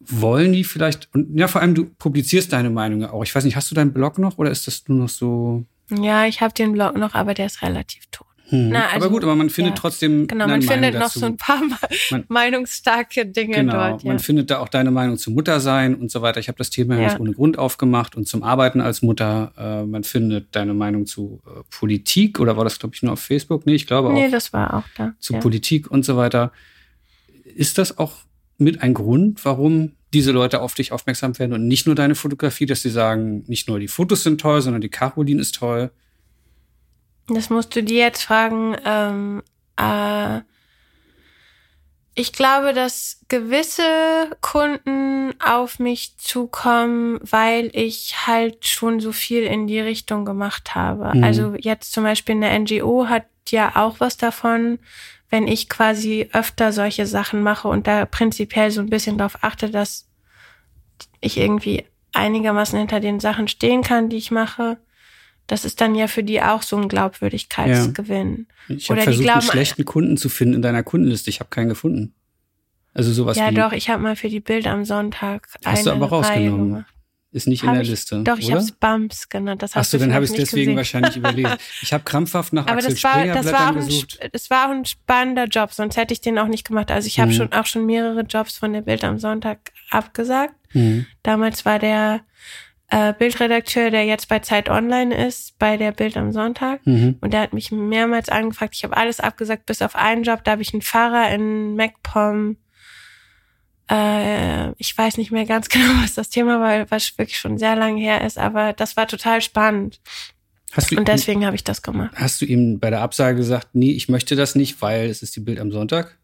Wollen die vielleicht, und ja, vor allem du publizierst deine Meinung auch. Ich weiß nicht, hast du deinen Blog noch oder ist das nur noch so? Ja, ich habe den Blog noch, aber der ist relativ tot. Hm. Na, also, aber gut, aber man findet ja. trotzdem. Genau, man findet noch dazu. so ein paar man, meinungsstarke Dinge genau, dort. Ja. Man findet da auch deine Meinung zum Muttersein und so weiter. Ich habe das Thema ja nicht ohne Grund aufgemacht und zum Arbeiten als Mutter. Äh, man findet deine Meinung zu äh, Politik oder war das, glaube ich, nur auf Facebook? Nee, ich glaube auch. Nee, das war auch da. Zu ja. Politik und so weiter. Ist das auch mit ein Grund, warum diese Leute auf dich aufmerksam werden und nicht nur deine Fotografie, dass sie sagen, nicht nur die Fotos sind toll, sondern die Caroline ist toll? Das musst du dir jetzt fragen. Ähm, äh, ich glaube, dass gewisse Kunden auf mich zukommen, weil ich halt schon so viel in die Richtung gemacht habe. Mhm. Also jetzt zum Beispiel eine NGO hat ja auch was davon, wenn ich quasi öfter solche Sachen mache und da prinzipiell so ein bisschen darauf achte, dass ich irgendwie einigermaßen hinter den Sachen stehen kann, die ich mache. Das ist dann ja für die auch so ein Glaubwürdigkeitsgewinn. Ja. Ich habe versucht, glauben, einen schlechten Kunden zu finden in deiner Kundenliste. Ich habe keinen gefunden. Also sowas ja, wie. Ja, doch. Ich habe mal für die Bild am Sonntag Hast du aber rausgenommen. Ist nicht hab in der ich, Liste. Doch, ich habe es Bumps genannt. Das hast Achso, dann habe ich es deswegen gesehen. wahrscheinlich überlesen. Ich habe krampfhaft nach Aber Axel das war, das war, gesucht. Ein, das war auch ein spannender Job, sonst hätte ich den auch nicht gemacht. Also ich habe mhm. schon auch schon mehrere Jobs von der Bild am Sonntag abgesagt. Mhm. Damals war der äh, Bildredakteur, der jetzt bei Zeit Online ist, bei der Bild am Sonntag. Mhm. Und der hat mich mehrmals angefragt. Ich habe alles abgesagt, bis auf einen Job. Da habe ich einen Fahrer in MacPom. Äh, ich weiß nicht mehr ganz genau, was das Thema war, was wirklich schon sehr lange her ist, aber das war total spannend. Hast du und deswegen habe ich das gemacht. Hast du ihm bei der Absage gesagt, nee, ich möchte das nicht, weil es ist die Bild am Sonntag?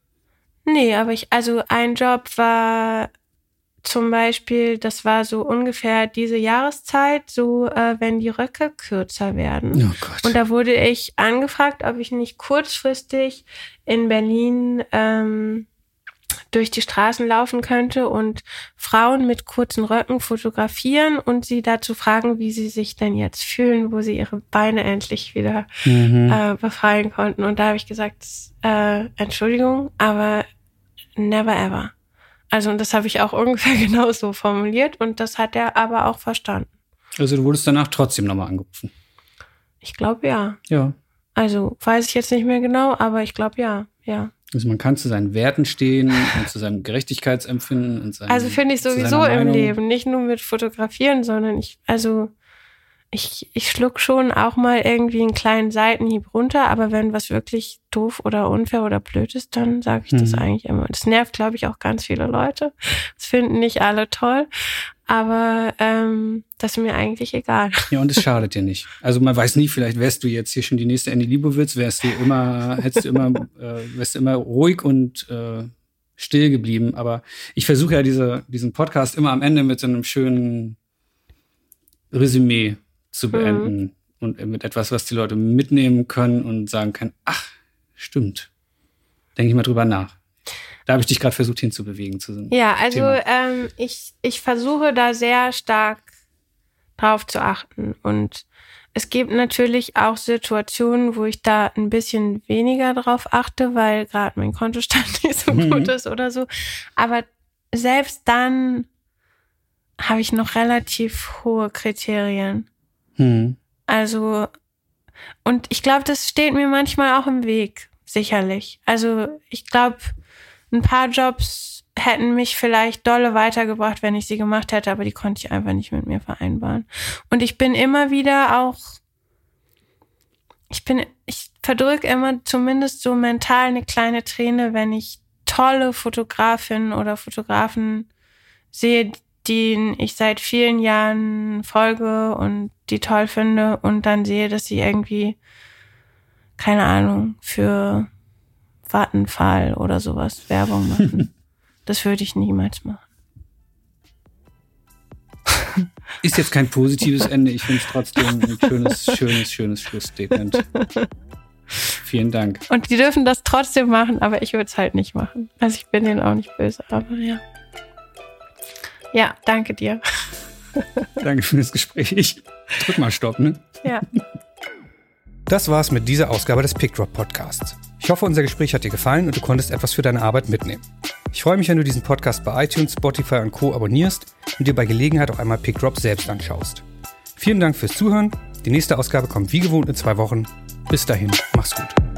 Nee, aber ich, also ein Job war zum Beispiel, das war so ungefähr diese Jahreszeit, so äh, wenn die Röcke kürzer werden. Oh Gott. Und da wurde ich angefragt, ob ich nicht kurzfristig in Berlin ähm, durch die Straßen laufen könnte und Frauen mit kurzen Röcken fotografieren und sie dazu fragen, wie sie sich denn jetzt fühlen, wo sie ihre Beine endlich wieder mhm. äh, befreien konnten. Und da habe ich gesagt, äh, Entschuldigung, aber never ever. Also und das habe ich auch ungefähr genauso formuliert und das hat er aber auch verstanden. Also du wurdest danach trotzdem nochmal angerufen? Ich glaube ja. Ja. Also weiß ich jetzt nicht mehr genau, aber ich glaube ja, ja. Also man kann zu seinen Werten stehen und zu seinem Gerechtigkeitsempfinden und seinem, Also finde ich sowieso im Leben, nicht nur mit Fotografieren, sondern ich, also ich, ich schluck schon auch mal irgendwie einen kleinen Seitenhieb runter, aber wenn was wirklich doof oder unfair oder blöd ist, dann sage ich mhm. das eigentlich immer. Das nervt, glaube ich, auch ganz viele Leute. Das finden nicht alle toll, aber ähm, das ist mir eigentlich egal. Ja, und es schadet dir nicht. Also man weiß nie, vielleicht wärst du jetzt hier schon die nächste Andy Libowitz, wärst du immer, hättest du immer, äh, wärst du immer ruhig und äh, still geblieben. Aber ich versuche ja diese, diesen Podcast immer am Ende mit so einem schönen Resümee zu mhm. beenden mhm. und mit etwas, was die Leute mitnehmen können und sagen können, ach, stimmt. Denke ich mal drüber nach. Da habe ich dich gerade versucht hinzubewegen. Zu ja, also ähm, ich, ich versuche da sehr stark drauf zu achten. Und es gibt natürlich auch Situationen, wo ich da ein bisschen weniger drauf achte, weil gerade mein Kontostand nicht so mhm. gut ist oder so. Aber selbst dann habe ich noch relativ hohe Kriterien. Hm. Also, und ich glaube, das steht mir manchmal auch im Weg, sicherlich. Also, ich glaube, ein paar Jobs hätten mich vielleicht dolle weitergebracht, wenn ich sie gemacht hätte, aber die konnte ich einfach nicht mit mir vereinbaren. Und ich bin immer wieder auch, ich bin, ich verdrück immer zumindest so mental eine kleine Träne, wenn ich tolle Fotografinnen oder Fotografen sehe, die ich seit vielen Jahren folge und die toll finde und dann sehe, dass sie irgendwie, keine Ahnung, für Vattenfall oder sowas Werbung machen. das würde ich niemals machen. Ist jetzt kein positives Ende. Ich finde es trotzdem ein schönes, schönes, schönes Schlussstatement. Vielen Dank. Und die dürfen das trotzdem machen, aber ich würde es halt nicht machen. Also ich bin denen auch nicht böse, aber ja. Ja, danke dir. danke für das Gespräch. Drück mal Stopp, ne? Ja. Das war's mit dieser Ausgabe des PickDrop Podcasts. Ich hoffe, unser Gespräch hat dir gefallen und du konntest etwas für deine Arbeit mitnehmen. Ich freue mich, wenn du diesen Podcast bei iTunes, Spotify und Co. abonnierst und dir bei Gelegenheit auch einmal PickDrop selbst anschaust. Vielen Dank fürs Zuhören. Die nächste Ausgabe kommt wie gewohnt in zwei Wochen. Bis dahin, mach's gut.